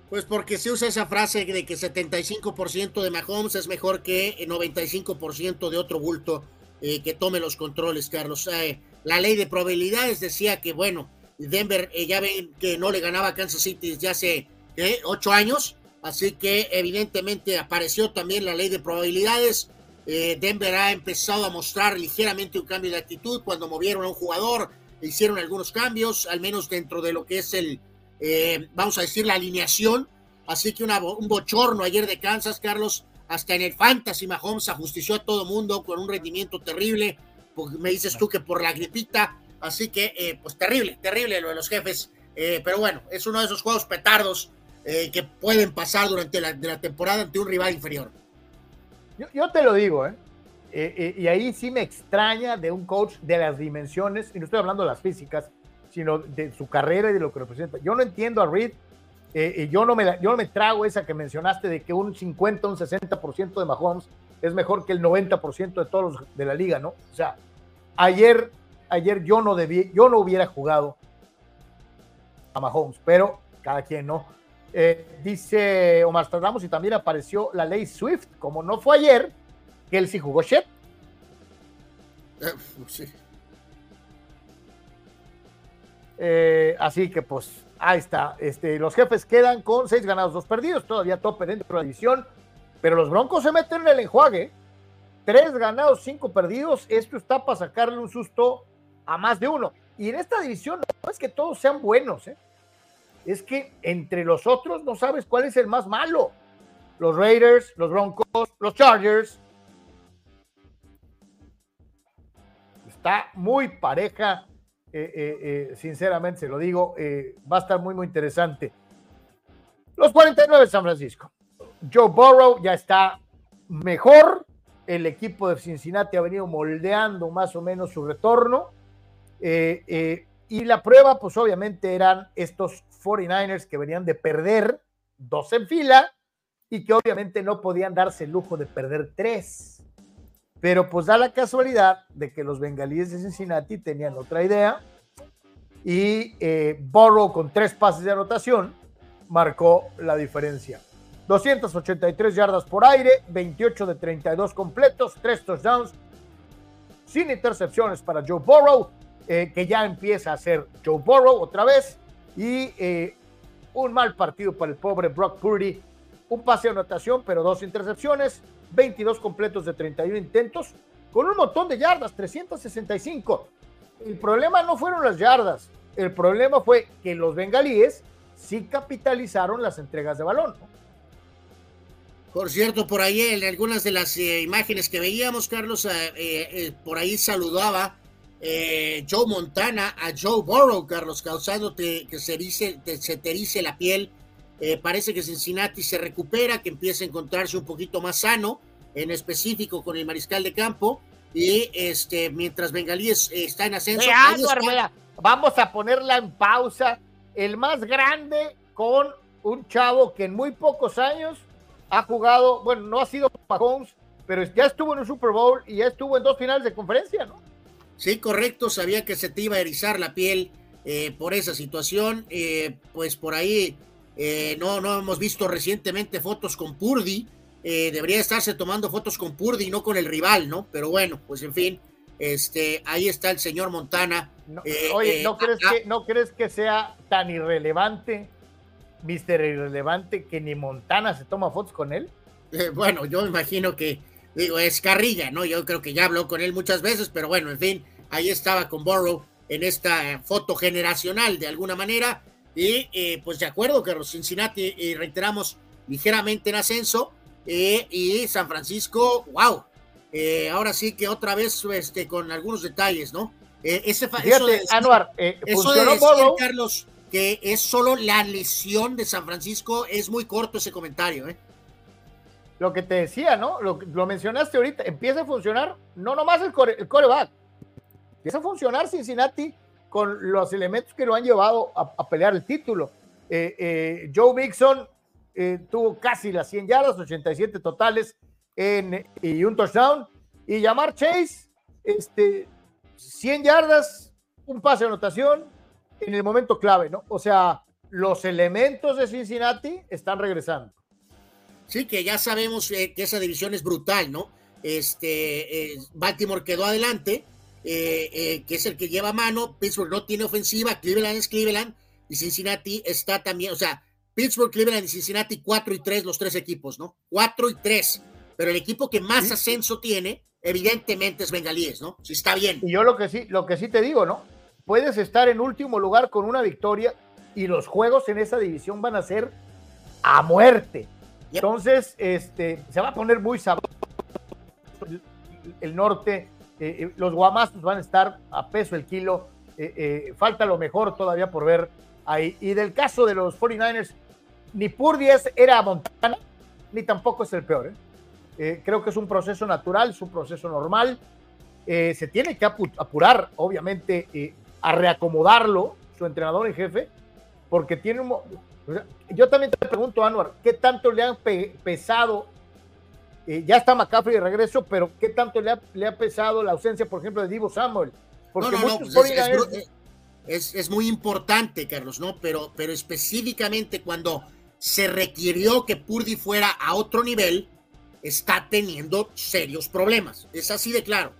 Pues porque se usa esa frase de que 75% de Mahomes es mejor que 95% de otro bulto eh, que tome los controles, Carlos. Eh, la ley de probabilidades decía que, bueno, Denver eh, ya ven que no le ganaba a Kansas City desde hace ocho años, así que evidentemente apareció también la ley de probabilidades Eh, Denver ha empezado a mostrar ligeramente un cambio de actitud cuando movieron a un jugador, hicieron algunos cambios, al menos dentro de lo que es el, eh, vamos a decir, la alineación. Así que un bochorno ayer de Kansas, Carlos, hasta en el Fantasy Mahomes ajustició a todo mundo con un rendimiento terrible. Porque me dices tú que por la gripita, así que eh, pues terrible, terrible lo de los jefes. Eh, pero bueno, es uno de esos juegos petardos que pueden pasar durante la, la, temporada ante un rival inferior. Yo, te lo digo, ¿eh? y ahí sí me extraña de un coach de las dimensiones, y no estoy hablando de las físicas, sino de su carrera y de lo que representa. Yo no entiendo a Reed, eh, yo, no me yo no me trago esa que mencionaste de que un 50, un 60% de Mahomes es mejor que el 90% de todos los de la liga, ¿no? O sea, ayer, ayer yo no debí, yo no hubiera jugado a Mahomes, pero cada quien, ¿no? Eh, dice Omar Stradamus y también apareció la ley Swift, como no fue ayer, que él sí jugó Shep. Eh, sí. Eh, así que pues ahí está. Este, los jefes quedan con seis ganados, dos perdidos, todavía tope dentro de la división, pero los Broncos se meten en el enjuague. Tres ganados, cinco perdidos. Esto está para sacarle un susto a más de uno. Y en esta división no es que todos sean buenos, ¿eh? es que entre los otros no sabes cuál es el más malo. Los Raiders, los Broncos, los Chargers. Está muy pareja eh, eh, sinceramente se lo digo, va a estar muy, muy interesante. Los 49 de San Francisco. Joe Burrow ya está mejor. El equipo de Cincinnati ha venido moldeando más o menos su retorno. Y la prueba, pues obviamente eran estos 49ers que venían de perder dos en fila y que obviamente no podían darse el lujo de perder tres. Pero pues da la casualidad de que los bengalíes de Cincinnati tenían otra idea y eh, Burrow con tres pases de anotación marcó la diferencia. 283 yardas por aire, 28 de 32 completos, tres touchdowns, sin intercepciones para Joe Burrow, eh, que ya empieza a ser Joe Burrow otra vez, y eh, un mal partido para el pobre Brock Purdy, un pase de anotación, pero dos intercepciones, 22 completos de 31 intentos, con un montón de yardas, 365. El problema no fueron las yardas, el problema fue que los bengalíes sí capitalizaron las entregas de balón. Por cierto, por ahí en algunas de las eh, imágenes que veíamos, Carlos, por ahí saludaba Joe Montana a Joe Burrow, Carlos, causándote que se, se te erice la piel eh, parece que Cincinnati se recupera, que empieza a encontrarse un poquito más sano, en específico con el mariscal de campo. Y este, mientras Bengalíes está en ascenso. vamos a ponerla en pausa. El más grande con un chavo que en muy pocos años ha jugado, bueno, no ha sido Mahomes, pero ya estuvo en un Super Bowl y ya estuvo en dos finales de conferencia, ¿no? Sí, correcto. Sabía que se te iba a erizar la piel eh, por esa situación. Eh, pues por ahí eh, no, no hemos visto recientemente fotos con Purdy. Eh, debería estarse tomando fotos con Purdy, no con el rival, ¿no? Pero bueno, pues en fin, este, ahí está el señor Montana. Eh, oye, ¿no, crees que, ¿no crees que sea tan irrelevante, Mister Irrelevante, que ni Montana se toma fotos con él? bueno, yo imagino que, digo, es carrilla, ¿no? Yo creo que ya habló con él muchas veces, pero bueno, en fin, ahí estaba con Burrow en esta foto generacional de alguna manera. Y eh, pues de acuerdo que los Cincinnati, eh, reiteramos, ligeramente en ascenso. Eh, y San Francisco, wow. ahora sí que otra vez este, con algunos detalles, ¿no? ese Fíjate, eso de Anuar, eso de decir, Carlos, que es solo la lesión de San Francisco, es muy corto ese comentario, ¿eh? Lo que te decía, ¿no? Lo, lo mencionaste ahorita, empieza a funcionar, no nomás el, core, el coreback, empieza a funcionar Cincinnati con los elementos que lo han llevado a, pelear el título. Eh, eh, Joe Mixon eh, tuvo casi las 100 yardas, 87 totales en, y un touchdown. Y llamar Chase, este, 100 yardas, un pase de anotación en el momento clave, ¿no? O sea, los elementos de Cincinnati están regresando. Sí, que ya sabemos que esa división es brutal, ¿no? Este, Baltimore quedó adelante, eh, eh, que es el que lleva mano. Pittsburgh no tiene ofensiva, Cleveland es Cleveland y Cincinnati está también, o sea, Pittsburgh, Cleveland y Cincinnati 4 y 3 los tres equipos, ¿no? 4 y 3. pero el equipo que más ascenso tiene, evidentemente es Bengalíes, ¿no? Si está bien. Y yo lo que sí, lo que sí te digo, ¿no? Puedes estar en último lugar con una victoria y los juegos en esa división van a ser a muerte. Entonces, este, se va a poner muy sabroso el norte. Eh, eh, los guamazos van a estar a peso el kilo. Eh, falta lo mejor todavía por ver ahí. Y del caso de los 49ers, ni Purdies era Montana, ni tampoco es el peor. creo que es un proceso natural, es un proceso normal. se tiene que apurar, obviamente, a reacomodarlo, su entrenador en jefe, porque tiene un, yo también te pregunto, Anuar, ¿qué tanto le han pesado? Eh, ya está McCaffrey de regreso, pero ¿qué tanto le ha, pesado la ausencia, por ejemplo, de Divo Samuel? Porque no, no, pues es, es, muy importante, Carlos, ¿no? Pero, pero específicamente cuando se requirió que Purdy fuera a otro nivel, está teniendo serios problemas. Es así de claro.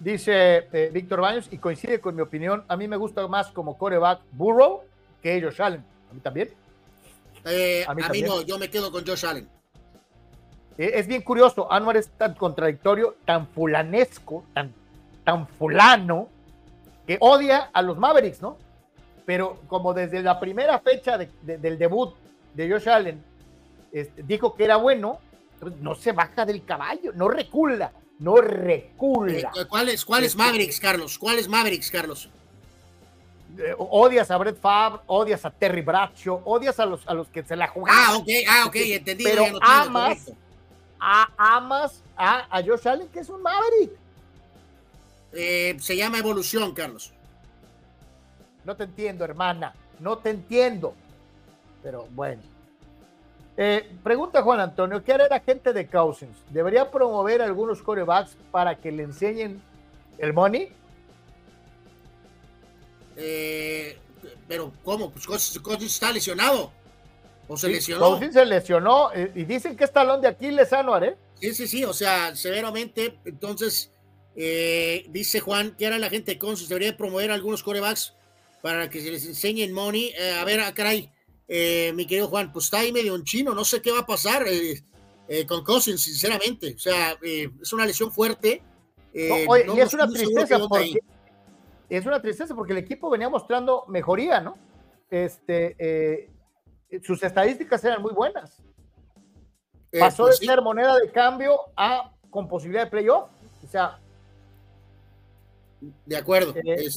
Dice eh, Víctor Baños, y coincide con mi opinión, a mí me gusta más como coreback Burrow que Josh Allen. ¿A mí también? Eh, a, mí, no, yo me quedo con Josh Allen. Eh, es bien curioso, Anwar es tan contradictorio, tan fulanesco, tan, tan fulano, que odia a los Mavericks, ¿no? Pero como desde la primera fecha del debut de Josh Allen este, dijo que era bueno, pues no se baja del caballo, no recula, no recula. Eh, ¿Cuáles cuál este, Mavericks, Carlos? ¿Cuáles Mavericks, Carlos? Eh, odias a Brett Favre, odias a Terry Bradshaw, odias a los, a los que se la jugaron. Ah, ok, ah, ok, entendí. Pero amas, a, amas a, a, Josh Allen, que es un Maverick. Eh, se llama evolución, Carlos. No te entiendo, hermana, no te entiendo. Pero bueno. Eh, pregunta Juan Antonio, ¿qué hará la gente de Cousins? ¿Debería promover algunos corebacks para que le enseñen el money? Eh, pero ¿cómo? Pues Cousins está lesionado. ¿O se lesionó? Cousins se lesionó eh, y dicen que es talón de Aquiles, Anuar, ¿eh? Sí, sí, sí, o sea, severamente. Entonces, eh, dice Juan que era la gente de Cousins debería promover algunos corebacks para que se les enseñen money. a ver, ah, caray, mi querido Juan, pues está ahí medio un chino, no sé qué va a pasar con Cousins, sinceramente. O sea, es una lesión fuerte. y es una tristeza porque es una tristeza porque el equipo venía mostrando mejoría, ¿no? Este, eh, sus estadísticas eran muy buenas. Eh, Pasó pues de ser moneda de cambio a con posibilidad de playoff. O sea. De acuerdo. Eh,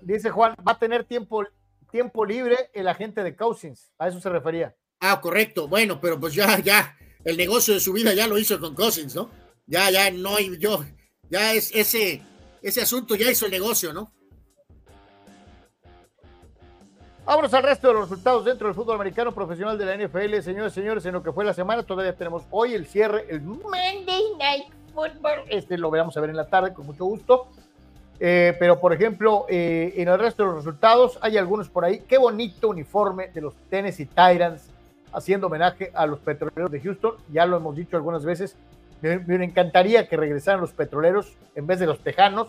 Dice Juan, va a tener tiempo, tiempo libre el agente de Cousins. A eso se refería. Ah, correcto. Bueno, pero pues ya, ya, el negocio de su vida ya lo hizo con Cousins, ¿no? Ya, ya no hay, yo, ya es ese ese asunto ya hizo el negocio, ¿no? Vámonos al resto de los resultados dentro del fútbol americano profesional de la NFL, señores señores, en lo que fue la semana. Todavía tenemos hoy el cierre, el Monday Night Football. Este lo vamos a ver en la tarde con mucho gusto. Eh, pero, por ejemplo, eh, en el resto de los resultados hay algunos por ahí. Qué bonito uniforme de los Tennessee Titans haciendo homenaje a los petroleros de Houston. Ya lo hemos dicho algunas veces. Me, encantaría que regresaran los petroleros en vez de los tejanos,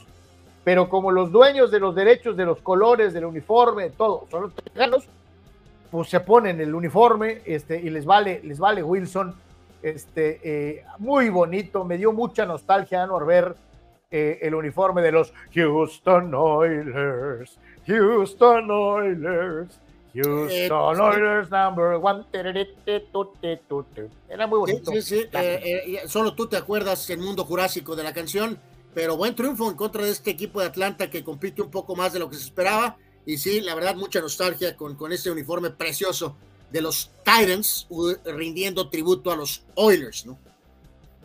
pero como los dueños de los derechos de los colores, del uniforme, todo, son los tejanos, pues se ponen el uniforme este, y les vale, les vale Wilson. Este, eh, muy bonito, me dio mucha nostalgia no ver eh, el uniforme de los Houston Oilers. Houston Oilers. Houston Oilers number one. Era muy bonito. Sí, sí, eh, eh, solo tú te acuerdas el mundo jurásico de la canción, pero buen triunfo en contra de este equipo de Atlanta que compite un poco más de lo que se esperaba. Y sí, la verdad, mucha nostalgia con, con este uniforme precioso de los Titans rindiendo tributo a los Oilers, ¿no?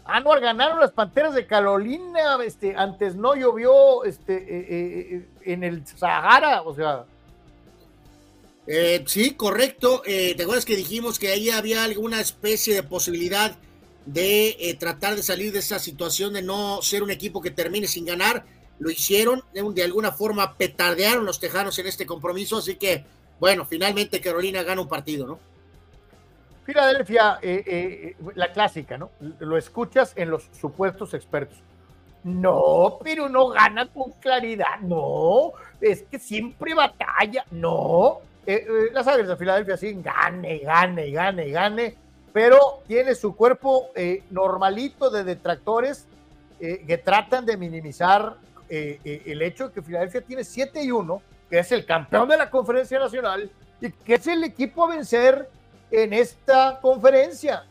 Anuar ganaron las Panteras de Carolina, este, antes no llovió este, eh, en el Sahara, o sea, eh, sí, correcto. Eh, ¿Te acuerdas que dijimos que ahí había alguna especie de posibilidad de eh, tratar de salir de esa situación de no ser un equipo que termine sin ganar? Lo hicieron, de alguna forma petardearon los tejanos en este compromiso, así que, bueno, finalmente Carolina gana un partido, ¿no? Filadelfia, la clásica, ¿no? Lo escuchas en los supuestos expertos. No, pero no gana con claridad. No, es que siempre batalla. No, eh, eh, las Águilas de Filadelfia siguen gane, gane, gane, gane. Pero tiene su cuerpo eh, normalito de detractores eh, que tratan de minimizar eh, el hecho de que Filadelfia tiene 7 y 1, que es el campeón de la conferencia nacional y que es el equipo a vencer en esta conferencia.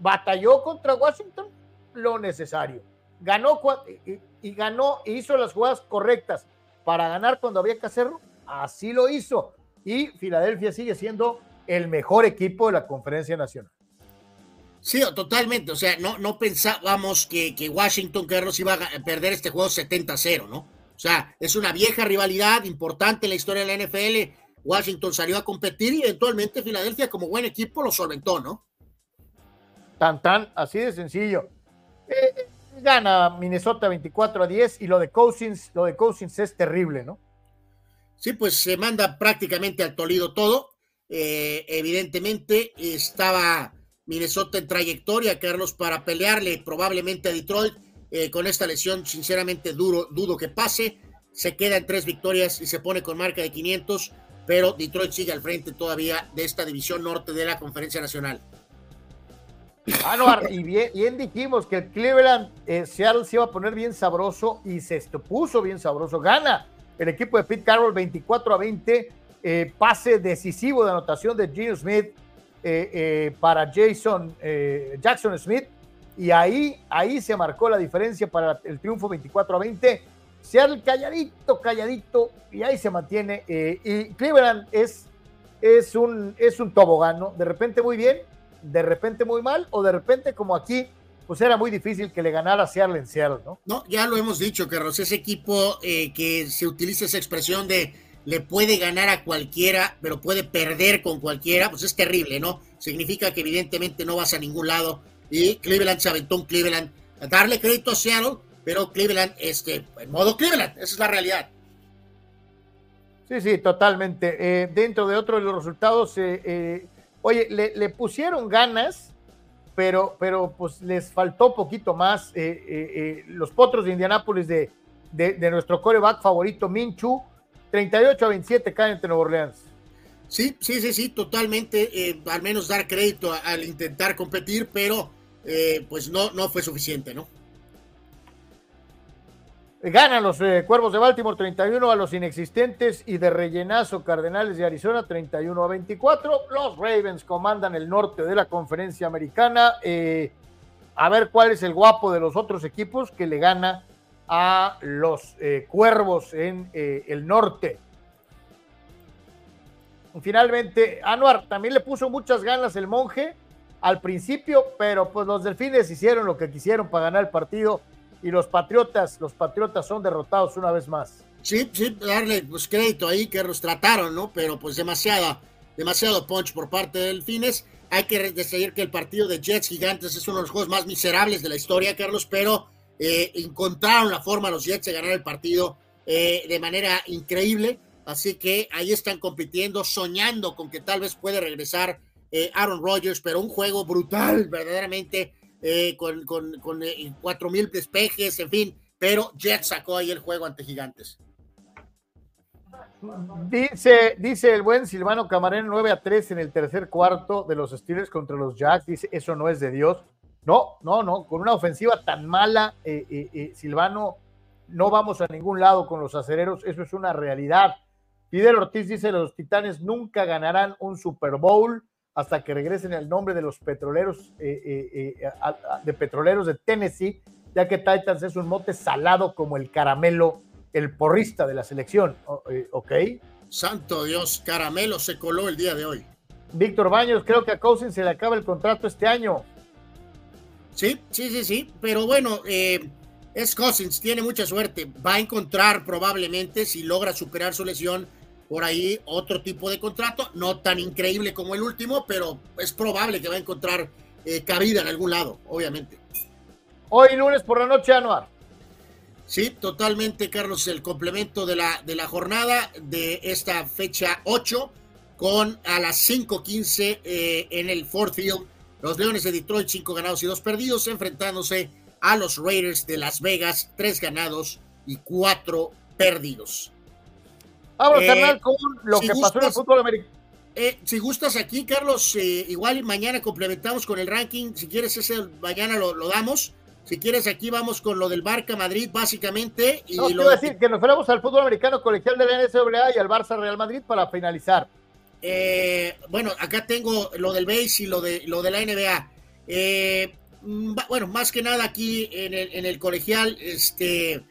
batalló contra Washington lo necesario. Ganó y, y ganó, hizo las jugadas correctas para ganar cuando había que hacerlo. Así lo hizo. Y Filadelfia sigue siendo el mejor equipo de la conferencia nacional. Sí, totalmente. O sea, no, no pensábamos que, que Washington, Carlos, iba a perder este juego 70-0, ¿no? O sea, es una vieja rivalidad importante en la historia de la NFL. Washington salió a competir y eventualmente Filadelfia, como buen equipo, lo solventó, ¿no? Tan, tan, así de sencillo. Eh, gana Minnesota 24 a 10 y lo de Cousins, lo de Cousins es terrible, ¿no? Sí, pues se manda prácticamente al Tolido todo. Eh, evidentemente estaba Minnesota en trayectoria, Carlos, para pelearle probablemente a Detroit. Eh, con esta lesión, sinceramente, duro, dudo que pase. Se queda en tres victorias y se pone con marca de 500, pero Detroit sigue al frente todavía de esta división norte de la Conferencia Nacional. Ah, y bien, dijimos que el Cleveland, eh, Seattle se iba a poner bien sabroso y se puso bien sabroso. Gana el equipo de Pete Carroll 24 a 20 eh, pase decisivo de anotación de Gino Smith eh, eh, para Jason Jackson Smith. Y ahí, ahí se marcó la diferencia para el triunfo 24 a 20. Seattle calladito, calladito, y ahí se mantiene. y Cleveland es, es, un, es un tobogano. De repente muy bien, de repente muy mal, o de repente como aquí, pues era muy difícil que le ganara Seattle en Seattle, ¿no? No, ya lo hemos dicho, Carlos, ese equipo que se utiliza esa expresión de le puede ganar a cualquiera, pero puede perder con cualquiera, pues es terrible, ¿no? Significa que evidentemente no vas a ningún lado. Y Cleveland se Cleveland. darle crédito a Seattle, pero Cleveland, este, en modo Cleveland, esa es la realidad. Sí, sí, totalmente. Eh, dentro de otro de los resultados, eh, eh, oye, le, pusieron ganas, pero, pero pues les faltó poquito más. los potros de Indianápolis de, de, de nuestro coreback favorito, Minchu, 38 a 27 caen entre Nueva Orleans. Sí, sí, sí, sí, totalmente. Eh, al menos dar crédito al intentar competir, pero eh, pues no, no fue suficiente, ¿no? Ganan los eh, Cuervos de Baltimore 31 a los inexistentes y de rellenazo Cardenales de Arizona 31 a 24. Los Ravens comandan el norte de la conferencia americana. a ver cuál es el guapo de los otros equipos que le gana a los eh, Cuervos en eh, el norte. Finalmente, Anuar también le puso muchas ganas el monje al principio, pero pues los delfines hicieron lo que quisieron para ganar el partido y los patriotas, los patriotas son derrotados una vez más. Sí, sí, darle pues crédito ahí que los trataron, ¿no? Pero pues demasiado, demasiado punch por parte de delfines. Hay que decir que el partido de Jets Gigantes es uno de los juegos más miserables de la historia, Carlos, pero eh, encontraron la forma los Jets de ganar el partido eh, de manera increíble. Así que ahí están compitiendo, soñando con que tal vez puede regresar eh, Aaron Rodgers, pero un juego brutal, verdaderamente, con, cuatro mil despejes, en fin. Pero Jets sacó ahí el juego ante Gigantes. Dice, dice el buen Silvano Camarena 9 a 3 en el tercer cuarto de los Steelers contra los Jacks. Dice, eso no es de Dios. No, no, no, con una ofensiva tan mala, eh, eh, eh, Silvano, no vamos a ningún lado con los acereros, eso es una realidad. Fidel Ortiz dice, los Titanes nunca ganarán un Super Bowl hasta que regresen el nombre de los petroleros, de petroleros de Tennessee, ya que Titans es un mote salado como el caramelo, el porrista de la selección, ¿ok? Santo Dios, caramelo se coló el día de hoy. Víctor Baños, creo que a Cousins se le acaba el contrato este año. Sí, sí, sí, sí, pero bueno, eh, es Cousins, tiene mucha suerte. Va a encontrar probablemente, si logra superar su lesión, por ahí otro tipo de contrato, no tan increíble como el último, pero es probable que va a encontrar eh, cabida en algún lado, obviamente. Hoy lunes por la noche, Anuar. Sí, totalmente, Carlos, el complemento de la, de la jornada de esta fecha 8 con a las 5.15 eh, en el Ford Field los Leones de Detroit, cinco ganados y dos perdidos, enfrentándose a los Raiders de Las Vegas, tres ganados y cuatro perdidos. Vamos, eh, con lo que pasó en el fútbol americano. Eh, si gustas aquí, Carlos, eh, igual mañana complementamos con el ranking. Si quieres ese, mañana lo, damos. Si quieres, aquí vamos con lo del Barca Madrid, básicamente. Y no, lo decir que nos fuéramos al fútbol americano colegial de la NCAA y al Barça Real Madrid para finalizar. Eh, bueno, acá tengo lo del base y lo de, lo de la NBA. Mm, bueno, más que nada aquí en el, colegial, este,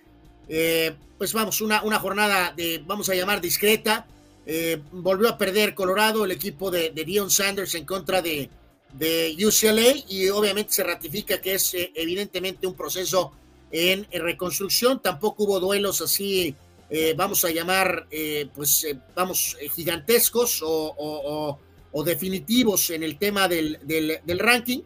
pues vamos, una, una jornada de, vamos a llamar discreta. Eh, volvió a perder Colorado, el equipo de, de Dion Sanders en contra de, de, UCLA y obviamente se ratifica que es eh, evidentemente un proceso en, reconstrucción. Tampoco hubo duelos así, eh, vamos a llamar, pues vamos, gigantescos o, definitivos en el tema del, del, ranking.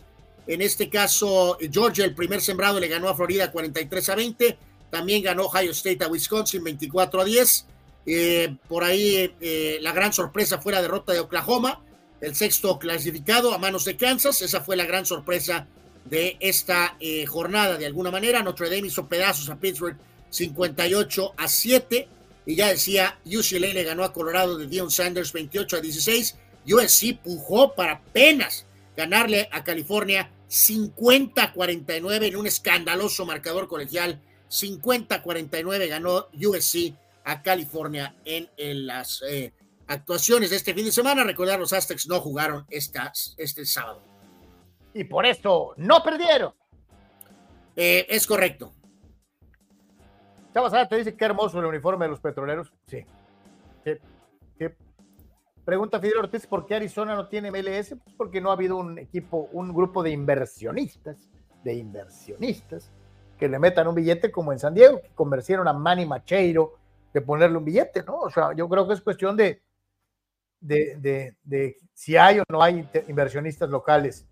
En este caso, Georgia, el primer sembrado, le ganó a Florida 43 a 20. También ganó Ohio State a Wisconsin 24 a 10. Eh, por ahí eh, la gran sorpresa fue la derrota de Oklahoma, el sexto clasificado a manos de Kansas. Esa fue la gran sorpresa de esta eh, jornada. De alguna manera, Notre Dame hizo pedazos a Pittsburgh 58 a 7. Y ya decía, UCLA le ganó a Colorado de Dion Sanders 28 a 16. USC pujó para apenas ganarle a California 50 a 49 en un escandaloso marcador colegial. 50 a 49 ganó USC a California en, las eh, actuaciones de este fin de semana. Recordar, los Aztecs no jugaron este sábado. Y por esto no perdieron. Eh, es correcto. Chavas, te dice qué hermoso el uniforme de los petroleros. Sí. Pregunta Fidel Ortiz, ¿por qué Arizona no tiene MLS? Pues porque no ha habido un equipo, un grupo de inversionistas, de inversionistas, que le metan un billete como en San Diego, que convencieron a Manny Macheiro, de ponerle un billete, ¿no? O sea, yo creo que es cuestión de, de, de, si hay o no hay inversionistas locales.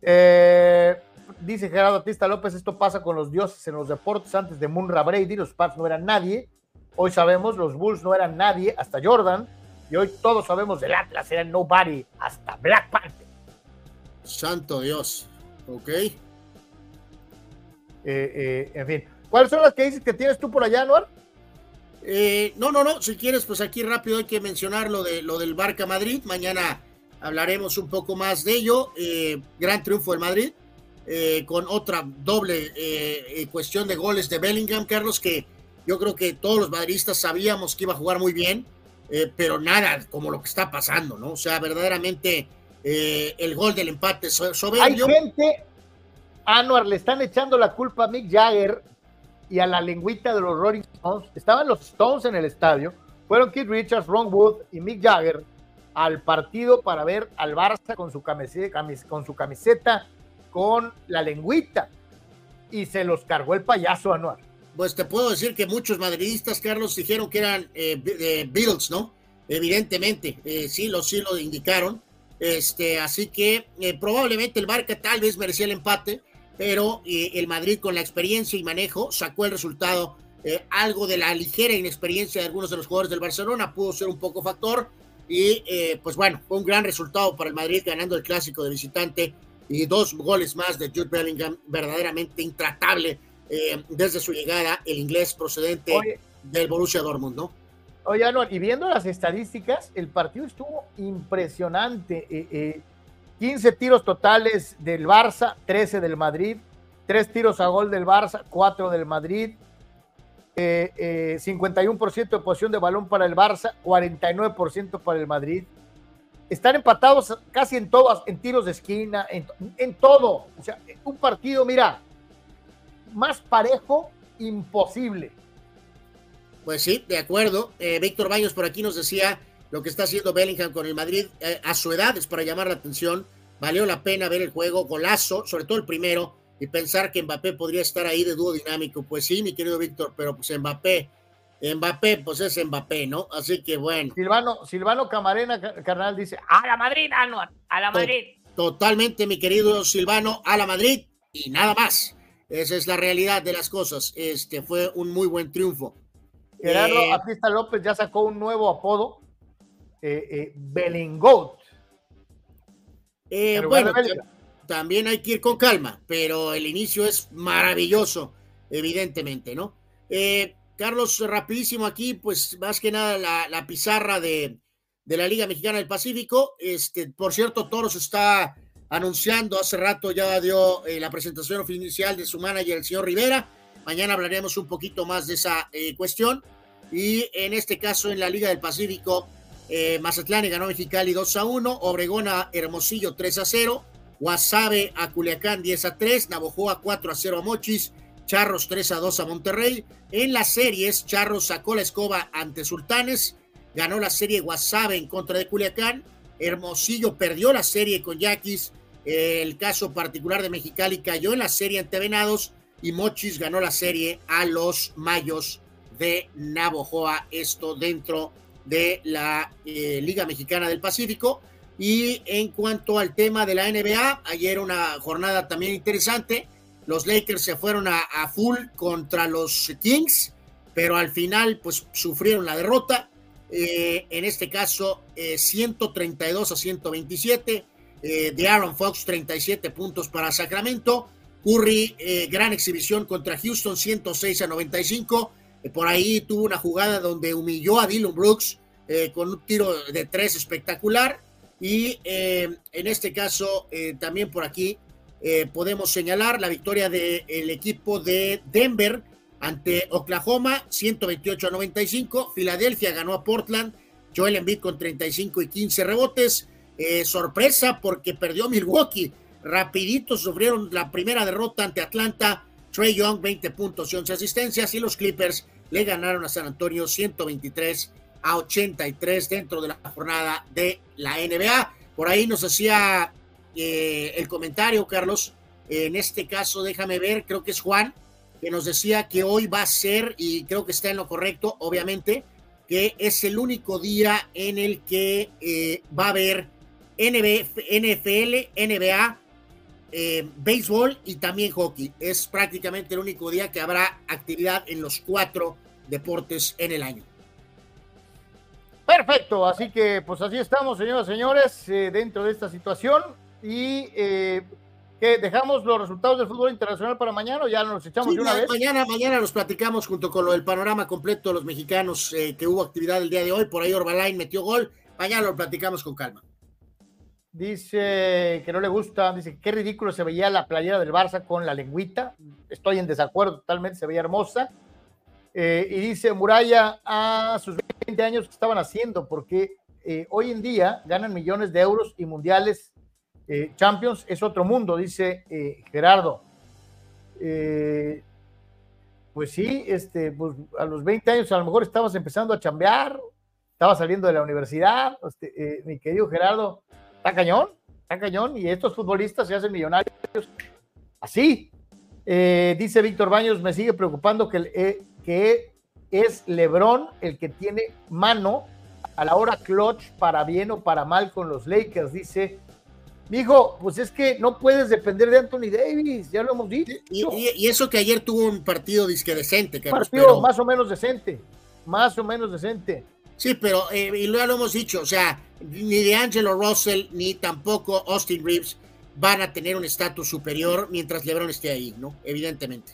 Eh, dice Gerardo Batista López, esto pasa con los dioses en los deportes. Antes de Munra Brady, los Pats no eran nadie. Hoy sabemos, los Bulls no eran nadie, hasta Jordan. Y hoy todos sabemos del Atlas, eran nobody, hasta Black Panther. Santo Dios. Ok. Eh, eh, en fin. ¿Cuáles son las que dices que tienes tú por allá, Noel? Eh, no, no, no, si quieres, pues aquí rápido hay que mencionar lo, de, lo del Barca Madrid. Mañana hablaremos un poco más de ello. Gran triunfo del Madrid, eh, con otra doble cuestión de goles de Bellingham, Carlos, que yo creo que todos los madridistas sabíamos que iba a jugar muy bien, pero nada como lo que está pasando, ¿no? O sea, verdaderamente el gol del empate soberbio. Hay gente, Anuar, le están echando la culpa a Mick Jagger y a la lengüita de los Rolling Stones. Estaban los Stones en el estadio. Fueron Keith Richards, Ron Wood y Mick Jagger al partido para ver al Barça con, su camiseta con la lengüita. Y se los cargó el payaso anual. Pues te puedo decir que muchos madridistas, Carlos, dijeron que eran eh, Beatles, ¿no? Evidentemente, eh, sí, lo, sí lo indicaron. Este, así que eh, probablemente el Barca tal vez merecía el empate pero eh, el Madrid con la experiencia y manejo sacó el resultado. Eh, algo de la ligera inexperiencia de algunos de los jugadores del Barcelona pudo ser un poco factor y eh, pues bueno, fue un gran resultado para el Madrid ganando el clásico de visitante y dos goles más de Jude Bellingham, verdaderamente intratable desde su llegada, el inglés procedente del Borussia Dortmund, ¿no? Oye, y viendo las estadísticas, el partido estuvo impresionante 15 tiros totales del Barça, 13 del Madrid, 3 tiros a gol del Barça, 4 del Madrid, 51% eh, eh, de posición de balón para el Barça, 49% para el Madrid. Están empatados casi en todas, en tiros de esquina, en, todo. O sea, un partido, mira, más parejo, imposible. Pues sí, de acuerdo. Eh, Víctor Baños por aquí nos decía lo que está haciendo Bellingham con el Madrid eh, a su edad es para llamar la atención. Valió la pena ver el juego, golazo, sobre todo el primero, y pensar que Mbappé podría estar ahí de dúo dinámico. Pues sí, mi querido Víctor, pero pues Mbappé, Mbappé, pues es Mbappé, ¿no? Así que bueno. Silvano, Silvano Camarena, carnal, dice, a la Madrid, Anuar, a la Madrid. Totalmente, mi querido Silvano, a la Madrid y nada más. Esa es la realidad de las cosas. Este fue un muy buen triunfo. Gerardo eh, López ya sacó un nuevo apodo eh, eh, Bellingot. Eh, bueno, también hay que ir con calma, pero el inicio es maravilloso, evidentemente, ¿no? Carlos, rapidísimo aquí, pues más que nada la, pizarra de, de la Liga Mexicana del Pacífico. Este, por cierto, Toros está anunciando hace rato, ya dio eh, la presentación oficial de su manager, el señor Rivera. Mañana hablaremos un poquito más de esa eh, cuestión. Y en este caso, en la Liga del Pacífico, eh, Mazatlán ganó Mexicali 2 a 1, Obregón a Hermosillo 3 a 0, Guasave a Culiacán 10 a 3, Navojoa 4 a 0 a Mochis, Charros 3 a 2 a Monterrey. En las series, Charros sacó la escoba ante Sultanes, ganó la serie Guasave en contra de Culiacán, Hermosillo perdió la serie con Yaquis, el caso particular de Mexicali cayó en la serie ante Venados y Mochis ganó la serie a los Mayos de Navojoa, esto dentro de la eh, Liga Mexicana del Pacífico. Y en cuanto al tema de la NBA, ayer una jornada también interesante. Los Lakers se fueron a, full contra los Kings, pero al final pues sufrieron la derrota. Eh, en este caso, 132 eh, a 127 de Aaron Fox, 37 puntos para Sacramento. Curry, gran exhibición contra Houston, 106 a 95. por ahí tuvo una jugada donde humilló a Dylan Brooks con un tiro de tres espectacular. Y en este caso, también por aquí eh, podemos señalar la victoria del equipo de Denver ante Oklahoma, 128 a 95. Filadelfia ganó a Portland. Joel Embiid con 35 y 15 rebotes. Eh, sorpresa porque perdió Milwaukee. Rapidito sufrieron la primera derrota ante Atlanta. Trey Young, 20 puntos y 11 asistencias. Y los Clippers le ganaron a San Antonio 123 a 83 dentro de la jornada de la NBA. Por ahí nos hacía eh, el comentario, Carlos. En este caso, déjame ver, creo que es Juan, que nos decía que hoy va a ser, y creo que está en lo correcto, obviamente, que es el único día en el que eh, va a haber NFL, NBA, eh, béisbol y también hockey. Es prácticamente el único día que habrá actividad en los cuatro deportes en el año. Perfecto, así que pues así estamos, señoras y señores, dentro de esta situación y eh, que dejamos los resultados del fútbol internacional para mañana o ya nos echamos de una vez. Mañana, mañana los platicamos junto con lo del panorama completo de los mexicanos eh, que hubo actividad el día de hoy. Por ahí Orbalain metió gol. Mañana lo platicamos con calma. Dice que no le gusta, dice qué ridículo se veía la playera del Barça con la lengüita. Estoy en desacuerdo totalmente, se veía hermosa. Eh, y dice Muralla a sus 20 años que estaban haciendo, porque hoy en día ganan millones de euros y mundiales eh, Champions es otro mundo, dice eh, Gerardo. Eh, pues sí, este, pues a los 20 años a lo mejor estabas empezando a chambear, estabas saliendo de la universidad, este, mi querido Gerardo, está cañón, está cañón, y estos futbolistas se hacen millonarios así. dice Víctor Baños, me sigue preocupando que, que es Lebron el que tiene mano a la hora clutch para bien o para mal con los Lakers, dice Dijo, pues es que no puedes depender de Anthony Davis, ya lo hemos dicho. Y, eso que ayer tuvo un partido disque decente, Carlos, Partido más o menos decente, más o menos decente. Sí, pero, eh, y ya lo hemos dicho, o sea, ni de Angelo Russell, ni tampoco Austin Reeves van a tener un estatus superior mientras LeBron esté ahí, ¿no? Evidentemente.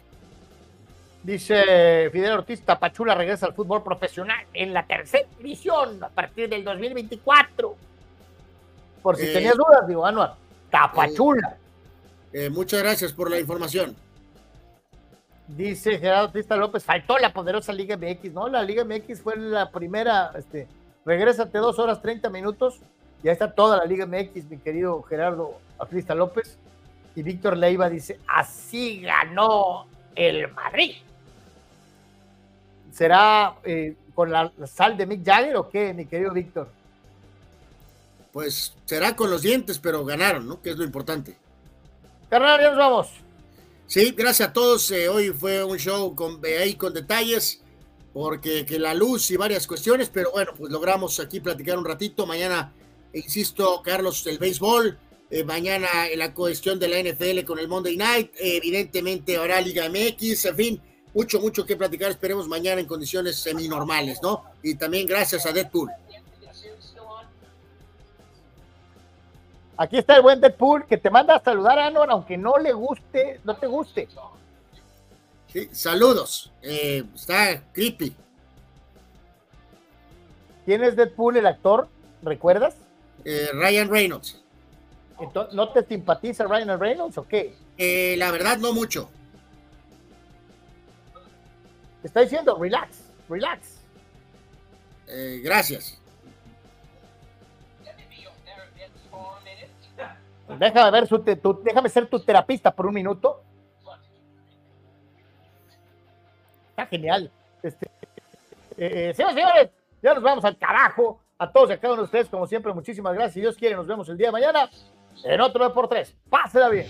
Dice Fidel Ortiz, Tapachula regresa al fútbol profesional en la tercera división a partir del 2024 por si tenías eh, dudas, digo, Anuar, Tapachula. Eh, eh, muchas gracias por la información. Dice Gerardo Tista López, faltó la poderosa Liga MX, ¿no? La Liga MX fue la primera, este, regrésate dos horas 30 minutos, ya está toda la Liga MX, mi querido Gerardo Atlista López. Y Víctor Leiva dice, así ganó el Madrid. ¿Será con la, sal de Mick Jagger o qué, mi querido Víctor? Pues será con los dientes, pero ganaron, ¿no? Que es lo importante. Carnal, ya nos vamos. Sí, gracias a todos. Eh, hoy fue un show con, eh, ahí con detalles, porque que la luz y varias cuestiones, pero bueno, pues logramos aquí platicar un ratito. Mañana, insisto, Carlos, el béisbol. Eh, mañana la cuestión de la NFL con el Monday Night. evidentemente habrá Liga MX, en fin, mucho, mucho que platicar. Esperemos mañana en condiciones semi-normales, ¿no? Y también gracias a Deadpool. Aquí está el buen Deadpool que te manda a saludar a Anor, aunque no le guste, no te guste. Sí, saludos. Eh, está creepy. ¿Quién es Deadpool, el actor? ¿Recuerdas? Eh, Ryan Reynolds. Entonces, ¿No te simpatiza Ryan Reynolds o qué? Eh, la verdad, no mucho. Te está diciendo, relax, relax. Eh, gracias. Déjame ver su déjame ser tu terapista por un minuto. Está genial. Este, eh, señores, señores, ya nos vamos al carajo. A todos y a cada uno de ustedes, como siempre, muchísimas gracias. Si Dios quiere, nos vemos el día de mañana en otro por tres. Pásela bien.